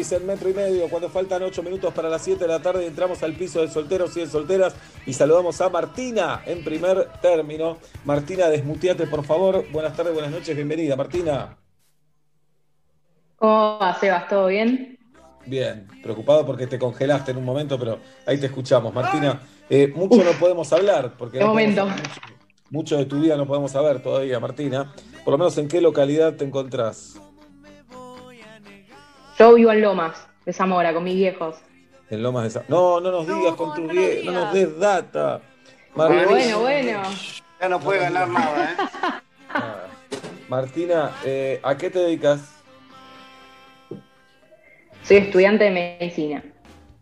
Monkeys en metro y medio. Cuando faltan 8 minutos para las 7 de la tarde, entramos al piso de solteros y de solteras y saludamos a Martina en primer término. Martina, desmuteate por favor. Buenas tardes, buenas noches, bienvenida. Martina. ¿Cómo va, Sebas? ¿Todo bien? Bien, preocupado porque te congelaste en un momento, pero ahí te escuchamos. Martina, eh, mucho no podemos hablar porque no momento. mucho, mucho de tu vida no podemos saber todavía, Martina. Por lo menos en qué localidad te encontrás. Yo vivo en Lomas, de Zamora, con mis viejos. En Lomas de Sa- No, no nos digas con tus vie- no nos des data. Bueno, bueno, bueno. Ya no puede ganar nada, ¿eh? Martina, eh, ¿a qué te dedicas? Soy estudiante de medicina.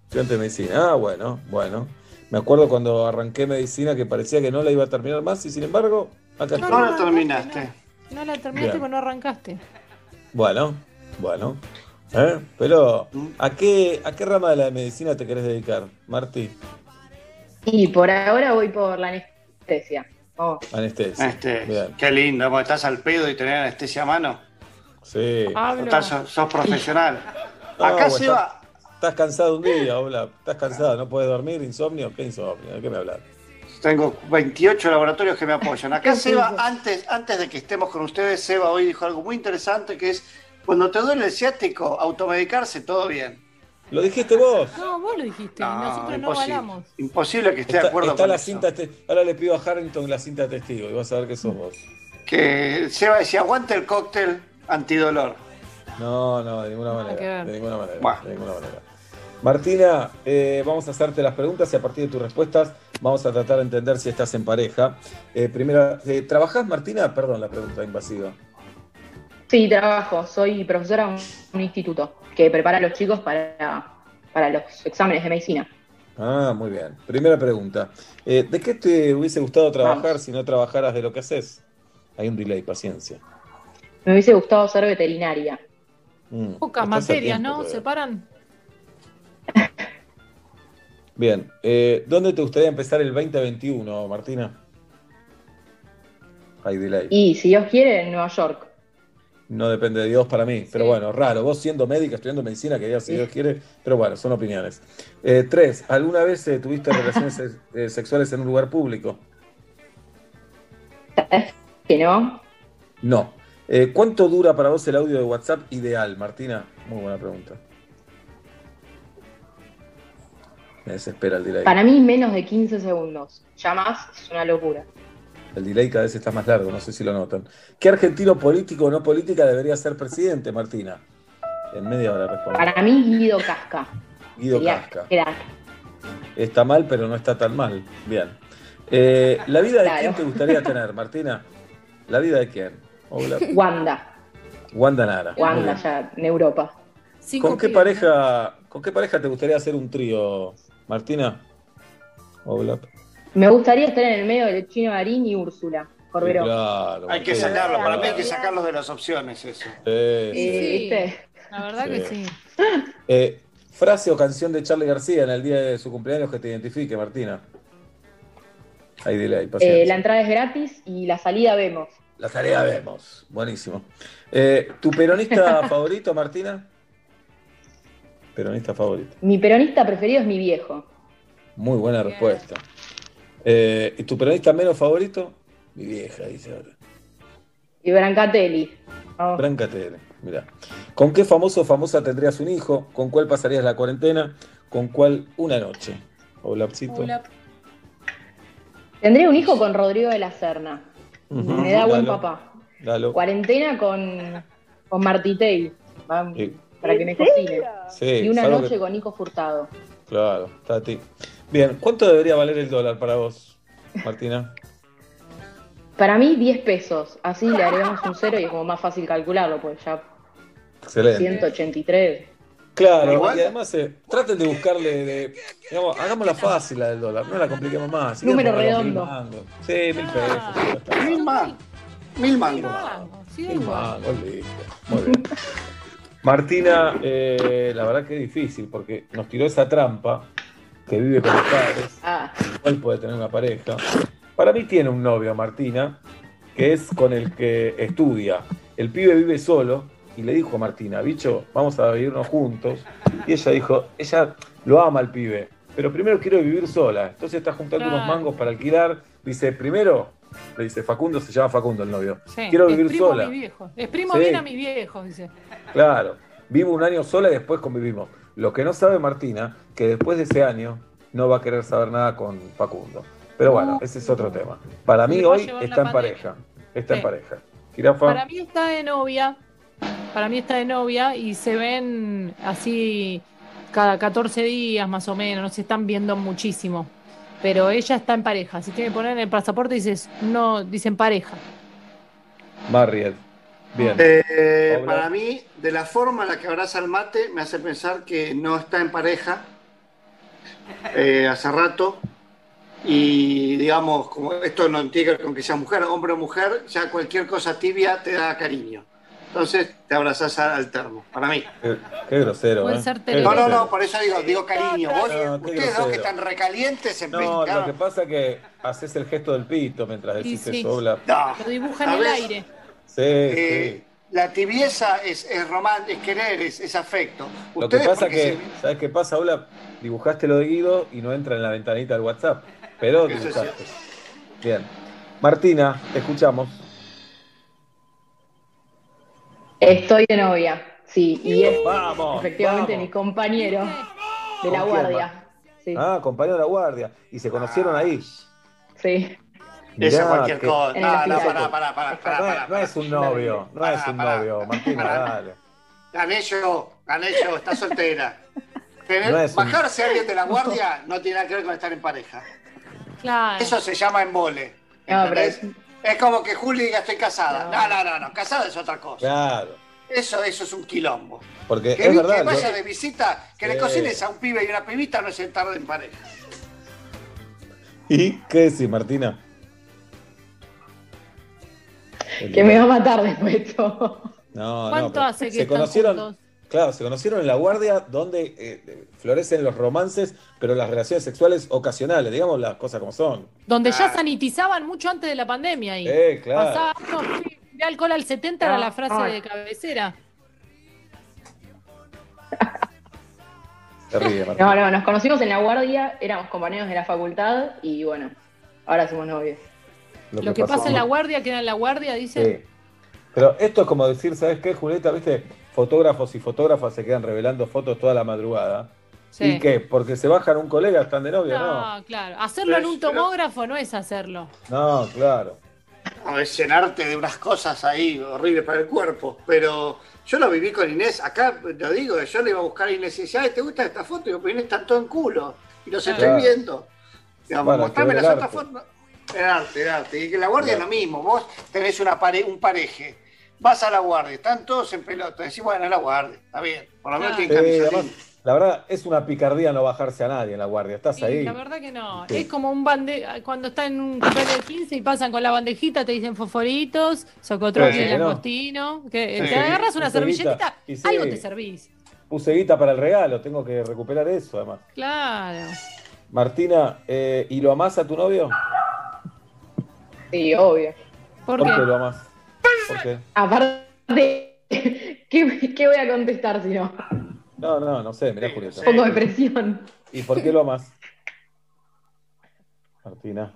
Estudiante de medicina. Ah, bueno, bueno. Me acuerdo cuando arranqué medicina que parecía que no la iba a terminar más y sin embargo, acá estoy. No la terminaste. No la terminaste porque no arrancaste. Bueno, bueno. ¿Eh? Pero, ¿a qué, ¿a qué rama de la medicina te querés dedicar, Marti? Y por ahora voy por la anestesia. Vamos. Anestesia. Este, Bien. qué lindo, como estás al pedo y tener anestesia a mano. Sí. Total, sos, sos profesional. No, Acá se va. Estás cansado un día, hola. Estás cansado, no puedes dormir, insomnio. ¿Qué insomnio? ¿De qué me hablas? Tengo 28 laboratorios que me apoyan. Acá ¿Qué Seba, antes, antes de que estemos con ustedes, Seba hoy dijo algo muy interesante que es cuando te duele el ciático, automedicarse, todo bien. Lo dijiste vos. No, vos lo dijiste. No, Nosotros no imposible. avalamos. Imposible que esté Está, de acuerdo está con la eso. cinta te- Ahora le pido a Harrington la cinta de testigo y vas a ver que sos vos. Que Seba decía, aguante el cóctel antidolor. No, no, de ninguna manera. ver. De ninguna manera. Buah. de ninguna manera. Martina, eh, vamos a hacerte las preguntas y a partir de tus respuestas vamos a tratar de entender si estás en pareja. Eh, primera, eh, ¿trabajás, Martina? Perdón la pregunta invasiva. Sí, trabajo. Soy profesora en un instituto que prepara a los chicos para, para los exámenes de medicina. Ah, muy bien. Primera pregunta. Eh, ¿De qué te hubiese gustado trabajar si no trabajaras de lo que haces? Hay un delay, paciencia. Me hubiese gustado ser veterinaria. Mm, Pocas materias, ¿no? todavía. ¿Se paran? Bien. Eh, ¿Dónde te gustaría empezar el 2021, Martina? Hay delay. Y si Dios quiere, en Nueva York. No depende de Dios para mí. Pero bueno, raro. Vos siendo médica, estudiando medicina, que digas si Dios quiere. Pero bueno, son opiniones. Eh, tres, ¿alguna vez eh, tuviste relaciones eh, sexuales en un lugar público? Que no. No. Eh, ¿Cuánto dura para vos el audio de WhatsApp ideal, Martina? Muy buena pregunta. Me desespera el delay. Para mí, menos de 15 segundos. Ya más es una locura. El delay cada vez está más largo, no sé si lo notan. ¿Qué argentino político o no política debería ser presidente, Martina? En media hora respondo. Para mí, Guido Casca. Guido Sería Casca. crack. Está mal, pero no está tan mal. Bien. Eh, ¿La vida de quién te gustaría tener, Martina? ¿La vida de quién? Hola. Wanda. Wanda Nara. Wanda, ya en Europa. ¿Con qué pareja, con qué pareja te gustaría hacer un trío, Martina? Hola. Me gustaría estar en el medio del chino Marín y Úrsula. Corberó. Claro. Hay que Martina. sacarlo, para mí hay que sacarlos de las opciones, eso. Sí, Eh, sí. ¿Viste? La verdad Sí. que sí. Eh, frase o canción de Charlie García en el día de su cumpleaños que te identifique, Martina. Ahí delay, Eh, paciencia. la entrada es gratis y la salida vemos. La tarea vemos. Buenísimo. Eh, ¿Tu peronista favorito, Martina? Peronista favorito. Mi peronista preferido es mi viejo. Muy buena respuesta. Eh, ¿Y tu peronista menos favorito? Mi vieja, dice ahora. Y Brancatelli. Vamos. Branca Tele, mirá. ¿Con qué famoso o famosa tendrías un hijo? ¿Con cuál pasarías la cuarentena? ¿Con cuál una noche? Olapcito. Tendría un hijo con Rodrigo de la Serna. Me da buen dalo, papá. Dalo. Cuarentena con, con Martitei. Sí. Para que me cocine. Sí, y una noche que- con Nico Furtado. Claro, Tati. Bien, ¿cuánto debería valer el dólar para vos, Martina? Para mí, 10 pesos. Así le agregamos un cero y es como más fácil calcularlo, pues ya Excelente. 183. Claro, Igual- y además eh, traten de buscarle, de, digamos, hagámosla fácil la del dólar, no la compliquemos más. Número redondo. mil mangos. Sí, mil pesos. está. Mil mangos. Mil mangos. Mil mangos, listo. Muy bien. Martina, eh, la verdad que es difícil porque nos tiró esa trampa que vive con los padres, Ah, igual puede tener una pareja. Para mí tiene un novio, Martina, que es con el que estudia. El pibe vive solo y le dijo a Martina, bicho, vamos a vivirnos juntos. Y ella dijo, ella lo ama al pibe, pero primero quiero vivir sola. Entonces está juntando Claro. unos mangos para alquilar. Dice, primero, le dice Facundo, se llama Facundo el novio. Sí. Quiero vivir Exprimo sola. A mi viejo. Exprimo Sí. bien a mis viejos, dice. Claro, vivo un año sola y después convivimos. Lo que no sabe Martina, que después de ese año no va a querer saber nada con Facundo. Pero bueno, ese es otro tema. Para mí hoy está en pandemia. pareja. Está en pareja. Para mí está de novia. Para mí está de novia y se ven así cada 14 días más o menos. No se están viendo muchísimo. Pero ella está en pareja. Si tiene que poner en el pasaporte, dices, no, dicen pareja. Marriott. Bien. Eh, para mí, de la forma en la que abraza el mate, me hace pensar que no está en pareja eh, hace rato. Y digamos, como esto no tiene que ver con que sea mujer, hombre o mujer, ya cualquier cosa tibia te da cariño. Entonces te abrazás a- al termo, para mí. Qué, qué grosero. Puede ¿eh? ser Qué No, no, no, por eso digo, digo cariño. Vos, No, ustedes dos que están recalientes en No, lo que pasa es que haces el gesto del pito mientras Sí, decís sí. eso. Hola. No, Lo dibuja en el aire. Sí, Eh, sí. La tibieza es, es román, es querer, es, es afecto. Lo que pasa que, se- ¿sabes qué pasa, Hola? Dibujaste lo de Guido y no entra en la ventanita del WhatsApp. Pero dibujaste. Bien. Martina, te escuchamos. estoy de novia. Sí, y es Vamos. efectivamente vamos. mi compañero de la ¿Con quién guardia. Sí, Ah, compañero de la guardia. Y se conocieron ahí. sí. Esa Mirá, cualquier que- cosa. No, no, pará, pará, pará, pará, No, es- pará, no es un novio, no es un novio, Martina, dale. Gané yo, gané yo, está soltera. Tener- No es un- Bajarse a alguien de la guardia no tiene nada que ver con estar en pareja. Claro. Eso se llama embole. No, pero ¿entendés? Es como que Juli diga estoy casada. No, no, no, no, casada es otra cosa. Claro. Eso, eso es un quilombo. Porque Que, es verdad. que vaya yo- de visita, que le cocines a un pibe y una pibita no es estar en pareja. ¿Y qué decís, Martina? Que me va a matar después todo. No, no. ¿Cuánto pero hace que se están conocieron, juntos? Claro, se conocieron en la guardia donde eh, florecen los romances, pero las relaciones sexuales ocasionales, digamos las cosas como son. Donde ya sanitizaban mucho antes de la pandemia ahí. Eh, claro. Pasaba, no, de alcohol al 70 era la frase de cabecera. Se ríe. No, no, nos conocimos en la guardia, éramos compañeros de la facultad y bueno, ahora somos novios. Lo que pasa en la guardia queda en la guardia, dice. Sí. Pero esto es como decir, ¿sabes qué, Julieta? ¿Viste? Fotógrafos y fotógrafas se quedan revelando fotos toda la madrugada. Sí. ¿Y qué? ¿Porque se bajan un colega, están de novio? No, No, claro. Hacerlo en un tomógrafo no es hacerlo. no, claro. No, es llenarte de unas cosas ahí horribles para el cuerpo. Pero yo lo viví con Inés. Acá lo digo, yo le iba a buscar a Inés y decía, ay, ¿te gusta esta foto? Y yo, pero Inés está todo en culo. Y los Claro. estoy viendo. Digamos, Bueno, mostrame las otras fotos. Era arte, era arte. Y que la guardia es lo mismo. Vos tenés una pare un pareje. Vas a la guardia, están todos en pelota. Decís, bueno, es la guardia. Está bien. Por lo menos tienen camisolín. además, la verdad, es una picardía no bajarse a nadie en la guardia. Estás ahí. la verdad que no. Sí. Es como un bande cuando están en un cumpleaños de 15 y pasan con la bandejita, te dicen fosforitos, socotroque Sí, y langostino. Que Sí. te agarras una servilletita, algo te servís. Puse guita para el regalo, tengo que recuperar eso además. Claro. Martina, eh, ¿y lo amás a tu novio? Sí, obvio. ¿Por qué qué? lo amás? ¿Por qué? Aparte, ¿qué, qué voy a contestar si no? No, no, no sé, mirá Julieta. Un poco de presión. ¿Y por qué lo amás? Martina.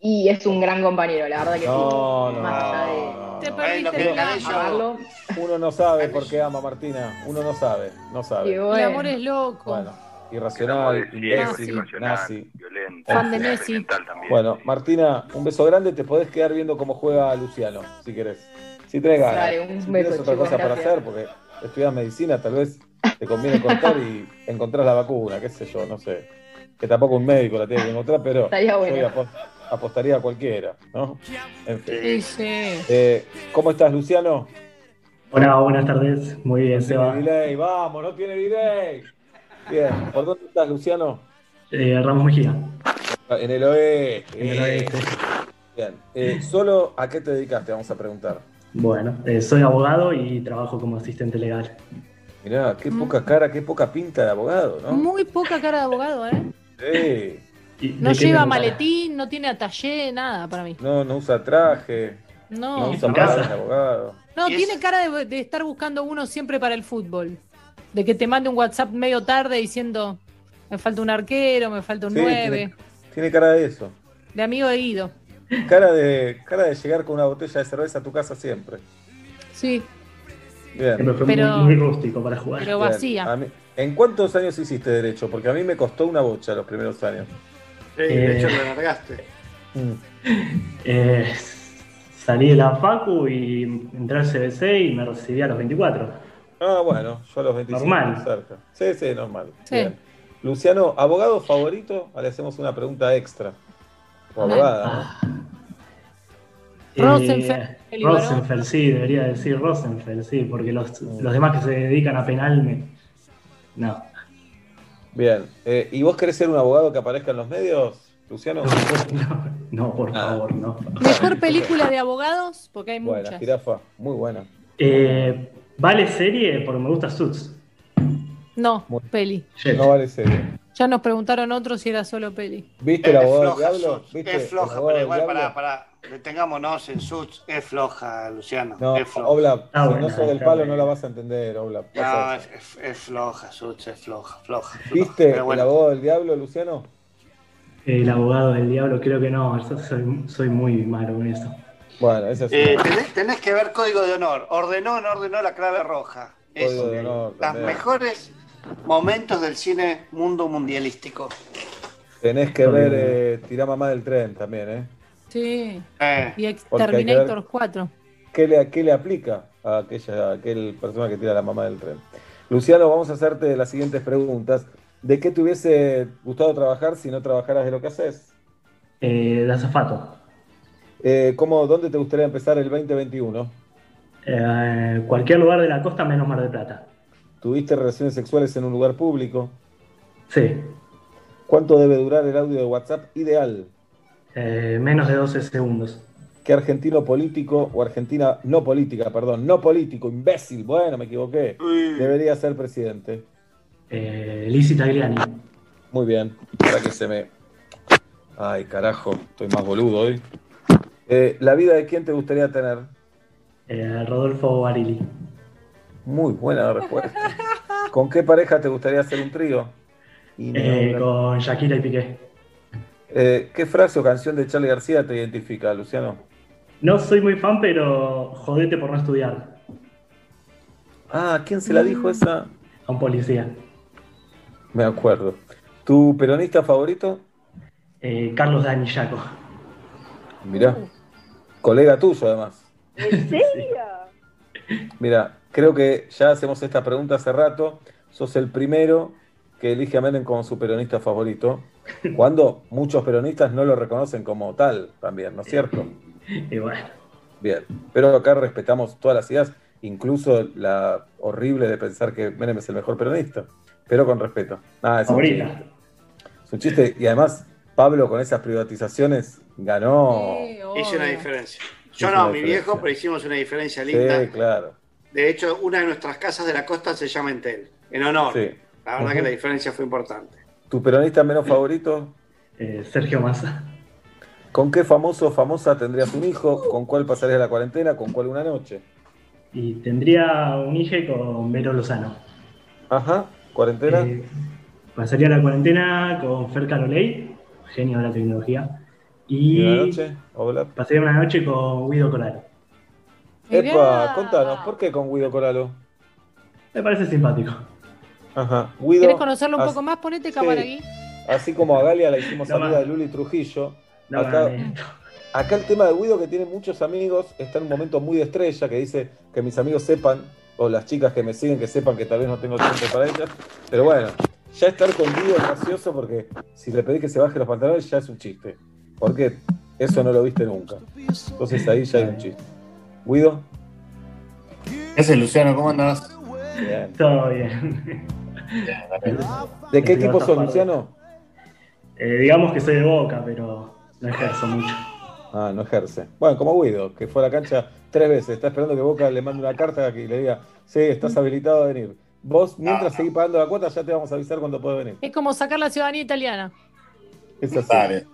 Y es un gran compañero, la verdad que No, sí. no, Más allá de no, Te perdiste. Uno no sabe por qué ama a Martina. Uno no sabe, no sabe. El amor es loco. Bueno, irracional, imbécil, Nazi. nazi. Fan de Messi. Bueno, Martina, un beso grande. Te podés quedar viendo cómo juega Luciano, si querés. Si tenés ganas. Dale, un si beso, tienes otra cosa para hacer, porque estudias medicina, tal vez te conviene cortar y encontrás la vacuna, qué sé yo, no sé. Que tampoco un médico la tiene que encontrar, pero Estaría bueno. apostaría a cualquiera, ¿no? En fin. Sí, sí. Eh, ¿Cómo estás, Luciano? Hola, buenas tardes. Muy bien, No tiene Seba. delay, vamos, no tiene delay. Bien, ¿por dónde estás, Luciano? Eh, Ramos Mejía. En el oeste. En el oeste. Bien. Eh, ¿Solo a qué te dedicaste? Vamos a preguntar. Bueno, eh, soy abogado y trabajo como asistente legal. Mirá, qué poca cara, qué poca pinta de abogado, ¿no? Muy poca cara de abogado, ¿eh? Sí. No lleva maletín, no tiene atallé, nada para mí. No, no usa traje. No. No usa de abogado. No, tiene cara de, de estar buscando uno siempre para el fútbol. De que te mande un WhatsApp medio tarde diciendo, me falta un arquero, me falta un Sí, 9. tiene, tiene cara de eso. De amigo de Guido. Cara de, cara de llegar con una botella de cerveza a tu casa siempre. Sí, Bien. Siempre fue Pero- muy, muy rústico para jugar. pero vacía. Mí- ¿En cuántos años hiciste derecho? Porque a mí me costó una bocha los primeros años. Sí, de hecho Eh. lo largaste. Eh, salí de la Facu y entré al CBC y me recibí a los 24. Ah, bueno, yo a los 25 Normal. cerca. Sí, sí, normal. Sí. Bien. Luciano, ¿abogado favorito? Le hacemos una pregunta extra. O abogada, ¿no? Eh, Rosenfeld. Rosenfeld, sí, debería decir Rosenfeld, sí, porque los, los demás que se dedican a penal me... No. Bien. Eh, ¿Y vos querés ser un abogado que aparezca en los medios, Luciano? No, por favor, no. Mejor película de abogados, porque hay Buena, muchas. jirafa, muy buena. Eh, vale serie porque me gusta Suits. No, peli. No vale serio. Ya nos preguntaron otros si era solo peli. ¿Viste Es abogado del floja, diablo? Suits, ¿Viste es el floja, abogado pero del igual, diablo? pará, pará. Detengámonos en Suits. Es floja, Luciano. No, es floja. Obla, Ah, si bueno, no sos del está palo bien. no la vas a entender, Obla. No, Pasa es, es- es floja, Suits, es floja, floja. floja. ¿Viste Pero bueno, el abogado del diablo, Luciano? El abogado del diablo, creo que no, yo soy, soy muy malo con eso. Bueno, ese es eh, tenés, tenés que ver Código de Honor. Ordenó o no ordenó la clave roja. Es Código de honor los también. mejores momentos del cine mundo mundialístico. Tenés que ver eh, Tirá Mamá del Tren también, ¿eh? Sí. Eh, Y Terminator 4. ¿Qué le, qué le aplica a aquella a aquel persona que tira la mamá del tren? Luciano, vamos a hacerte las siguientes preguntas. ¿De qué te hubiese gustado trabajar si no trabajaras de lo que haces? Eh, de azafato. Eh, ¿cómo, ¿Dónde te gustaría empezar el 2021? Eh, cualquier lugar de la costa menos Mar del Plata. ¿Tuviste relaciones sexuales en un lugar público? Sí. ¿Cuánto debe durar el audio de WhatsApp ideal? Eh, menos de 12 segundos. ¿Qué argentino político o argentina no política, perdón, no político, imbécil, bueno, me equivoqué, debería ser presidente? Eh, Lizzie Tagliani. Muy bien, para que se me... Ay, carajo, estoy más boludo hoy. Eh, ¿La vida de quién te gustaría tener? Eh, Rodolfo Barili. Muy buena respuesta. ¿Con qué pareja te gustaría hacer un trío? Eh, con Shakira y Piqué. ¿Qué frase o canción de Charlie García te identifica, Luciano? No soy muy fan, pero jodete por no estudiar. Ah, ¿quién se la dijo esa? A un policía. Me acuerdo. ¿Tu peronista favorito? Carlos Dani Yaco. Mirá, colega tuyo además. ¿En serio? Mira, creo que ya hacemos esta pregunta hace rato. Sos el primero que elige a Menem como su peronista favorito, cuando muchos peronistas no lo reconocen como tal también, ¿no es cierto? Y bueno. Bien, pero acá respetamos todas las ideas, incluso la horrible de pensar que Menem es el mejor peronista, pero con respeto. Nada, es un Favorita. chiste. Es un chiste, y además Pablo con esas privatizaciones ganó. Hice una diferencia. Yo no, mi diferencia. viejo, pero hicimos una diferencia linda. Sí, claro. De hecho, una de nuestras casas de la costa se llama Entel, en honor. Sí. La verdad que la diferencia fue importante. ¿Tu peronista menos favorito? Eh, Sergio Massa. ¿Con qué famoso o famosa tendrías un hijo? ¿Con cuál pasarías la cuarentena? ¿Con cuál una noche? Y tendría un hijo con Vero Lozano. Ajá, ¿cuarentena? Eh, pasaría la cuarentena con Fer Carolei, genio de la tecnología. ¿Y una noche? Hola. pasaría una noche con Guido Coralo. Epa, contanos, ¿por qué con Guido Coralo? Me parece simpático. Ajá, Guido. ¿Quieres conocerlo un poco más? Ponete cámara aquí. Así como a Galia la hicimos No, amiga ma. de Luli Trujillo. No, acá, acá el tema de Guido, que tiene muchos amigos, está en un momento muy de estrella, que dice que mis amigos sepan, o las chicas que me siguen, que sepan que tal vez no tengo tiempo para ellas. Pero bueno, ya estar con Guido es gracioso porque si le pedís que se baje los pantalones ya es un chiste. Porque eso no lo viste nunca. Entonces ahí ya hay un chiste. Guido, ¿Qué haces, Luciano? ¿Cómo andás? bien. Todo bien. ¿De qué Estoy equipo sos. Luciano? Eh, digamos que soy de boca, pero no ejerzo mucho. Ah, no ejerce. Bueno, como Guido, que fue a la cancha tres veces. Está esperando que Boca le mande una carta que le diga, sí, estás habilitado a venir. Vos, mientras seguís pagando la cuota, ya te vamos a avisar cuando puedes venir. Es como sacar la ciudadanía italiana. Es así.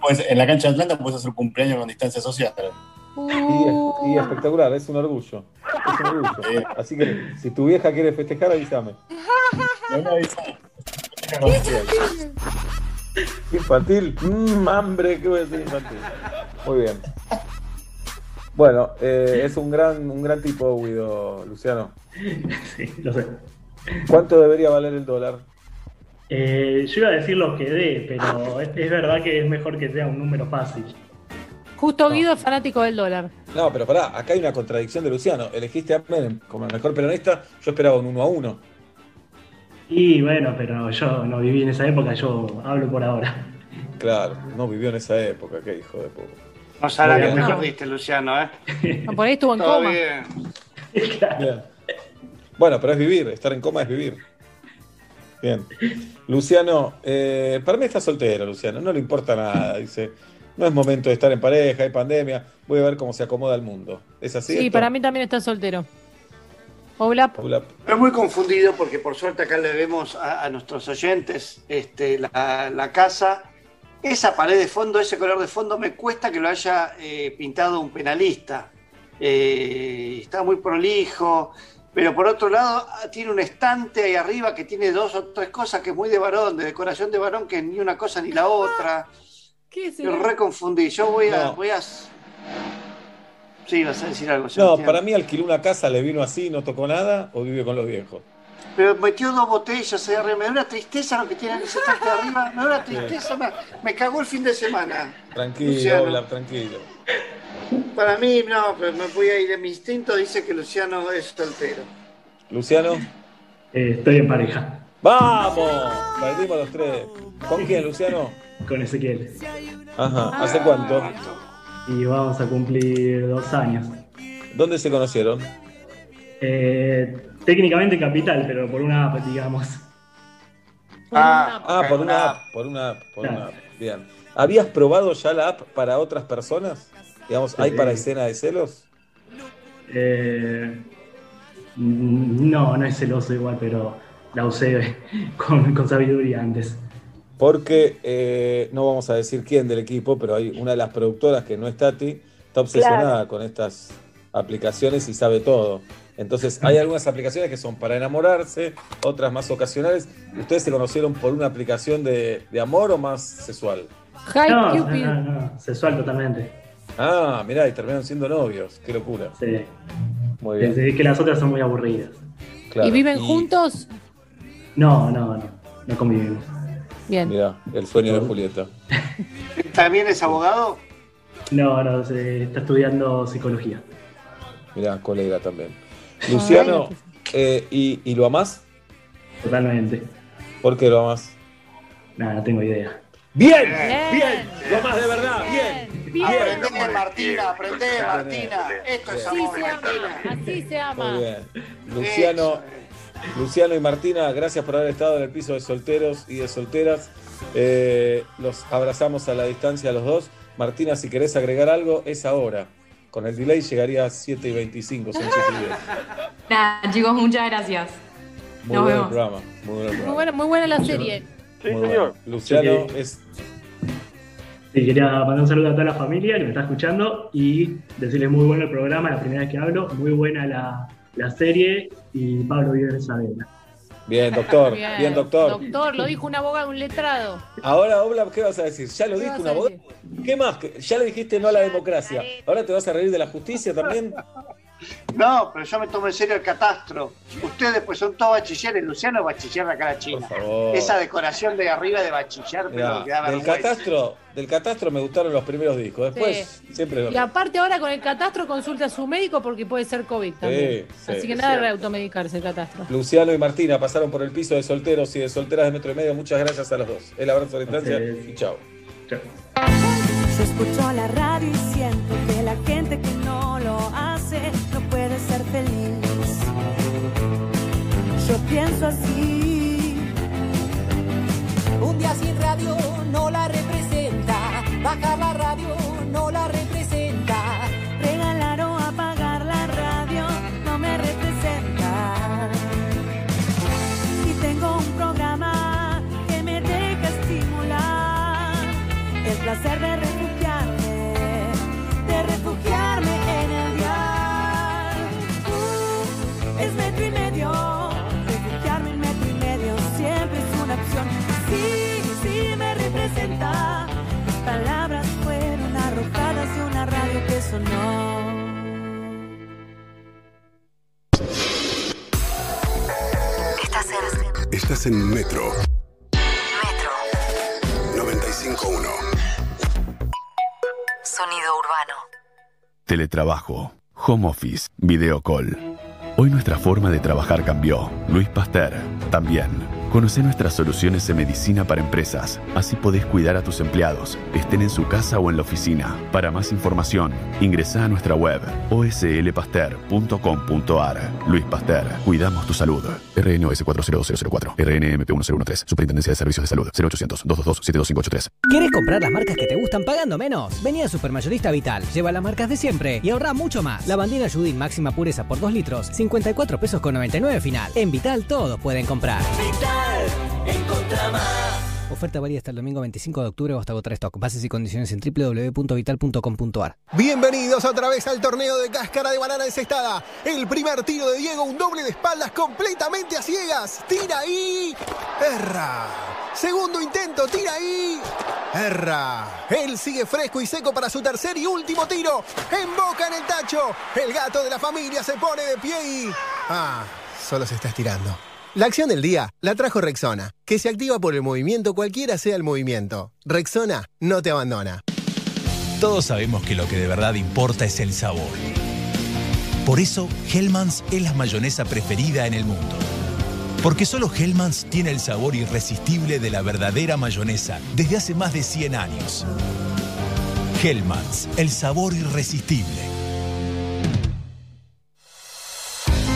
Pues, en la cancha de Atlanta puedes hacer cumpleaños con distancia social. Y, y espectacular, es un orgullo. Es un orgullo. Así que si tu vieja quiere festejar, avísame. No. Infantil, mmm, hambre, ¿qué voy a decir infantil? Muy bien. Bueno, eh, es un gran, un gran tipo, Guido, Luciano. Sí, lo sé. ¿Cuánto debería valer el dólar? Eh, yo iba a decir lo que dé, pero es, es verdad que es mejor que sea un número fácil. Justo Guido es fanático del dólar. No, pero pará, acá hay una contradicción de Luciano. Elegiste a Menem como el mejor peronista, yo esperaba un uno a uno. Y bueno, pero yo no viví en esa época, yo hablo por ahora. Claro, no vivió en esa época, qué hijo de puta. No sabes Muy que bien. me perdiste, Luciano, ¿eh? No, por ahí estuvo en Todo coma. bien. Bien. Bueno, pero es vivir, estar en coma es vivir. Bien. Luciano, eh, para mí está soltero, Luciano, no le importa nada. Dice, no es momento de estar en pareja, hay pandemia, voy a ver cómo se acomoda el mundo. ¿Es así? Sí, esto? para mí también está soltero. Hola. Hola. Estoy muy confundido porque por suerte acá le vemos a, a nuestros oyentes este, la, la casa. Esa pared de fondo, ese color de fondo, me cuesta que lo haya eh, pintado un penalista. Eh, está muy prolijo, pero por otro lado ah, tiene un estante ahí arriba que tiene dos o tres cosas que es muy de varón, de decoración de varón, que ni una cosa ni la otra. ¿Qué es Yo re confundí. Yo voy a, No. voy a. Sí, vas a decir algo. No, para mí alquiló una casa, le vino así, no tocó nada, o vive con los viejos. Pero metió dos botellas ahí arriba. Me da una tristeza lo que tiene ese tanque de arriba. Me da una tristeza. Me, me cagó el fin de semana. Tranquilo, Luciano. Oblap, tranquilo. Para mí, no, pero me voy a ir. Mi instinto dice que Luciano es soltero. Luciano, Eh, estoy en pareja ¡vamos! Perdimos los tres. ¿Con quién, Luciano? con Ezequiel. Ajá, ¿hace cuánto? Y vamos a cumplir dos años. ¿Dónde se conocieron? Eh, técnicamente capital, pero por una app, digamos. Ah, Ah, por una una app, por una app, por Claro. una app. Bien. ¿Habías probado ya la app para otras personas? Digamos, ¿hay Sí. para escena de celos? Eh, no, no es celoso igual, pero la usé con, con sabiduría antes. Porque eh, no vamos a decir quién del equipo, pero hay una de las productoras que no es Tati, está obsesionada Claro. con estas aplicaciones y sabe todo. Entonces, hay algunas aplicaciones que son para enamorarse, otras más ocasionales. ¿Ustedes se conocieron por una aplicación de, de amor o más sexual? Hi, no, Cupid. no, no, sexual totalmente. Ah, mirá, y terminaron siendo novios. Qué locura. Sí. Muy bien. Es que las otras son muy aburridas. Claro. ¿Y viven juntos? No, no, no, no convivimos. Bien. Mirá, el sueño de Julieta. ¿También es abogado? No, no, se está estudiando psicología. Mirá, colega también. Luciano, eh, ¿y, ¿y lo amás? Totalmente. ¿Por qué lo amás? Nada, no tengo idea. Bien, bien, lo amás de verdad, bien. Bien. Martina, aprendé, Martina. Esto es Así amor, se ama, Martina. así se ama. Muy bien. Luciano, Luciano y Martina, gracias por haber estado en el piso de solteros y de solteras. Eh, los abrazamos a la distancia a los dos. Martina, si querés agregar algo, es ahora. Con el delay llegaría a 7 y 25, son 7 y 10. Nada, chicos, muchas gracias. Muy Nos bueno el vemos. programa. Buena, muy buena la serie. Muy bueno. Luciano Sí. es. Sí, quería mandar un saludo a toda la familia que me está escuchando y decirles muy bueno el programa, la primera vez que hablo, muy buena la, la serie y Pablo vive Isabela. Bien, doctor. Bien, doctor. Doctor, lo dijo un abogado, un letrado. Ahora, Obla, ¿qué vas a decir? Ya lo ¿Qué dijo un abogado. ¿Qué más? Ya le dijiste no a la democracia. ¿Ahora te vas a reír de la justicia también? No, pero yo me tomo en serio el catastro. Ustedes pues son todos bachilleres. Luciano es bachiller de acá a la China. favor. Esa decoración de arriba de bachiller, pero Mirá, que da del vergüenza. catastro, del catastro me gustaron los primeros discos. Después siempre Y aparte ahora con el catastro consulta a su médico porque puede ser COVID también. sí, Así que nada de automedicarse el catastro. Luciano y Martina pasaron por el piso de solteros y de solteras de metro y medio. Muchas gracias a los dos. El abrazo a la distancia y chao. Yo escucho la radio y siento que la gente que no lo hace no puede ser feliz. Yo pienso así. Un día sin radio no la representa. Bajar la radio no la representa. Regalar o apagar la radio no me representa. Y tengo un programa que me deja estimular el placer de Mis palabras fueron arrojadas de una radio que sonó. Estás en. Estás en Metro. Metro. 95.1. Sonido urbano. Teletrabajo, home office, video call. Hoy nuestra forma de trabajar cambió. Luis Pasteur, también. Conoce nuestras soluciones en medicina para empresas. Así podés cuidar a tus empleados, estén en su casa o en la oficina. Para más información, ingresa a nuestra web oslpasteur.com.ar. Luis Pasteur, cuidamos tu salud. RNOS 402004, RNMP 1013, Superintendencia de Servicios de Salud, 0800-222-72583. ¿Querés comprar las marcas que te gustan pagando menos? Vení a Supermayorista Vital, lleva las marcas de siempre y ahorra mucho más. Lavandina Judín máxima pureza por 2 litros, 54 pesos con 99 final. En Vital todos pueden comprar. Vital. Oferta varía hasta el domingo 25 de octubre o hasta agotar stock. Bases y condiciones en www.vital.com.ar. Bienvenidos otra vez al torneo de cáscara de banana encestada. El primer tiro de Diego, un doble de espaldas completamente a ciegas. Tira ahí. Erra. Segundo intento, tira ahí. Erra. Él sigue fresco y seco para su tercer y último tiro. En boca en el tacho. El gato de la familia se pone de pie y... Ah, solo se está estirando. La acción del día la trajo Rexona, que se activa por el movimiento cualquiera sea el movimiento. Rexona no te abandona. Todos sabemos que lo que de verdad importa es el sabor. Por eso, Hellmann's es la mayonesa preferida en el mundo. Porque solo Hellmann's tiene el sabor irresistible de la verdadera mayonesa desde hace más de 100 años. Hellmann's, el sabor irresistible.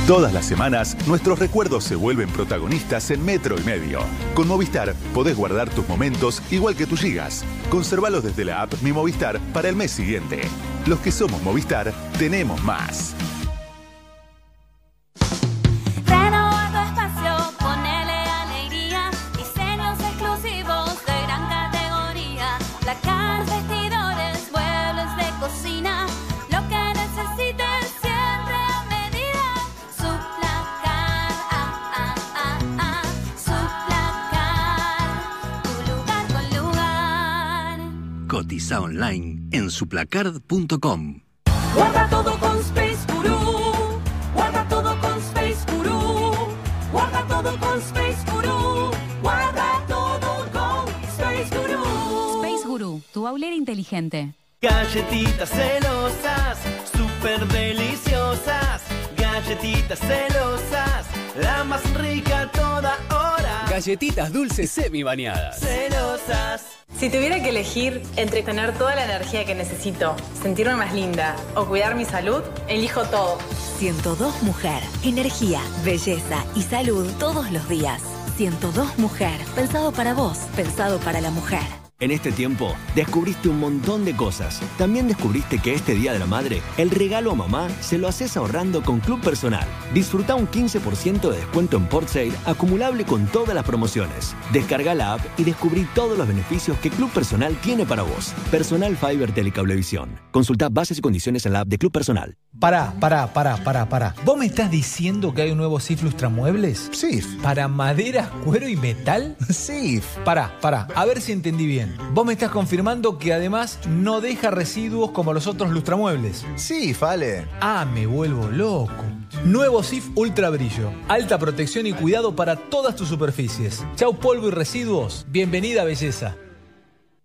Todas las semanas, nuestros recuerdos se vuelven protagonistas en Metro y Medio. Con Movistar podés guardar tus momentos igual que tus gigas. Conservalos desde la app Mi Movistar para el mes siguiente. Los que somos Movistar, tenemos más. Online en suplacard.com. Guarda todo con Space Guru. Guarda todo con Space Guru. Guarda todo con Space Guru. Guarda todo con Space Guru. Space Guru, tu aulera inteligente. Galletitas celosas, súper deliciosas. Galletitas celosas, la más rica toda hora. Galletitas dulces semi bañadas. Celosas. Si tuviera que elegir entre tener toda la energía que necesito, sentirme más linda o cuidar mi salud, elijo todo. 102 Mujer. Energía, belleza y salud todos los días. 102 Mujer. Pensado para vos, pensado para la mujer. En este tiempo, descubriste un montón de cosas. También descubriste que este Día de la Madre, el regalo a mamá se lo haces ahorrando con Club Personal. Disfruta un 15% de descuento en Port Sale acumulable con todas las promociones. Descarga la app y descubrí todos los beneficios que Club Personal tiene para vos. Personal Fiber Telecablevisión. Consulta bases y condiciones en la app de Club Personal. Pará, pará, pará, pará, pará. ¿Vos me estás diciendo que hay un nuevo SIF Lustramuebles? SIF. ¿Para madera, cuero y metal? SIF. Pará, pará, a ver si entendí bien. Vos me estás confirmando que además no deja residuos como los otros lustramuebles. Sí, Fale. Ah, me vuelvo loco. Nuevo SIF Ultra Brillo. Alta protección y cuidado para todas tus superficies. Chau polvo y residuos. Bienvenida belleza.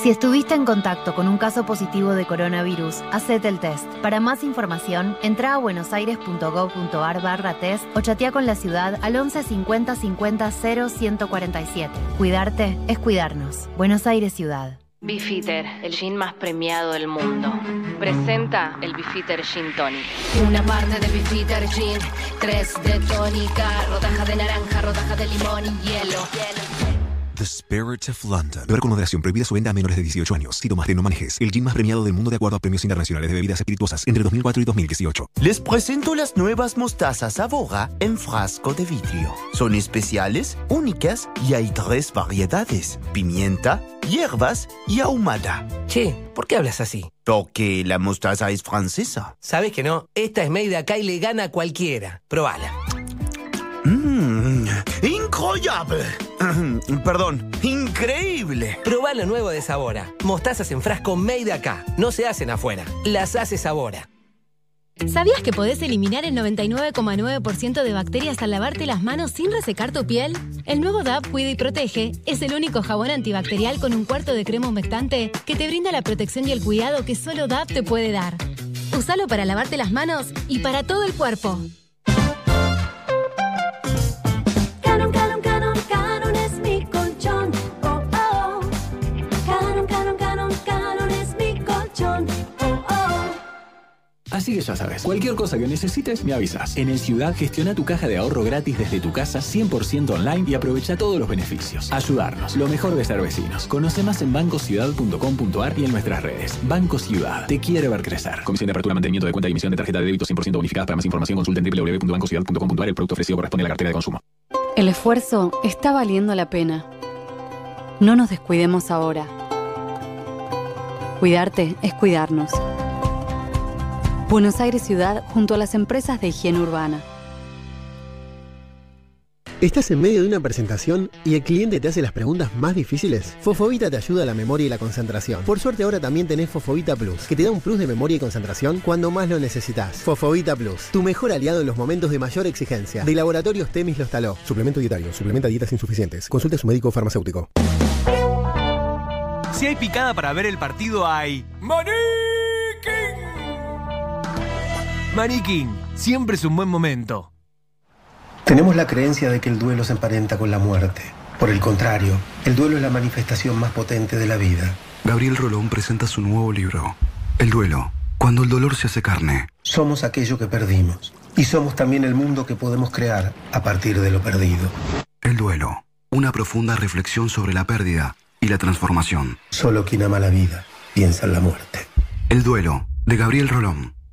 Si estuviste en contacto con un caso positivo de coronavirus, hacete el test. Para más información, entra a buenosaires.gov.ar barra test o chatea con la ciudad al 11 50 50 0 147. Cuidarte es cuidarnos. Buenos Aires Ciudad. Beefeater, el gin más premiado del mundo. Presenta el Beefeater Gin Tonic. Una parte de Beefeater Gin, tres de tónica, rodaja de naranja, rodaja de limón y hielo. The Spirit of London. Beber con moderación. Prohibida su venta a menores de 18 años. Si tomaste, no manejes. El gin más premiado del mundo de acuerdo a premios internacionales de bebidas espirituosas entre 2004 y 2018. Les presento las nuevas mostazas Avora en frasco de vidrio. Son especiales, únicas y hay tres variedades: pimienta, hierbas y ahumada. Che, ¿por qué hablas así? Porque la mostaza es francesa. ¿Sabes que no? Esta es made acá y le gana a cualquiera. Probala. Mmm, incroyable. Perdón, increíble. Probá lo nuevo de Sabora. Mostazas en frasco made acá. No se hacen afuera. Las hace Sabora. ¿Sabías que podés eliminar el 99,9% de bacterias al lavarte las manos sin resecar tu piel? El nuevo DAP Cuida y Protege es el único jabón antibacterial con un cuarto de crema humectante que te brinda la protección y el cuidado que solo DAP te puede dar. Usalo para lavarte las manos y para todo el cuerpo. Así que ya sabes, cualquier cosa que necesites, me avisas. En el Ciudad, gestiona tu caja de ahorro gratis desde tu casa 100% online y aprovecha todos los beneficios. Ayudarnos, lo mejor de ser vecinos. Conoce más en bancociudad.com.ar y en nuestras redes. Banco Ciudad, te quiere ver crecer. Comisión de apertura, mantenimiento de cuenta y emisión de tarjeta de débito 100% bonificada. Para más información, consulta en www.bancociudad.com.ar. El producto ofrecido corresponde a la cartera de consumo. El esfuerzo está valiendo la pena. No nos descuidemos ahora. Cuidarte es cuidarnos. Buenos Aires Ciudad junto a las empresas de higiene urbana. ¿Estás en medio de una presentación y el cliente te hace las preguntas más difíciles? Fofovita te ayuda a la memoria y la concentración. Por suerte ahora también tenés Fofovita Plus, que te da un plus de memoria y concentración cuando más lo necesitas. Fofovita Plus, tu mejor aliado en los momentos de mayor exigencia. De Laboratorios Temis los taló. Suplemento dietario, suplementa dietas insuficientes. Consulte a su médico farmacéutico. Si hay picada para ver el partido, hay. ¡Maní King. Siempre es un buen momento. Tenemos la creencia de que el duelo se emparenta con la muerte. Por el contrario, el duelo es la manifestación más potente de la vida. Gabriel Rolón presenta su nuevo libro, El duelo, cuando el dolor se hace carne. Somos aquello que perdimos. Y somos también el mundo que podemos crear a partir de lo perdido. El duelo, una profunda reflexión sobre la pérdida y la transformación. Solo quien ama la vida piensa en la muerte. El duelo, de Gabriel Rolón,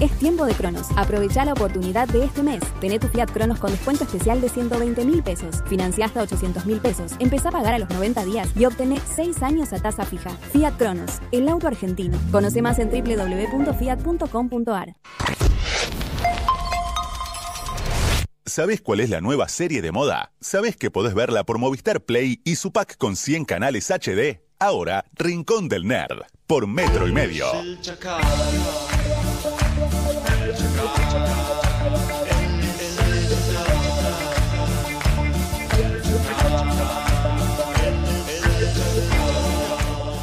Es tiempo de Cronos. Aprovecha la oportunidad de este mes. Tené tu Fiat Cronos con descuento especial de 120 mil pesos. Financia hasta 800 mil pesos. Empezá a pagar a los 90 días y obtené 6 años a tasa fija. Fiat Cronos, el auto argentino. Conoce más en www.fiat.com.ar. ¿Sabés cuál es la nueva serie de moda? ¿Sabés que podés verla por Movistar Play y su pack con 100 canales HD? Ahora, Rincón del Nerd, por metro y medio.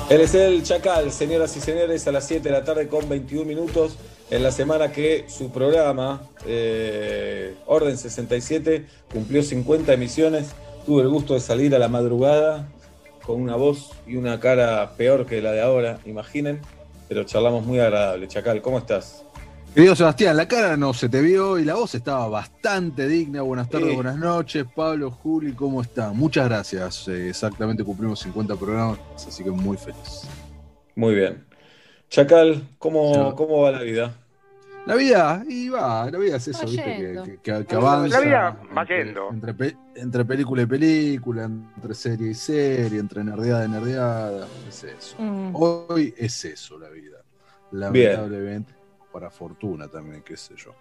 Él es el Chacal, señoras y señores, a las 7 de la tarde con 21 minutos, en la semana que su programa, eh, Orden 67, cumplió 50 emisiones. Tuve el gusto de salir a la madrugada con una voz y una cara peor que la de ahora, imaginen, pero charlamos muy agradable. Chacal, ¿cómo estás? Querido Sebastián, la cara no se te vio y la voz estaba bastante digna. Buenas tardes, buenas noches. Pablo, Juli, ¿cómo están? Muchas gracias. Eh, exactamente cumplimos 50 programas, así que muy feliz. Muy bien. Chacal, ¿cómo, Sí. cómo va la vida? La vida, y va, la vida es eso, Va ¿viste? Que, que- que avanza. La vida va entre- yendo. Entre, entre película y película, entre serie y serie, entre nerdeada y nerdeada. Es eso. Mm. Hoy es eso la vida. Lamentablemente, para fortuna también, qué sé yo.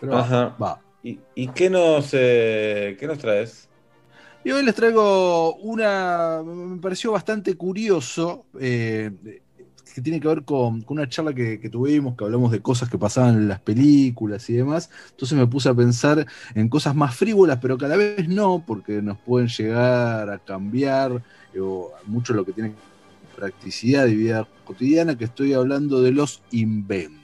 Pero Ajá. va. ¿Y, y qué, nos, eh, qué nos traes? Y hoy les traigo una, me pareció bastante curioso, eh, que tiene que ver con, con una charla que, que tuvimos, que hablamos de cosas que pasaban en las películas y demás. Entonces me puse a pensar en cosas más frívolas, pero que a la vez no, porque nos pueden llegar a cambiar eh, o mucho lo que tiene practicidad y vida cotidiana, que estoy hablando de los inventos.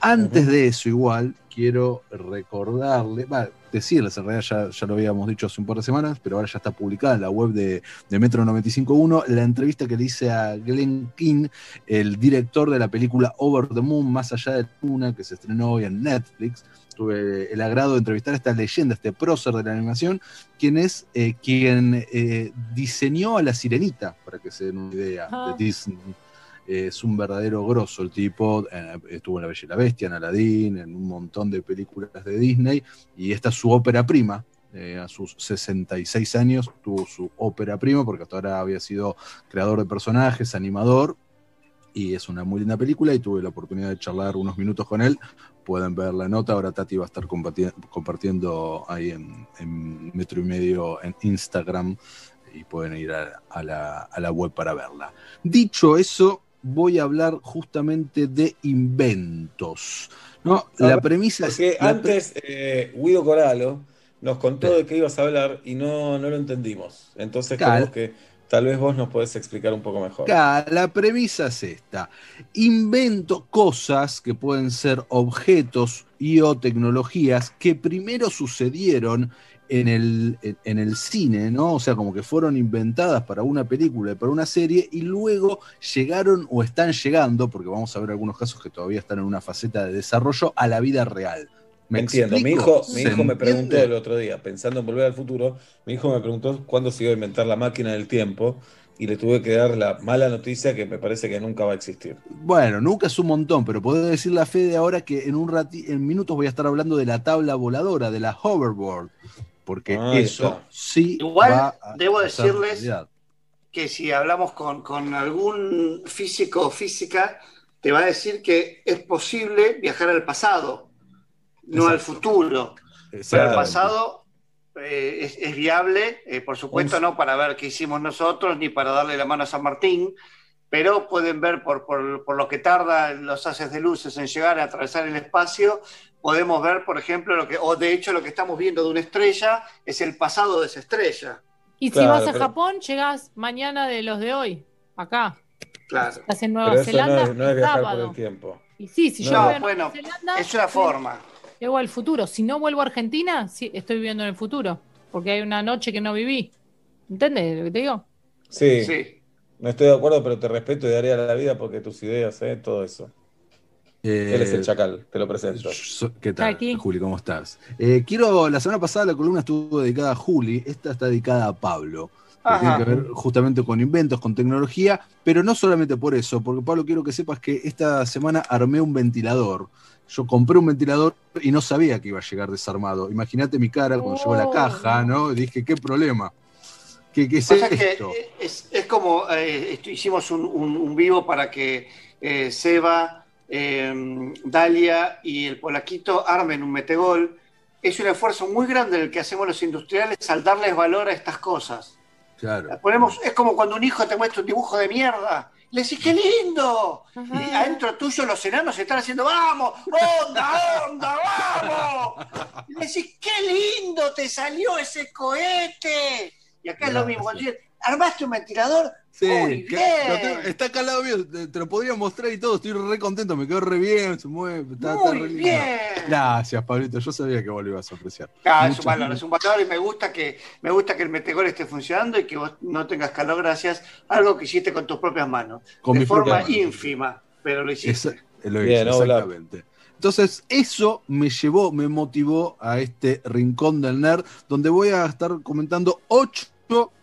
Antes de eso, igual, quiero recordarle, va, decirles, en realidad ya, ya lo habíamos dicho hace un par de semanas, pero ahora ya está publicada en la web de, de Metro 95.1, la entrevista que le hice a Glenn King, el director de la película Over the Moon, Más allá de la luna, que se estrenó hoy en Netflix. Tuve el agrado de entrevistar a esta leyenda, este prócer de la animación, quien es eh, quien eh, diseñó a la sirenita, para que se den una idea, Ah. de Disney. Es un verdadero grosso el tipo. eh, estuvo en La Bella y la Bestia, en Aladdin, en un montón de películas de Disney. Y esta es su ópera prima. eh, a sus 66 años tuvo su ópera prima, porque hasta ahora había sido creador de personajes, animador. Y es una muy linda película. Y tuve la oportunidad de charlar unos minutos con él. Pueden ver la nota. Ahora Tati va a estar compartiendo ahí en, metro y medio en Instagram. Y pueden ir a la, a la web para verla. Dicho eso, voy a hablar justamente de inventos. ¿no? La premisa es. Porque pre- antes eh, Guido Coralo nos contó de qué ibas a hablar y no, no lo entendimos. Entonces Claro. creo que tal vez vos nos podés explicar un poco mejor. Acá, la premisa es esta. Invento cosas que pueden ser objetos y o tecnologías que primero sucedieron en el, en, el cine, ¿no? O sea, como que fueron inventadas para una película y para una serie y luego llegaron o están llegando, porque vamos a ver algunos casos que todavía están en una faceta de desarrollo, a la vida real. ¿Me Entiendo, mi hijo, mi ¿Se hijo me preguntó el otro día, pensando en volver al futuro, mi hijo me preguntó cuándo se iba a inventar la máquina del tiempo y le tuve que dar la mala noticia que me parece que nunca va a existir. Bueno, nunca es un montón, pero puedo decir la fe de ahora que en un rati en minutos voy a estar hablando de la tabla voladora, de la hoverboard, porque Ahí eso está. sí Igual va a debo decirles realidad. que si hablamos con, con algún físico o física, te va a decir que es posible viajar al pasado, no al futuro. Pero el pasado eh, es, es viable, eh, por supuesto, Un- no para ver qué hicimos nosotros ni para darle la mano a San Martín, pero pueden ver por, por- por lo que tarda los haces de luces en llegar a atravesar el espacio, podemos ver, por ejemplo, lo que, o de hecho lo que estamos viendo de una estrella es el pasado de esa estrella. Y si Claro, vas a pero- Japón, llegás mañana de los de hoy, acá. Claro. Estás en Nueva Pero eso Zelanda, no es, no es viajar sábado. por el tiempo. Y sí, si yo No, voy a bueno, Nueva Zelanda, es una forma. llego al futuro. Si no vuelvo a Argentina, sí, estoy viviendo en el futuro. Porque hay una noche que no viví. ¿Entendés lo que te digo? Sí, Sí. no estoy de acuerdo, pero te respeto y daría la vida porque tus ideas, ¿eh? todo eso. Él es el Eh, chacal, te lo presento. ¿Qué tal, Aquí. Juli? ¿Cómo estás? Eh, quiero, la semana pasada la columna estuvo dedicada a Juli, esta está dedicada a Pablo. que tiene que ver justamente con inventos, con tecnología, pero no solamente por eso, porque Pablo, quiero que sepas que esta semana armé un ventilador. Yo compré un ventilador y no sabía que iba a llegar desarmado. Imagínate mi cara cuando llegó la Oh. caja, ¿no? Y dije, ¿qué problema? ¿Qué, qué es Pasa que esto? es, es como eh, esto- hicimos un, un- un vivo para que eh, Seba, eh, Dalia y el Polaquito armen un metegol. Es un esfuerzo muy grande el que hacemos los industriales al darles valor a estas cosas. Claro. Ponemos, es como cuando un hijo te muestra un dibujo de mierda. Le decís, ¡qué lindo! Y adentro tuyo los enanos están haciendo, ¡vamos! ¡Onda, onda, vamos! Y le decís, ¡qué lindo te salió ese cohete! Y acá es lo mismo. ¿Armaste un ventilador? Sí, Muy que- bien. lo tengo- está acá al lado mío, te, te lo podría mostrar y todo, estoy re contento, me quedó re bien, se mueve, está, está Muy re lindo. bien. Gracias, Pablito, yo sabía que vos lo ibas a apreciar. Ah, es un valor, es un valor y me gusta que me gusta que el metegol esté funcionando y que vos no tengas calor gracias a algo que hiciste con tus propias manos. Con de forma manos. ínfima, pero lo hiciste. Esa- lo hice, Bien, hola. exactamente. Entonces, eso me llevó, me motivó a este rincón del nerd, donde voy a estar comentando ocho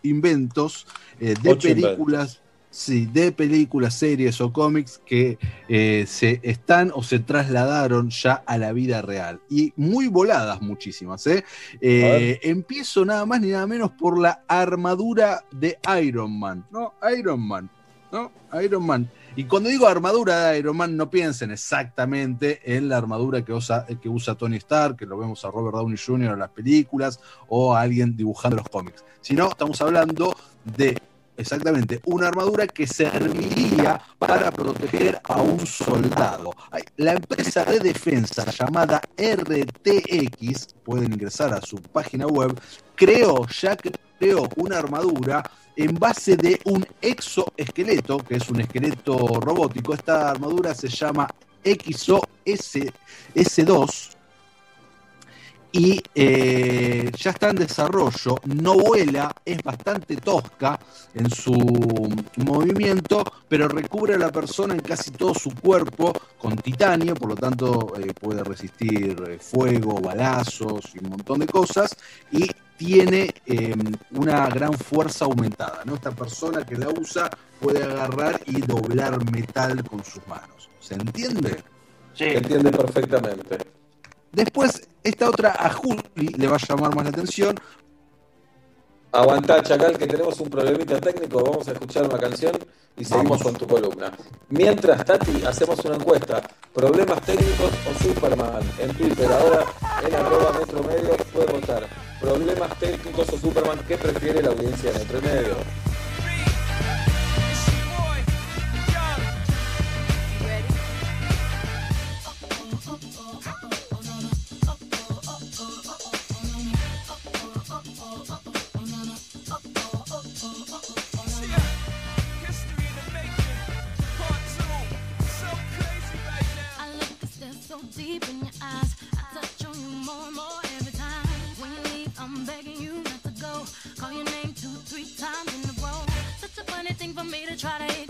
inventos eh, de Ocho películas, sí, de películas, series o cómics que eh, se están o se trasladaron ya a la vida real. Y muy voladas muchísimas. ¿eh? Eh, empiezo nada más ni nada menos por la armadura de Iron Man. ¿no? Iron Man. ¿no? Iron Man. Y cuando digo armadura de Iron Man, no piensen exactamente en la armadura que usa, que usa Tony Stark, que lo vemos a Robert Downey Jr. en las películas, o a alguien dibujando los cómics. Sino estamos hablando de exactamente una armadura que serviría para proteger a un soldado. La empresa de defensa llamada RTX, pueden ingresar a su página web, creó, ya creó una armadura en base de un exoesqueleto, que es un esqueleto robótico. Esta armadura se llama XO S, S2 y eh, ya está en desarrollo, no vuela, es bastante tosca en su movimiento, pero recubre a la persona en casi todo su cuerpo con titanio, por lo tanto eh, puede resistir eh, fuego, balazos y un montón de cosas, y tiene eh, una gran fuerza aumentada. ¿no? Esta persona que la usa puede agarrar y doblar metal con sus manos. ¿Se entiende? Se entiende perfectamente. Después, esta otra a Juli le va a llamar más la atención. Aguantá, Chacal, que tenemos un problemita técnico. Vamos a escuchar una canción y seguimos con tu columna. Mientras, Tati, hacemos una encuesta. ¿Problemas técnicos o Superman? En Twitter, ahora en arroba Metro Medio puede votar. ¿Problemas técnicos o Superman? ¿Qué prefiere la audiencia de Metro Medio? Try to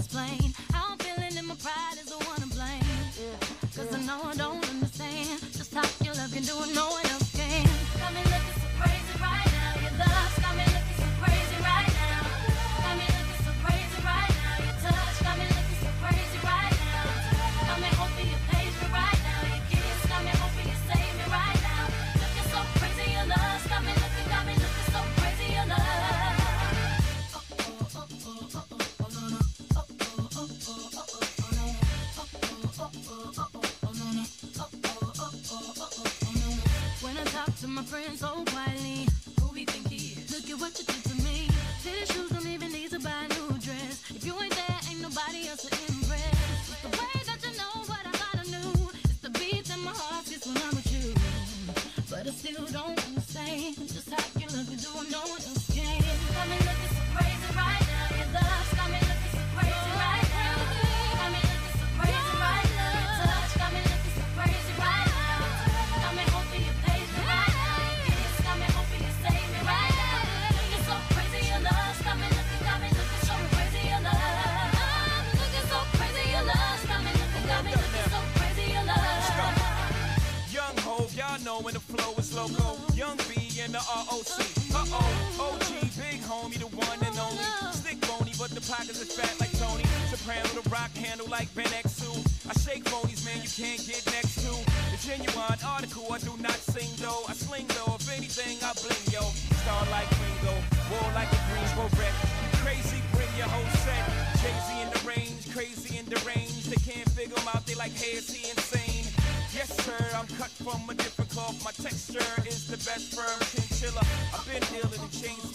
loco, young B in the ROC. Uh oh, OG, big homie, the one and only. Stick bony, but the pockets are fat like Tony. Soprano, the rock handle like Ben I shake bonies, man, you can't get next to. The genuine article, I do not sing though. I sling though, if anything, I bling yo. Star like Ringo, war like a green beret. Crazy, bring your whole set. Crazy in the range, crazy in the range. They can't figure him out, they like, hey, is he insane? Yes, sir, I'm cut from a different off. My texture is the best firm chinchilla. I've been dealing in chains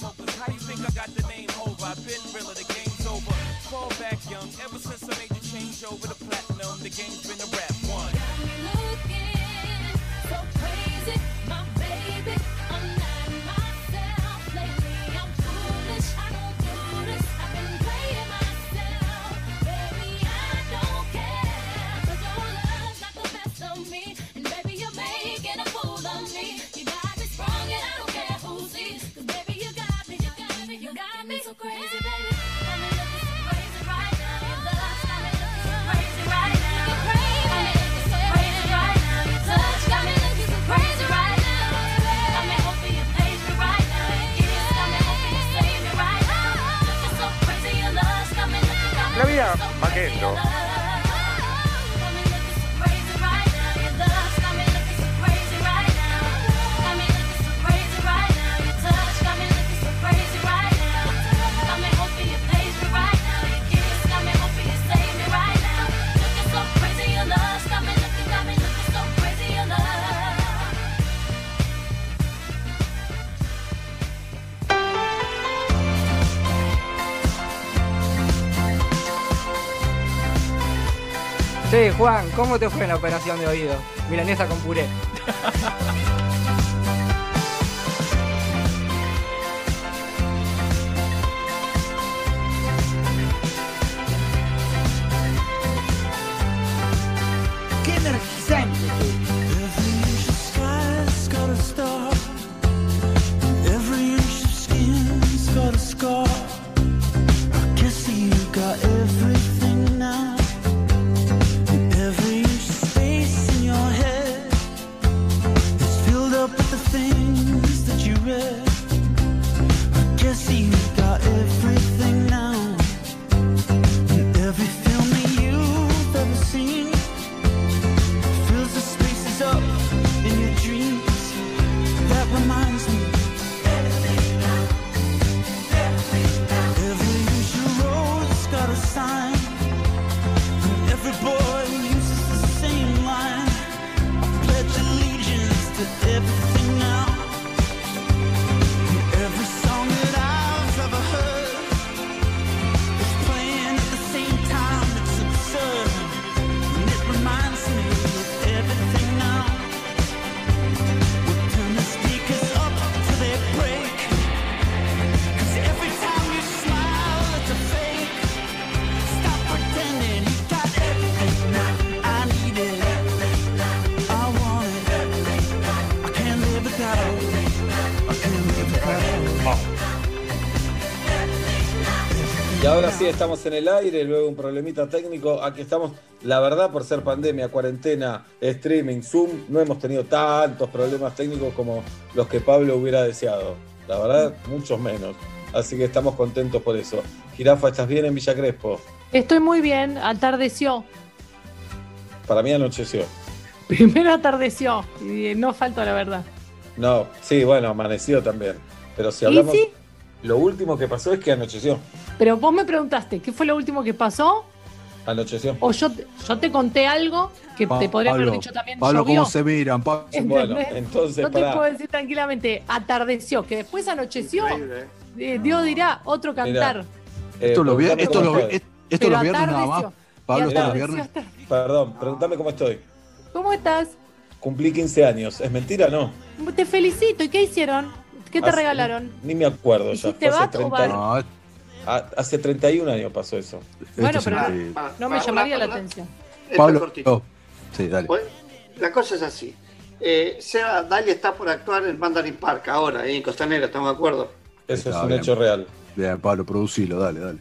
Juan, ¿cómo te fue en la operación de oído? Milanesa con puré. estamos en el aire, luego un problemita técnico. Aquí estamos, la verdad, por ser pandemia, cuarentena, streaming, Zoom, no hemos tenido tantos problemas técnicos como los que Pablo hubiera deseado. La verdad, muchos menos. Así que estamos contentos por eso. Girafa, ¿estás bien en Villa Crespo? Estoy muy bien, atardeció. Para mí anocheció. Primero atardeció, y no faltó la verdad. No, sí, bueno, amaneció también. Pero si hablamos. Lo último que pasó es que anocheció. Pero vos me preguntaste, ¿qué fue lo último que pasó? Anocheció. O yo, yo te conté algo que te podría haber dicho también. Pablo, ¿cómo se miran? Pablo. Bueno, entonces. No te puedo decir tranquilamente, atardeció, que después anocheció. ¿eh? Eh, Dios dirá, otro cantar. Eh, esto lo vi, esto los viernes nada más. Pablo, esto los viernes. Perdón, pregúntame cómo estoy. ¿Cómo estás? Cumplí 15 años. ¿Es mentira o no? Te felicito. ¿Y qué hicieron? ¿Qué te regalaron? Ni me acuerdo ya. ¿Te vas o? No, Ah, hace 31 años pasó eso. Bueno, pero es no, me llamaría la atención. Esto Pablo, oh, sí, dale. La cosa es así. Eh, Seba está por actuar en Mandarin Park ahora, ahí en Costanera, ¿estamos de acuerdo? Eso Está es un bien. hecho real. Bien, Pablo, producilo, dale, dale.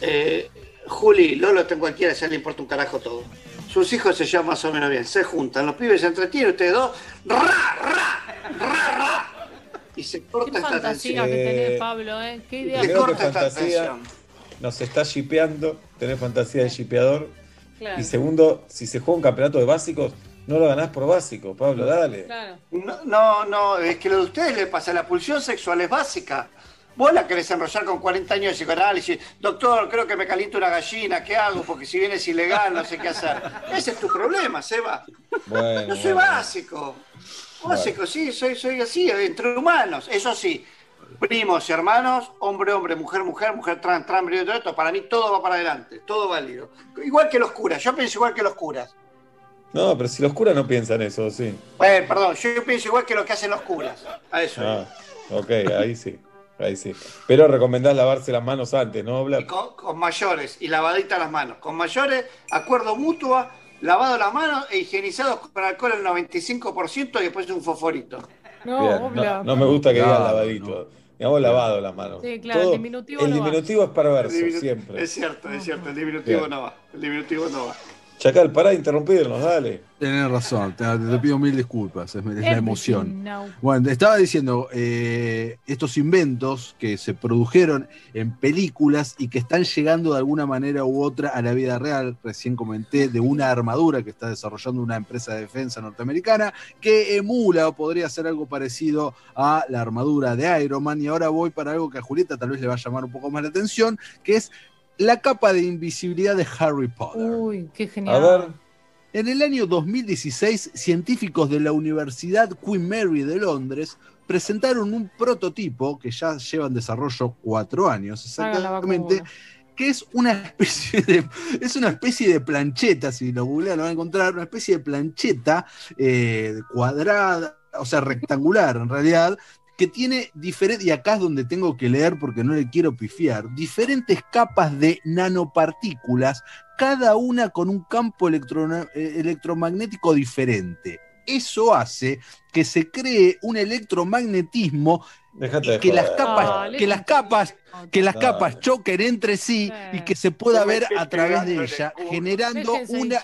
Eh, Juli, Lolo, tengo cualquiera, ya le importa un carajo todo. Sus hijos se llevan más o menos bien, se juntan, los pibes se entretienen, ustedes dos, ra, ra, ra, ra, y se corta Qué esta fantasía que tenés, Pablo, ¿eh? Qué idea. Que corta esta tensión. nos está shipeando, tenés fantasía de shipeador. Claro. Y segundo, si se juega un campeonato de básicos, no lo ganás por básico, Pablo, dale. Claro. No, no, no, es que lo de ustedes le pasa, la pulsión sexual es básica. Vos la querés enrollar con 40 años de psicoanálisis. Doctor, creo que me caliento una gallina, ¿qué hago? Porque si viene es ilegal, no sé qué hacer. Ese es tu problema, Seba. Bueno, Yo soy bueno. básico. Básico, sí, soy, soy así, entre humanos. Eso sí, primos, hermanos, hombre, hombre, mujer, mujer, mujer, trans, trans, brillo, todo esto. Para mí todo va para adelante, todo válido. Igual que los curas, yo pienso igual que los curas. No, pero si los curas no piensan eso, sí. Bueno, perdón, yo pienso igual que lo que hacen los curas. A eso. Ah, ok, ahí sí. Ahí sí. Pero recomendás lavarse las manos antes, ¿no, con, con mayores y lavadita las manos. Con mayores, acuerdo mutuo, lavado las manos e higienizados con alcohol el 95% y después un fosforito. No, Bien, no, no me gusta que digan Claro, lavadito. Digamos lavado las manos. Sí, claro, el diminutivo el no va. diminutivo es perverso, El diminu- siempre. Es cierto, es cierto, el diminutivo Bien. no va. El diminutivo no va. Chacal, pará de interrumpirnos, dale. Tenés razón, te, te pido mil disculpas, es, es la emoción. Bueno, te estaba diciendo, eh, estos inventos que se produjeron en películas y que están llegando de alguna manera u otra a la vida real, recién comenté de una armadura que está desarrollando una empresa de defensa norteamericana que emula o podría ser algo parecido a la armadura de Iron Man y ahora voy para algo que a Julieta tal vez le va a llamar un poco más la atención, que es la capa de invisibilidad de Harry Potter. Uy, qué A genial. ver, En el año 2016, científicos de la Universidad Queen Mary de Londres presentaron un prototipo que ya lleva en desarrollo cuatro años exactamente, que es una especie de es una especie de plancheta, si lo googlean lo van a encontrar, una especie de plancheta eh, cuadrada, o sea, rectangular en realidad, que tiene diferentes, y acá es donde tengo que leer porque no le quiero pifiar, diferentes capas de nanopartículas, cada una con un campo electro- eh, electromagnético diferente. Eso hace que se cree un electromagnetismo de que las capas, que las capas, que las capas choquen entre sí y que se pueda ver a través de ella, generando una,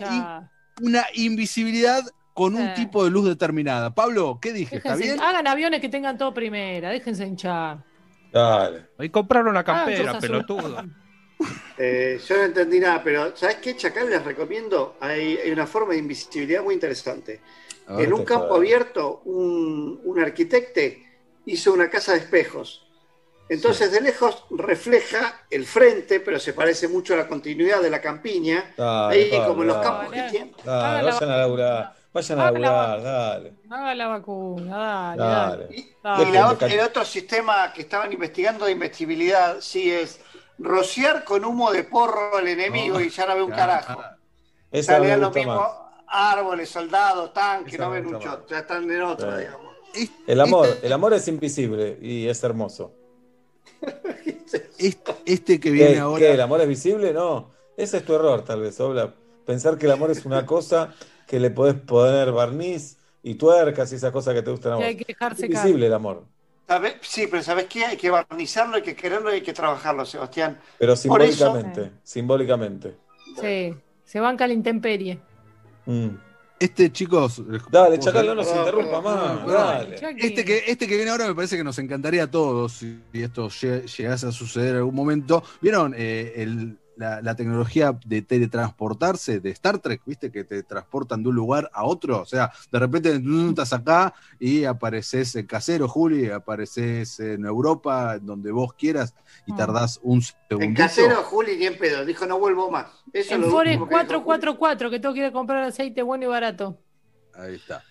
una invisibilidad con un Sí. tipo de luz determinada. Pablo, ¿qué dije? ¿Está bien? Hagan aviones que tengan todo primera, déjense hinchar. Dale. Hoy compraron una Ah, campera, cosas pelotudo. Eh, yo no entendí nada, pero ¿sabes qué, Chacal? Les recomiendo. Hay, hay una forma de invisibilidad muy interesante. A ver, en un campo jodas. abierto, un, un arquitecto hizo una casa de espejos. Entonces, de lejos refleja el frente, pero se parece mucho a la continuidad de la campiña. Dale, Ahí, Pablo, como en los dale. campos que tienen. Vayan a laburar. Dale. Haga la vacuna, dale, Dale. dale. Y la el otro sistema que estaban investigando de invisibilidad, sí, es rociar con humo de porro al enemigo y ya no ve un carajo. Esa Salían los mismos más. árboles, soldados, tanques, Esa no ven un shot, ya están en otra, Sí. digamos. El amor, Este- el amor es invisible y es hermoso. Este, este que ¿Qué, viene qué, ahora. ¿El amor es visible? No. Ese es tu error, tal vez, Obla. Pensar que el amor es una cosa que le podés poner barniz y tuercas y esas cosas que te gustan a vos. hay que dejarse Es caer. visible el amor, ¿Sabe? Sí, pero ¿sabes qué? Hay que barnizarlo, hay que quererlo y hay que trabajarlo, Sebastián. pero eso- simbólicamente. Simbólicamente. Sí, se banca la intemperie. Mm. Este, chicos. Dale, ¿puedo Chacal, no nos interrumpa más. Dale. Este que, este que viene ahora me parece que nos encantaría a todos si esto lle- llegase a suceder en algún momento. ¿Vieron eh, el, la, la tecnología de teletransportarse de Star Trek, ¿viste? Que te transportan de un lugar a otro. O sea, de repente mm, estás acá y apareces en Casero, Juli, apareces en Europa, donde vos quieras, y Ah. tardás un En segundo. casero, Juli, ni en pedo. Dijo, no vuelvo más. Eso En Forest último que dijo Juli. 444, que tengo que ir a comprar aceite bueno y barato. Ahí está.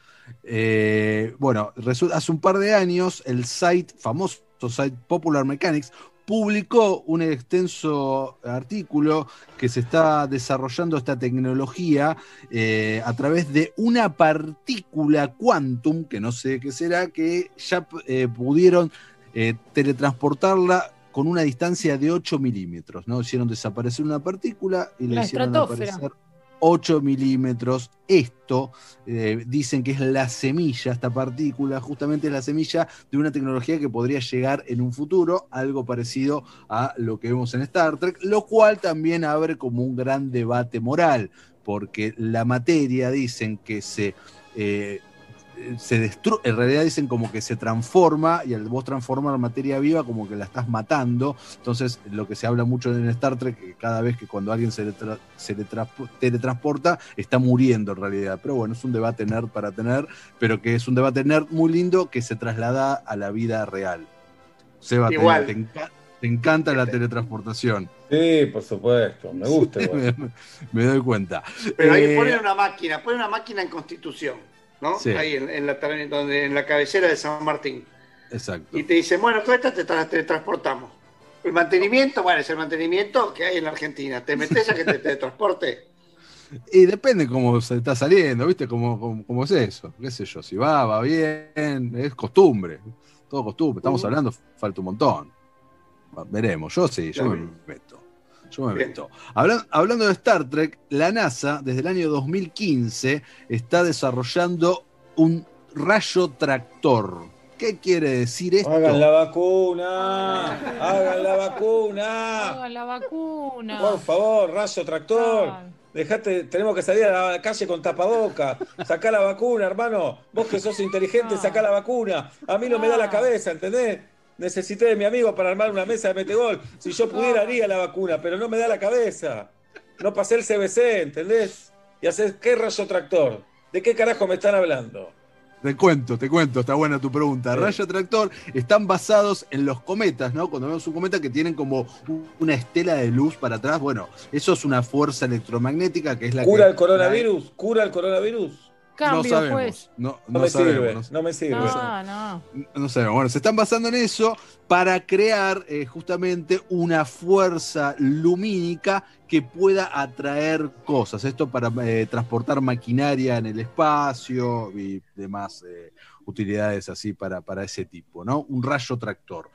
Eh, bueno, hace un par de años el site, famoso site Popular Mechanics, publicó un extenso artículo que se está desarrollando esta tecnología eh, a través de una partícula quantum, que no sé qué será, que ya eh, pudieron eh, teletransportarla con una distancia de 8 milímetros, ¿no? Hicieron desaparecer una partícula y le La hicieron aparecer 8 milímetros. Esto eh, dicen que es la semilla, esta partícula, justamente es la semilla de una tecnología que podría llegar en un futuro, algo parecido a lo que vemos en Star Trek, lo cual también abre como un gran debate moral, porque la materia dicen que se... eh, se destruye, en realidad dicen como que se transforma y al vos transformar materia viva como que la estás matando. Entonces, lo que se habla mucho en Star Trek, que cada vez que cuando alguien se, le tra- se teletransporta, está muriendo en realidad. Pero bueno, es un debate nerd para tener, pero que es un debate nerd muy lindo que se traslada a la vida real. Seba, te, Igual. te enca- te encanta la teletransportación. Sí, por supuesto, me gusta. me doy cuenta. Pero ahí Eh, ponen una máquina, ponen una máquina en Constitución, ¿no? Sí. Ahí en, en la, donde, en la cabecera de San Martín. Exacto. Y te dicen, bueno, todas estas te tra- teletransportamos. El mantenimiento, bueno, es el mantenimiento que hay en la Argentina. ¿Te metes a que te teletransporte? Y depende cómo se está saliendo, ¿viste? Cómo, cómo, cómo es eso, qué sé yo, si va, va bien, es costumbre, todo costumbre, estamos hablando, falta un montón. Veremos, yo sí, yo me meto. Yo me Bien. meto. Hablan- hablando de Star Trek, la NASA desde el año 2015 está desarrollando un rayo tractor. ¿Qué quiere decir esto? Hagan la vacuna, hagan la vacuna. Hagan la vacuna. Por favor, rayo tractor. Dejate, tenemos que salir a la calle con tapaboca. Sacá la vacuna, hermano. Vos que sos inteligente, sacá la vacuna. A mí no me da la cabeza, ¿entendés? Necesité de mi amigo para armar una mesa de metegol. Si yo pudiera, haría la vacuna, pero no me da la cabeza. No pasé el CBC, ¿entendés? Y hacer qué rayo tractor. ¿De qué carajo me están hablando? Te cuento, te cuento, está buena tu pregunta. Sí. Rayo tractor están basados en los cometas, ¿no? Cuando vemos un cometa que tienen como un- una estela de luz para atrás, bueno, eso es una fuerza electromagnética que es la ¿Cura que el coronavirus? ¿Cura el coronavirus? Cambio, no sabemos, pues. no, No, no me sabemos, sirve, no- no me sirve. No, no. no sabemos. Bueno, se están basando en eso para crear eh, justamente una fuerza lumínica que pueda atraer cosas. Esto para eh, transportar maquinaria en el espacio y demás eh, utilidades así para, para ese tipo, ¿no? Un rayo tractor.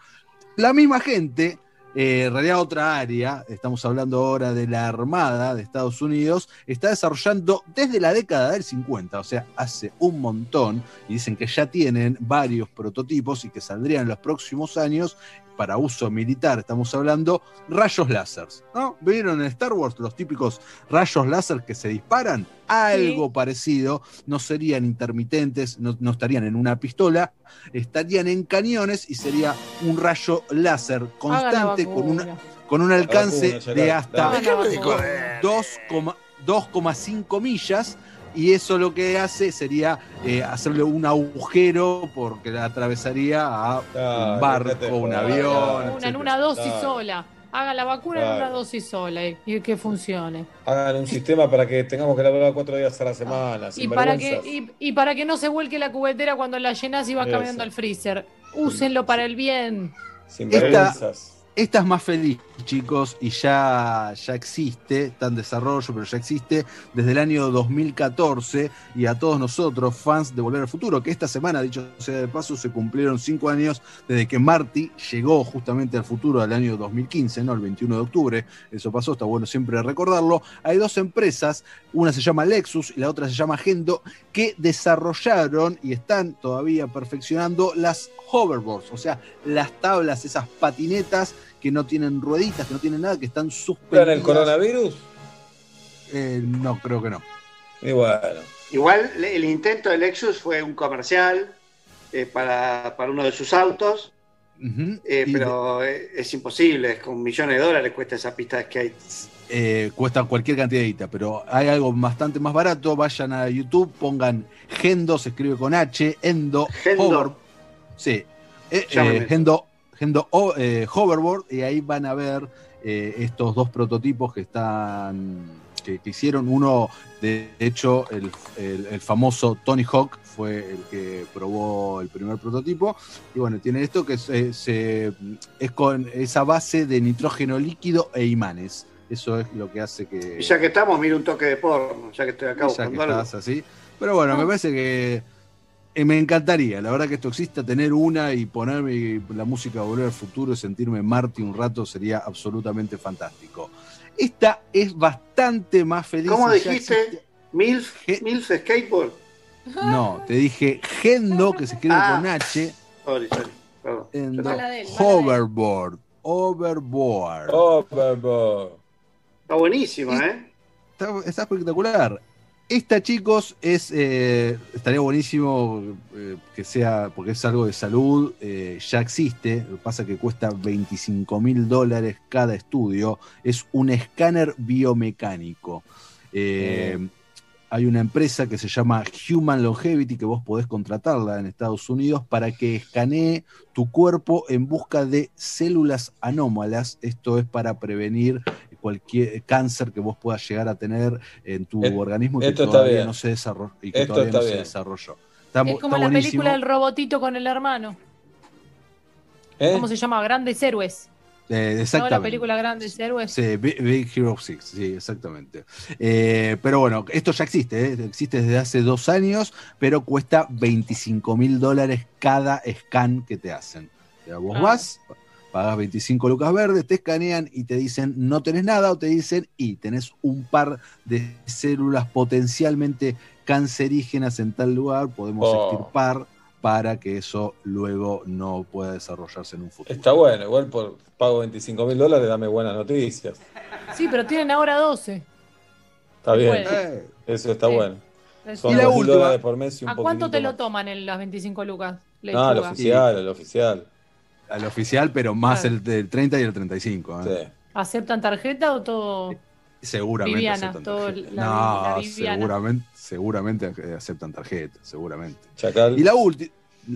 La misma gente, eh, en realidad otra área, estamos hablando ahora de la Armada de Estados Unidos, está desarrollando desde la década del 50, o sea, hace un montón, y dicen que ya tienen varios prototipos y que saldrían en los próximos años para uso militar, estamos hablando, rayos láseres, ¿no? ¿Vieron en Star Wars los típicos rayos láser que se disparan? Algo parecido, no serían intermitentes, no, no estarían en una pistola, estarían en cañones y sería un rayo láser constante con, una, con un alcance vacuna, de hasta dale. Déjame de joder. 2,5 2,5 millas y eso lo que hace sería eh, hacerle un agujero porque la atravesaría a un barco, un avión. Una, en una dosis Claro. sola. Haga la vacuna en una dosis sola y, y que funcione. Hagan un sistema para que tengamos que laburar cuatro días a la semana. Y sin para, que, y, y para que no se vuelque la cubetera cuando la llenas y va Eso. cambiando al freezer. Úsenlo para el bien. Sin vergüenzas. Esta es más feliz, chicos, y ya, ya existe, está en desarrollo, pero ya existe desde el año 2014. Y a todos nosotros, fans de Volver al Futuro, que esta semana, dicho sea de paso, se cumplieron cinco años desde que Marty llegó justamente al futuro al año 2015, ¿no? El 21 de octubre. Eso pasó, está bueno siempre recordarlo. Hay dos empresas, una se llama Lexus y la otra se llama Gendo, que desarrollaron y están todavía perfeccionando las hoverboards, o sea, las tablas, esas patinetas que no tienen rueditas, que no tienen nada, que están ¿Curan suspendidas. el coronavirus? Eh, no, creo que no. Y bueno. Igual le- el intento de Lexus fue un comercial eh, para, para uno de sus autos. Eh, pero es imposible, con millones de dólares cuesta esa pista de skate. eh, cuesta cualquier cantidad de guita, pero hay algo bastante más barato. Vayan a YouTube, pongan Gendo, se escribe con H, Endo, Gendo. Hover. Sí, eh, eh. Gendo, Eh, Hoverboard, y ahí van a ver eh, estos dos prototipos que están. Que, que hicieron uno, de hecho, el, el- el famoso Tony Hawk fue el que probó el primer prototipo. Y bueno, tiene esto que se- se- es con esa base de nitrógeno líquido e imanes. Eso es lo que hace que. Y ya que estamos, mira un toque de porno, ya que estoy acá ya que buscando algo. estás así. Pero bueno, me parece que eh, me encantaría, la verdad que esto exista, tener una y ponerme la música Volver al Futuro y sentirme Marty un rato sería absolutamente fantástico. Esta es bastante más feliz. ¿Cómo dijiste? existe- ¿Milf? ¿Milf Skateboard? No, te dije Gendo, que se escribe Ah. con H, Sorry, sorry. Perdón. Endo. Hoverboard. Overboard. Overboard. Está buenísima, ¿eh? Está, está espectacular. Esta, chicos, es eh, estaría buenísimo eh, que sea, porque es algo de salud, eh, ya existe, lo que pasa que cuesta 25 mil dólares cada estudio, es un escáner biomecánico. Hay una empresa que se llama Human Longevity que vos podés contratarla en Estados Unidos para que escanee tu cuerpo en busca de células anómalas. Esto es para prevenir cualquier cáncer que vos puedas llegar a tener en tu Et- organismo y que todavía bien. no se desarrolló. Y que Esto todavía está no se desarrolló. Está, Es como está la buenísimo. película del robotito con el hermano. ¿Eh? ¿Cómo se llama? Grandes Héroes. Eh, ¿No? exactamente. La película Grandes Héroes. Sí, Big, Big Hero 6, sí, exactamente. Eh, pero bueno, esto ya existe, ¿eh? existe desde hace dos años, pero cuesta 25 mil dólares cada scan que te hacen. O sea, vos Ah. vas, pagas 25 lucas verdes, te escanean y te dicen no tenés nada o te dicen y tenés un par de células potencialmente cancerígenas en tal lugar, podemos Oh. extirpar para que eso luego no pueda desarrollarse en un futuro. Está bueno, igual por pago 25 mil dólares, dame buenas noticias. Sí, pero tienen ahora 12. Está bien. puede. Eso está Sí. bueno. Son Y la 2.000 última. dólares por mes y un ¿A cuánto te lo más. toman en las 25 lucas? No, el oficial, el oficial. Al oficial, pero más el del 30 y el 35. ¿eh? Sí. ¿Aceptan tarjeta o todo? Seguramente Viviana, aceptan todo tarjeta. la- no, la seguramente, seguramente eh, aceptan tarjeta, seguramente. Chacal. Y la última.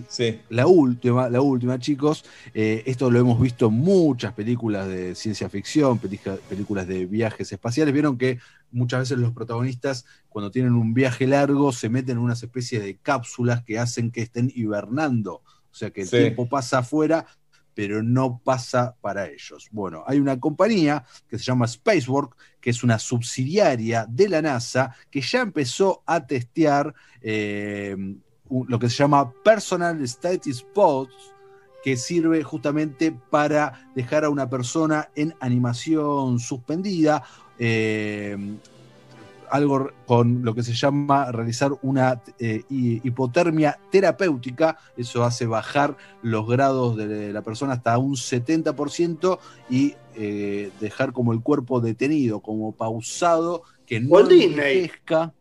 Sí. La última, la última, chicos, eh, esto lo hemos visto en muchas películas de ciencia ficción, películas de viajes espaciales. Vieron que muchas veces los protagonistas, cuando tienen un viaje largo, se meten en unas especies de cápsulas que hacen que estén hibernando. O sea que el Sí. tiempo pasa afuera, pero no pasa para ellos. Bueno, hay una compañía que se llama Spacework, que es una subsidiaria de la NASA, que ya empezó a testear eh, lo que se llama Personal Status Pods, que sirve justamente para dejar a una persona en animación suspendida, eh, algo con lo que se llama realizar una eh, hi- hipotermia terapéutica, eso hace bajar los grados de la persona hasta un 70% y eh, dejar como el cuerpo detenido, como pausado, que no envejezca.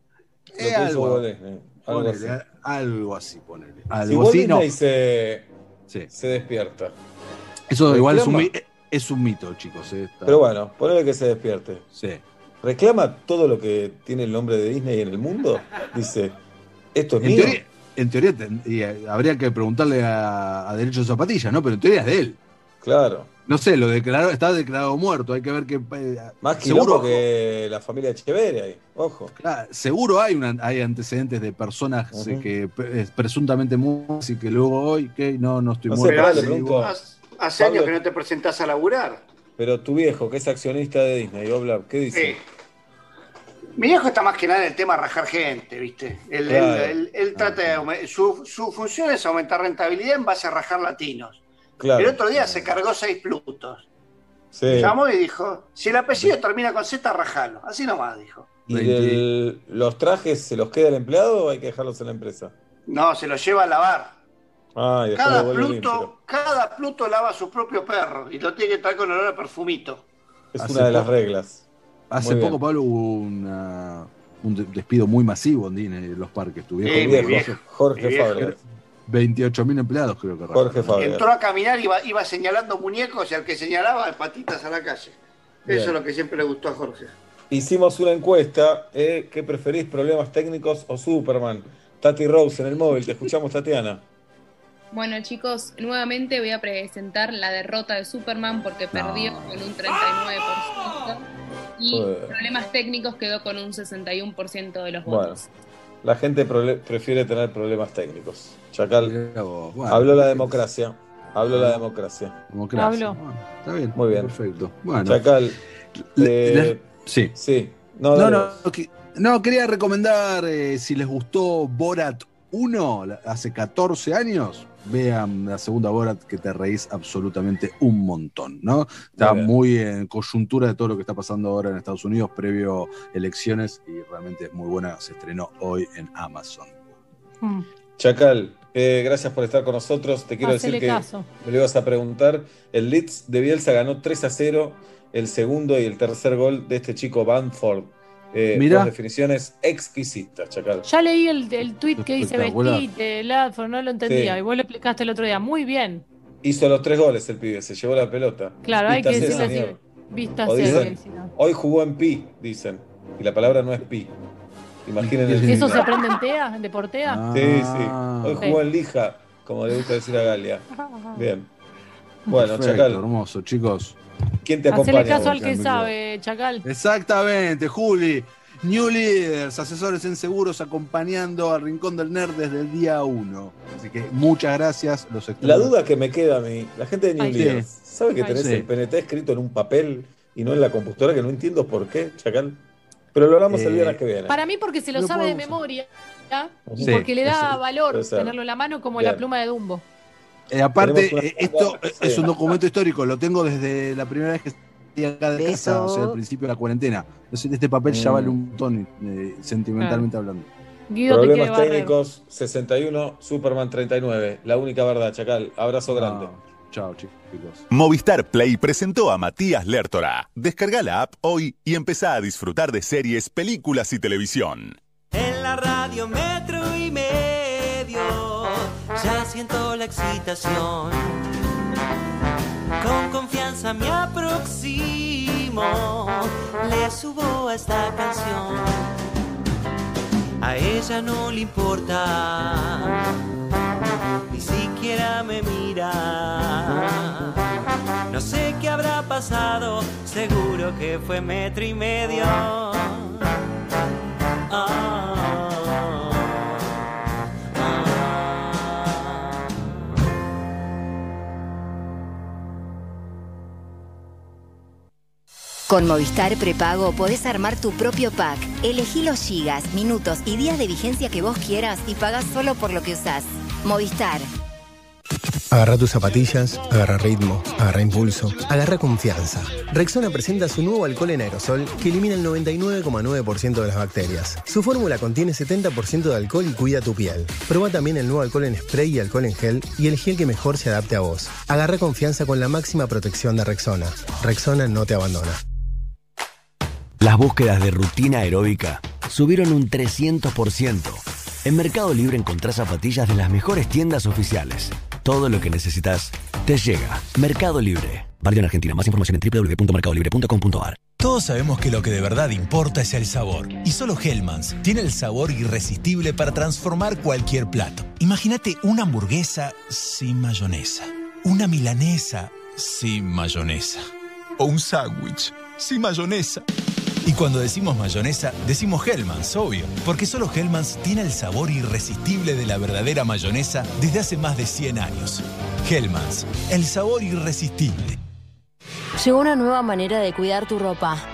Lo Eh, algo, Walt Disney, algo así. algo así, ponele. Si Algo así, no. Disney se, Sí. se despierta. Eso igual es un, es un mito, chicos. eh, Pero bueno, ponele que se despierte. Sí. ¿Reclama todo lo que tiene el nombre de Disney en el mundo? Dice, esto es En mío. teoría, en teoría eh, habría que preguntarle a, a Derecho de Zapatillas, ¿no? Pero en teoría es de él. Claro. No sé, lo declaró, está declarado muerto. Hay que ver que. eh, Más seguro, que la familia Echeverri ahí. Ojo. claro, seguro hay, una, hay antecedentes de personas eh, que presuntamente muertas y que luego hoy, que no, no estoy No sé, muerto. vos- Hace, años que no te presentás a laburar. Pero tu viejo, que es accionista de Disney, hablar. ¿Qué dice? Sí. Mi viejo está más que nada en el tema de rajar gente, ¿viste? Él, Claro. él- él- él trata de su, su función es aumentar rentabilidad en base a rajar latinos. Claro. El otro día se cargó seis plutos. Sí. Llamó y dijo, si el apellido termina con Z, rajalo. Así nomás dijo. ¿Y del- los trajes se los queda el empleado o hay que dejarlos en la empresa? No, se lo lleva a lavar. Ah, y Cada Pluto, limpio. cada Pluto lava a su propio perro y lo tiene que traer con olor a perfumito. Es una de las reglas. Hace poco, Pablo, hubo una- un de- despido muy masivo en Disney, en los parques. Tuvieron Sí, viejo, viejo, Jorge. Fabregas. 28.000 empleados, creo que. Jorge Fabián. Entró a caminar y iba, iba señalando muñecos y al que señalaba patitas a la calle. Bien. Eso es lo que siempre le gustó a Jorge. Hicimos una encuesta, eh, ¿qué preferís, problemas técnicos o Superman? Tati Rose en el móvil, te escuchamos Tatiana. Bueno chicos, nuevamente voy a presentar la derrota de Superman porque perdió con un 39% y Joder. problemas técnicos quedó con un 61% de los Bueno, votos. la gente prefiere tener problemas técnicos. Chacal, bueno. habló la democracia, habló la democracia. Democracia. Hablo. Bueno, está bien. Muy bien. Perfecto. Bueno. Chacal, Le- eh, le- sí. sí. No, No, no, vos. que- no, quería recomendar, eh, si les gustó Borat 1 la- hace 14 años, vean la segunda Borat que te reís absolutamente un montón, ¿no? Está Muy en coyuntura de todo lo que está pasando ahora en Estados Unidos previo elecciones y realmente es muy buena, se estrenó hoy en Amazon. Mm. Chacal, eh, gracias por estar con nosotros. Te quiero Hacele decir que caso. me lo ibas a preguntar. El Leeds de Bielsa ganó 3 a 0 el segundo y el tercer gol de este chico Banford. Eh, Mirá. Con definiciones exquisitas, Chacal. Ya leí el, el tweet que dice vestite, Ladford, no lo entendía. Sí. Y vos lo explicaste el otro día. Muy bien. Hizo los tres goles el pibe, se llevó la pelota. Claro, hay que señor. así. Vista O dicen, así. si no. hoy jugó en pi, dicen. Y la palabra no es pi. Imaginen el ¿Eso se aprende en TEA? ¿En Deportea? Sí, sí. Hoy Sí. jugó en lija, como le gusta decir a Galia. Bien. Bueno, Perfecto, Chacal, hermoso, chicos. ¿Quién te Hacele acompaña? caso al que sabe, Chacal. Exactamente, Juli. New Leaders, asesores en seguros, acompañando al Rincón del Nerd desde el día 1. Así que muchas gracias. Los La duda que me queda a mí, la gente de New Ay, sí. Leaders, ¿sabe que Ay, tenés sí. el PNT escrito en un papel y no en la computadora? Que no entiendo por qué, Chacal. Pero lo hablamos el Eh, viernes que viene. Para mí porque se lo sabe de memoria. ¿ya? Y Sí, porque le da valor tenerlo en la mano como Bien. la pluma de Dumbo. Eh, aparte, una- eh, esto Sí. es un documento histórico. Lo tengo desde la primera vez que estoy acá de casa, o sea, al principio de la cuarentena. Entonces, este papel ya Mm. vale un montón, eh, sentimentalmente hablando. Guido te quiere Problemas barrer. técnicos, 61, Superman 39. La única verdad, Chacal. Abrazo grande. Chao, chicos. Movistar Play presentó a Matías Lertora. Descarga la app hoy y empezá a disfrutar de series, películas y televisión. En la radio metro la excitación. Con confianza me aproximo, le subo a esta canción. A ella no le importa, ni siquiera me mira. No sé qué habrá pasado, seguro que fue metro y medio. Ah, Con Movistar Prepago podés armar tu propio pack. Elegí los gigas, minutos y días de vigencia que vos quieras y pagás solo por lo que usás. Movistar. Agarra tus zapatillas, agarra ritmo, agarra impulso, agarra confianza. Rexona presenta su nuevo alcohol en aerosol que elimina el 99,9% de las bacterias. Su fórmula contiene 70% de alcohol y cuida tu piel. Proba también el nuevo alcohol en spray y alcohol en gel y el gel que mejor se adapte a vos. Agarra confianza con la máxima protección de Rexona. Rexona no te abandona. Las búsquedas de rutina aeróbica subieron un 300%. En Mercado Libre encontrás zapatillas de las mejores tiendas oficiales. Todo lo que necesitas te llega. Mercado Libre. Válido en Argentina. Más información en www.mercadolibre.com.ar. Todos sabemos que lo que de verdad importa es el sabor. Y solo Hellmann's tiene el sabor irresistible para transformar cualquier plato. Imagínate una hamburguesa sin mayonesa. Una milanesa sin mayonesa. O un sándwich sin mayonesa. Y cuando decimos mayonesa, decimos Hellmann's, obvio. Porque solo Hellmann's tiene el sabor irresistible de la verdadera mayonesa desde hace más de 100 años. Hellmann's, el sabor irresistible. Llegó una nueva manera de cuidar tu ropa.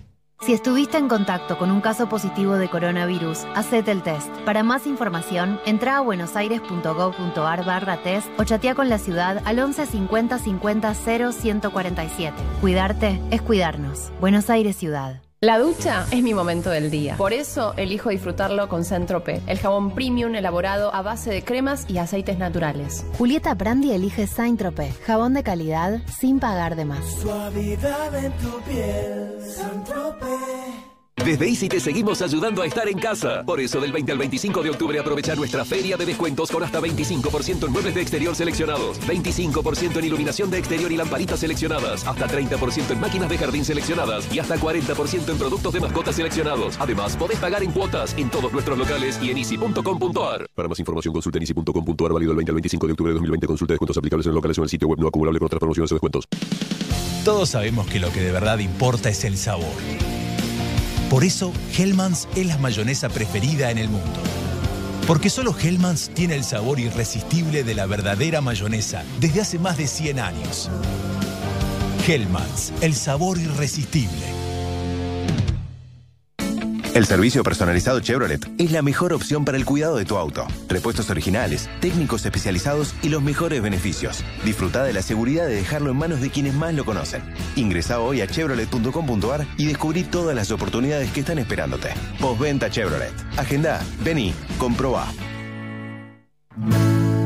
Si estuviste en contacto con un caso positivo de coronavirus, hacete el test. Para más información, entra a buenosaires.gov.ar barra test o chatea con la ciudad al 11 50 50 0 147. Cuidarte es cuidarnos. Buenos Aires Ciudad. La ducha es mi momento del día. Por eso elijo disfrutarlo con Centrope, el jabón premium elaborado a base de cremas y aceites naturales. Julieta Brandi elige Saint-Tropez, jabón de calidad sin pagar de más. Suavidad en tu piel, Desde Easy te seguimos ayudando a estar en casa. Por eso, del 20 al 25 de octubre, aprovecha nuestra feria de descuentos con hasta 25% en muebles de exterior seleccionados, 25% en iluminación de exterior y lamparitas seleccionadas, hasta 30% en máquinas de jardín seleccionadas y hasta 40% en productos de mascotas seleccionados. Además, podés pagar en cuotas en todos nuestros locales y en easy.com.ar. Para más información, consulta en easy.com.ar, válido del 20 al 25 de octubre de 2020. Consulta descuentos aplicables en locales o en el sitio web no acumulable con otras promociones o descuentos. Todos sabemos que lo que de verdad importa es el sabor. Por eso, Hellmann's es la mayonesa preferida en el mundo. Porque solo Hellmann's tiene el sabor irresistible de la verdadera mayonesa desde hace más de 100 años. Hellmann's, el sabor irresistible. El servicio personalizado Chevrolet es la mejor opción para el cuidado de tu auto. Repuestos originales, técnicos especializados y los mejores beneficios. Disfruta de la seguridad de dejarlo en manos de quienes más lo conocen. Ingresa hoy a chevrolet.com.ar y descubrí todas las oportunidades que están esperándote. Postventa Chevrolet. Agenda, vení, comprobá.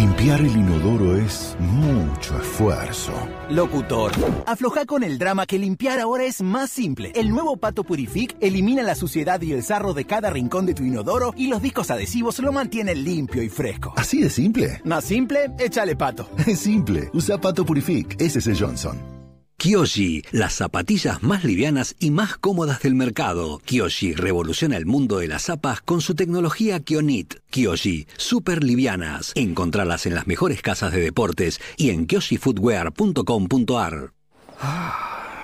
Limpiar el inodoro es mucho esfuerzo. Locutor, afloja con el drama que limpiar ahora es más simple. El nuevo Pato Purific elimina la suciedad y el sarro de cada rincón de tu inodoro y los discos adhesivos lo mantienen limpio y fresco. ¿Así de simple? Más simple, échale pato. Es simple. Usa Pato Purific. Ese es el Johnson. Kyoshi, las zapatillas más livianas y más cómodas del mercado. Kyoshi revoluciona el mundo de las zapas con su tecnología Kionit. Kyoshi, super livianas. Encontralas en las mejores casas de deportes y en kyoshifootwear.com.ar.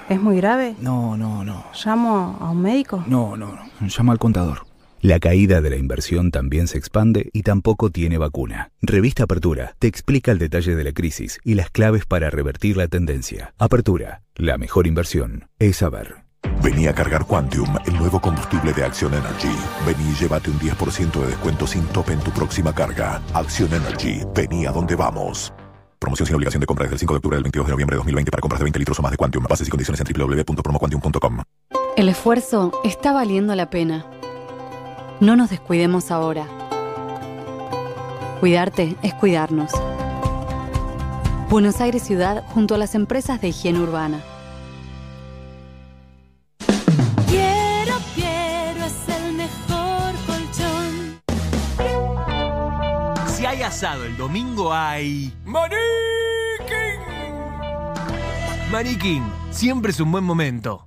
¿Es muy grave? No, no, no. ¿Llamo a un médico? No, no, no. Llama al contador. La caída de la inversión también se expande y tampoco tiene vacuna. Revista Apertura te explica el detalle de la crisis y las claves para revertir la tendencia. Apertura, la mejor inversión es saber. Vení a cargar Quantium, el nuevo combustible de Action Energy. Vení y llévate un 10% de descuento sin tope en tu próxima carga. Action Energy, vení a donde vamos. Promoción sin obligación de compra desde el 5 de octubre del 22 de noviembre de 2020 para compras de 20 litros o más de Quantium. Bases y condiciones en www.promoquantium.com. El esfuerzo está valiendo la pena. No nos descuidemos ahora. Cuidarte es cuidarnos. Buenos Aires Ciudad junto a las empresas de higiene urbana. Quiero, quiero, es el mejor colchón. Si hay asado el domingo hay... ¡Maniquín! Maniquín, siempre es un buen momento.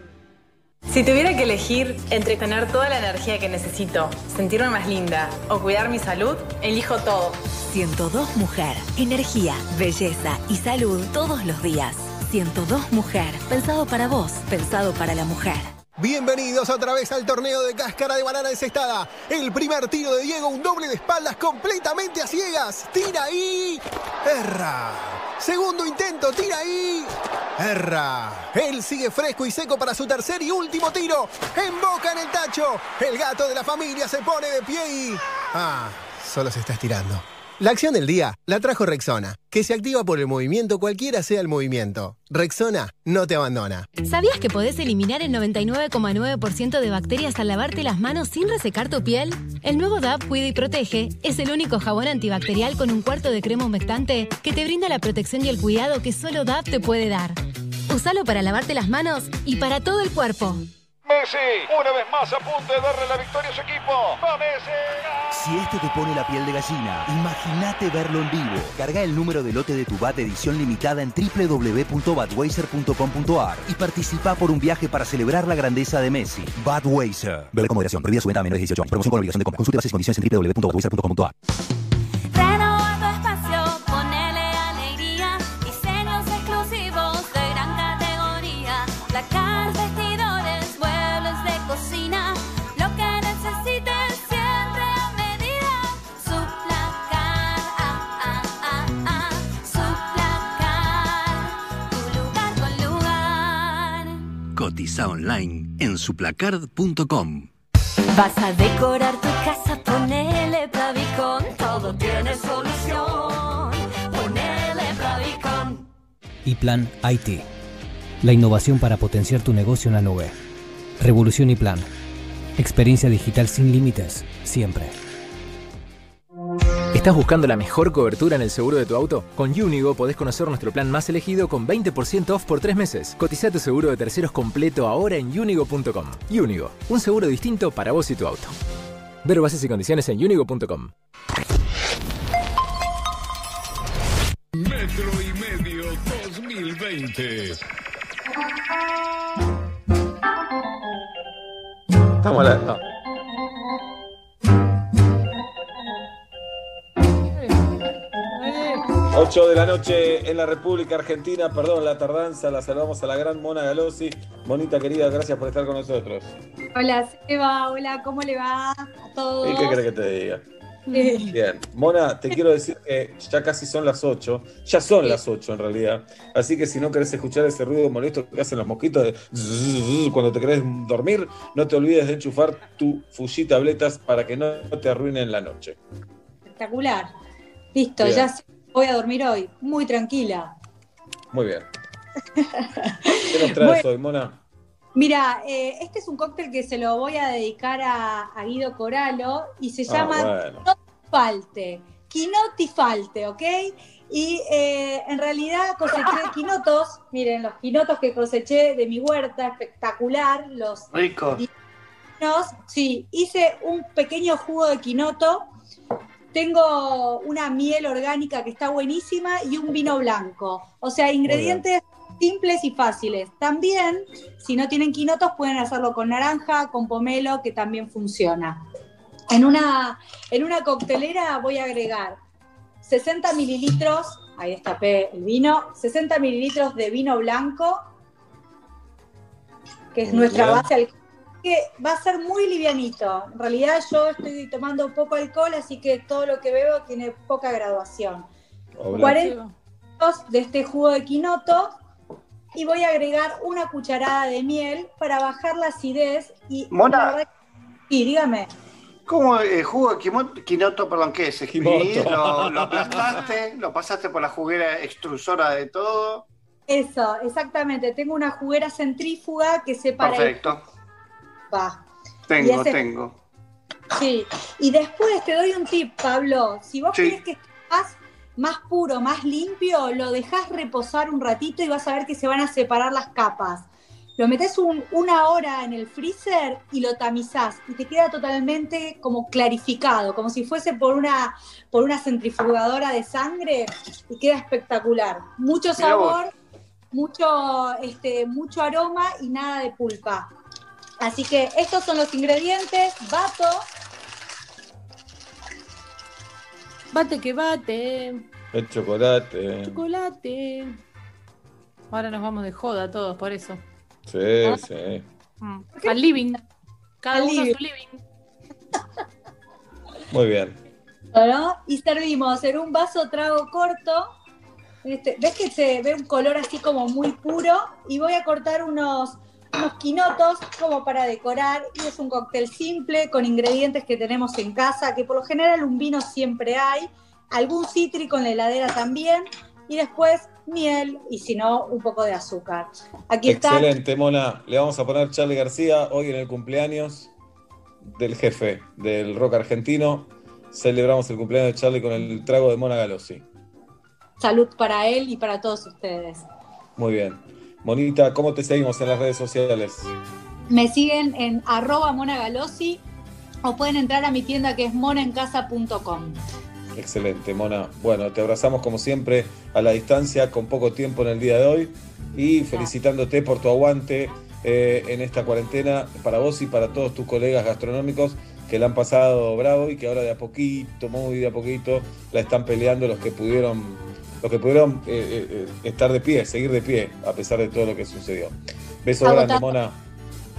Si tuviera que elegir entre tener toda la energía que necesito, sentirme más linda o cuidar mi salud, elijo todo. 102 Mujer. Energía, belleza y salud todos los días. 102 Mujer. Pensado para vos, pensado para la mujer. Bienvenidos otra vez al torneo de cáscara de banana encestada. El primer tiro de Diego, un doble de espaldas completamente a ciegas. Tira ahí. Erra. Segundo intento, tira ahí. Erra. Él sigue fresco y seco para su tercer y último tiro. Emboca en el tacho. El gato de la familia se pone de pie y... Ah, solo se está estirando. La acción del día la trajo Rexona, que se activa por el movimiento cualquiera sea el movimiento. Rexona no te abandona. ¿Sabías que podés eliminar el 99,9% de bacterias al lavarte las manos sin resecar tu piel? El nuevo DAP Cuida y Protege es el único jabón antibacterial con un cuarto de crema humectante que te brinda la protección y el cuidado que solo DAP te puede dar. Usalo para lavarte las manos y para todo el cuerpo. Messi, una vez más a punto de darle la victoria a su equipo. ¡Va Messi! Si este te pone la piel de gallina, imagínate verlo en vivo. Carga el número de lote de tu BAT edición limitada en www.badweiser.com.ar y participa por un viaje para celebrar la grandeza de Messi. Badweiser. Bebe con moderación. Prohibida su venta a menores de 18 años. Promoción con obligación de compra. Consulte bases y condiciones en www.badweiser.com.ar. Cotiza online en suplacard.com. Vas a decorar tu casa, ponele Pavicon, todo tiene solución. Ponele Pavicon. y Plan IT. La innovación para potenciar tu negocio en la nube. Revolución y Plan. Experiencia digital sin límites, siempre. ¿Estás buscando la mejor cobertura en el seguro de tu auto? Con Unigo podés conocer nuestro plan más elegido con 20% off por tres meses. Cotiza tu seguro de terceros completo ahora en unigo.com. Unigo, un seguro distinto para vos y tu auto. Ver bases y condiciones en unigo.com. Metro y medio 2020. Estamos a la. No. Ocho de la noche en la República Argentina, perdón la tardanza, la saludamos a la gran Mona Galossi. Monita querida, gracias por estar con nosotros. Hola, Seba, hola, ¿cómo le va a todos? ¿Y qué querés que te diga? Bien, Mona, te quiero decir que ya casi son las 8, ya son las 8 en realidad, así que si no querés escuchar ese ruido molesto que hacen los mosquitos de zzzz cuando te querés dormir, no te olvides de enchufar tu Fuji tabletas para que no te arruinen la noche. Espectacular. Listo, Bien. ya voy a dormir hoy, muy tranquila. Muy bien. ¿Qué nos traes Bueno. hoy, Mona? Mira, eh, este es un cóctel que se lo voy a dedicar a, a Guido Coralo y se Ah, llama bueno. Falte. Quinotti Falte, ¿ok? Y eh, en realidad coseché quinotos, miren, los quinotos que coseché de mi huerta, espectacular, los Rico. divinos. Sí, hice un pequeño jugo de quinoto. Tengo una miel orgánica que está buenísima y un vino blanco. O sea, ingredientes simples y fáciles. También, si no tienen quinotos, pueden hacerlo con naranja, con pomelo, que también funciona. En una, en una coctelera voy a agregar 60 mililitros, ahí destapé el vino, 60 mililitros de vino blanco, que es nuestra base alcohólica, que va a ser muy livianito. En realidad yo estoy tomando poco alcohol, así que todo lo que bebo tiene poca graduación. Obvio. 40 mililitros de este jugo de quinoto y voy a agregar una cucharada de miel para bajar la acidez y Mona. Sí, dígame. ¿Cómo el jugo de quinoto, perdón, qué es? Lo, lo aplastaste, lo pasaste por la juguera extrusora de todo. Eso, exactamente. Tengo una juguera centrífuga que separa Perfecto. Va. Tengo, ese- tengo. Sí. Y después te doy un tip, Pablo. Si vos Sí. querés que esté más, puro, más limpio, lo dejás reposar un ratito y vas a ver que se van a separar las capas. Lo metes un- una hora en el freezer y lo tamizás y te queda totalmente como clarificado, como si fuese por una, por una centrifugadora de sangre y queda espectacular. Mucho sabor, mucho, este, mucho aroma y nada de pulpa. Así que estos son los ingredientes. Bato. Bate que bate. El chocolate. Chocolate. Ahora nos vamos de joda todos, por eso. Sí, sí. Mm. Al living. Cada Al uno a living. su living. Muy bien. ¿no? Y servimos en un vaso trago corto. Este, ¿Ves que se ve un color así como muy puro? Y voy a cortar unos, unos quinotos como para decorar. Y es un cóctel simple con ingredientes que tenemos en casa, que por lo general un vino siempre hay, algún cítrico en la heladera también, y después miel y si no, un poco de azúcar. Aquí está. Excelente, Mona. Le vamos a poner Charlie García hoy en el cumpleaños del jefe del rock argentino. Celebramos el cumpleaños de Charlie con el trago de Mona Galossi. Salud para él y para todos ustedes. Muy bien. Monita, ¿cómo te seguimos en las redes sociales? Me siguen en arroba monagalosi o pueden entrar a mi tienda que es monaencasa.com. Excelente, Mona. Bueno, te abrazamos como siempre a la distancia, con poco tiempo en el día de hoy y felicitándote por tu aguante eh, en esta cuarentena para vos y para todos tus colegas gastronómicos que la han pasado bravo y que ahora de a poquito, muy de a poquito, la están peleando los que pudieron, los que pudieron eh, eh, eh, estar de pie, seguir de pie, a pesar de todo lo que sucedió. Beso Agotado. grande, Mona.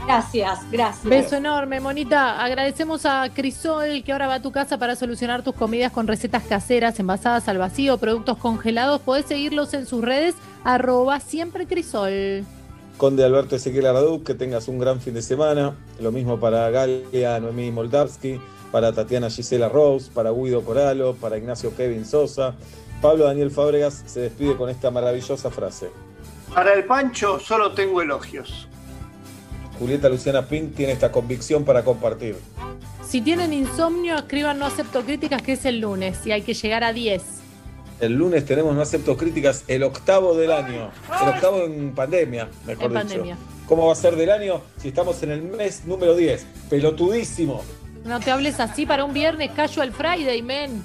Gracias, gracias. Beso enorme, Monita. Agradecemos a Crisol que ahora va a tu casa para solucionar tus comidas con recetas caseras, envasadas al vacío, productos congelados. Podés seguirlos en sus redes, arroba siempre Crisol. Conde Alberto Ezequiel Aradu, que tengas un gran fin de semana. Lo mismo para Galia Noemí Moldavsky, para Tatiana Gisela Rose, para Guido Coralo, para Ignacio Kevin Sosa. Pablo Daniel Fábregas se despide con esta maravillosa frase. Para el Pancho solo tengo elogios. Julieta Luciana Pink tiene esta convicción para compartir. Si tienen insomnio, escriban No acepto críticas, que es el lunes, y hay que llegar a 10. El lunes tenemos No Acepto Críticas, el octavo del año. El octavo en pandemia, mejor En dicho. pandemia. ¿Cómo va a ser del año si estamos en el mes número 10? Pelotudísimo. No te hables así para un viernes, casual Friday, men.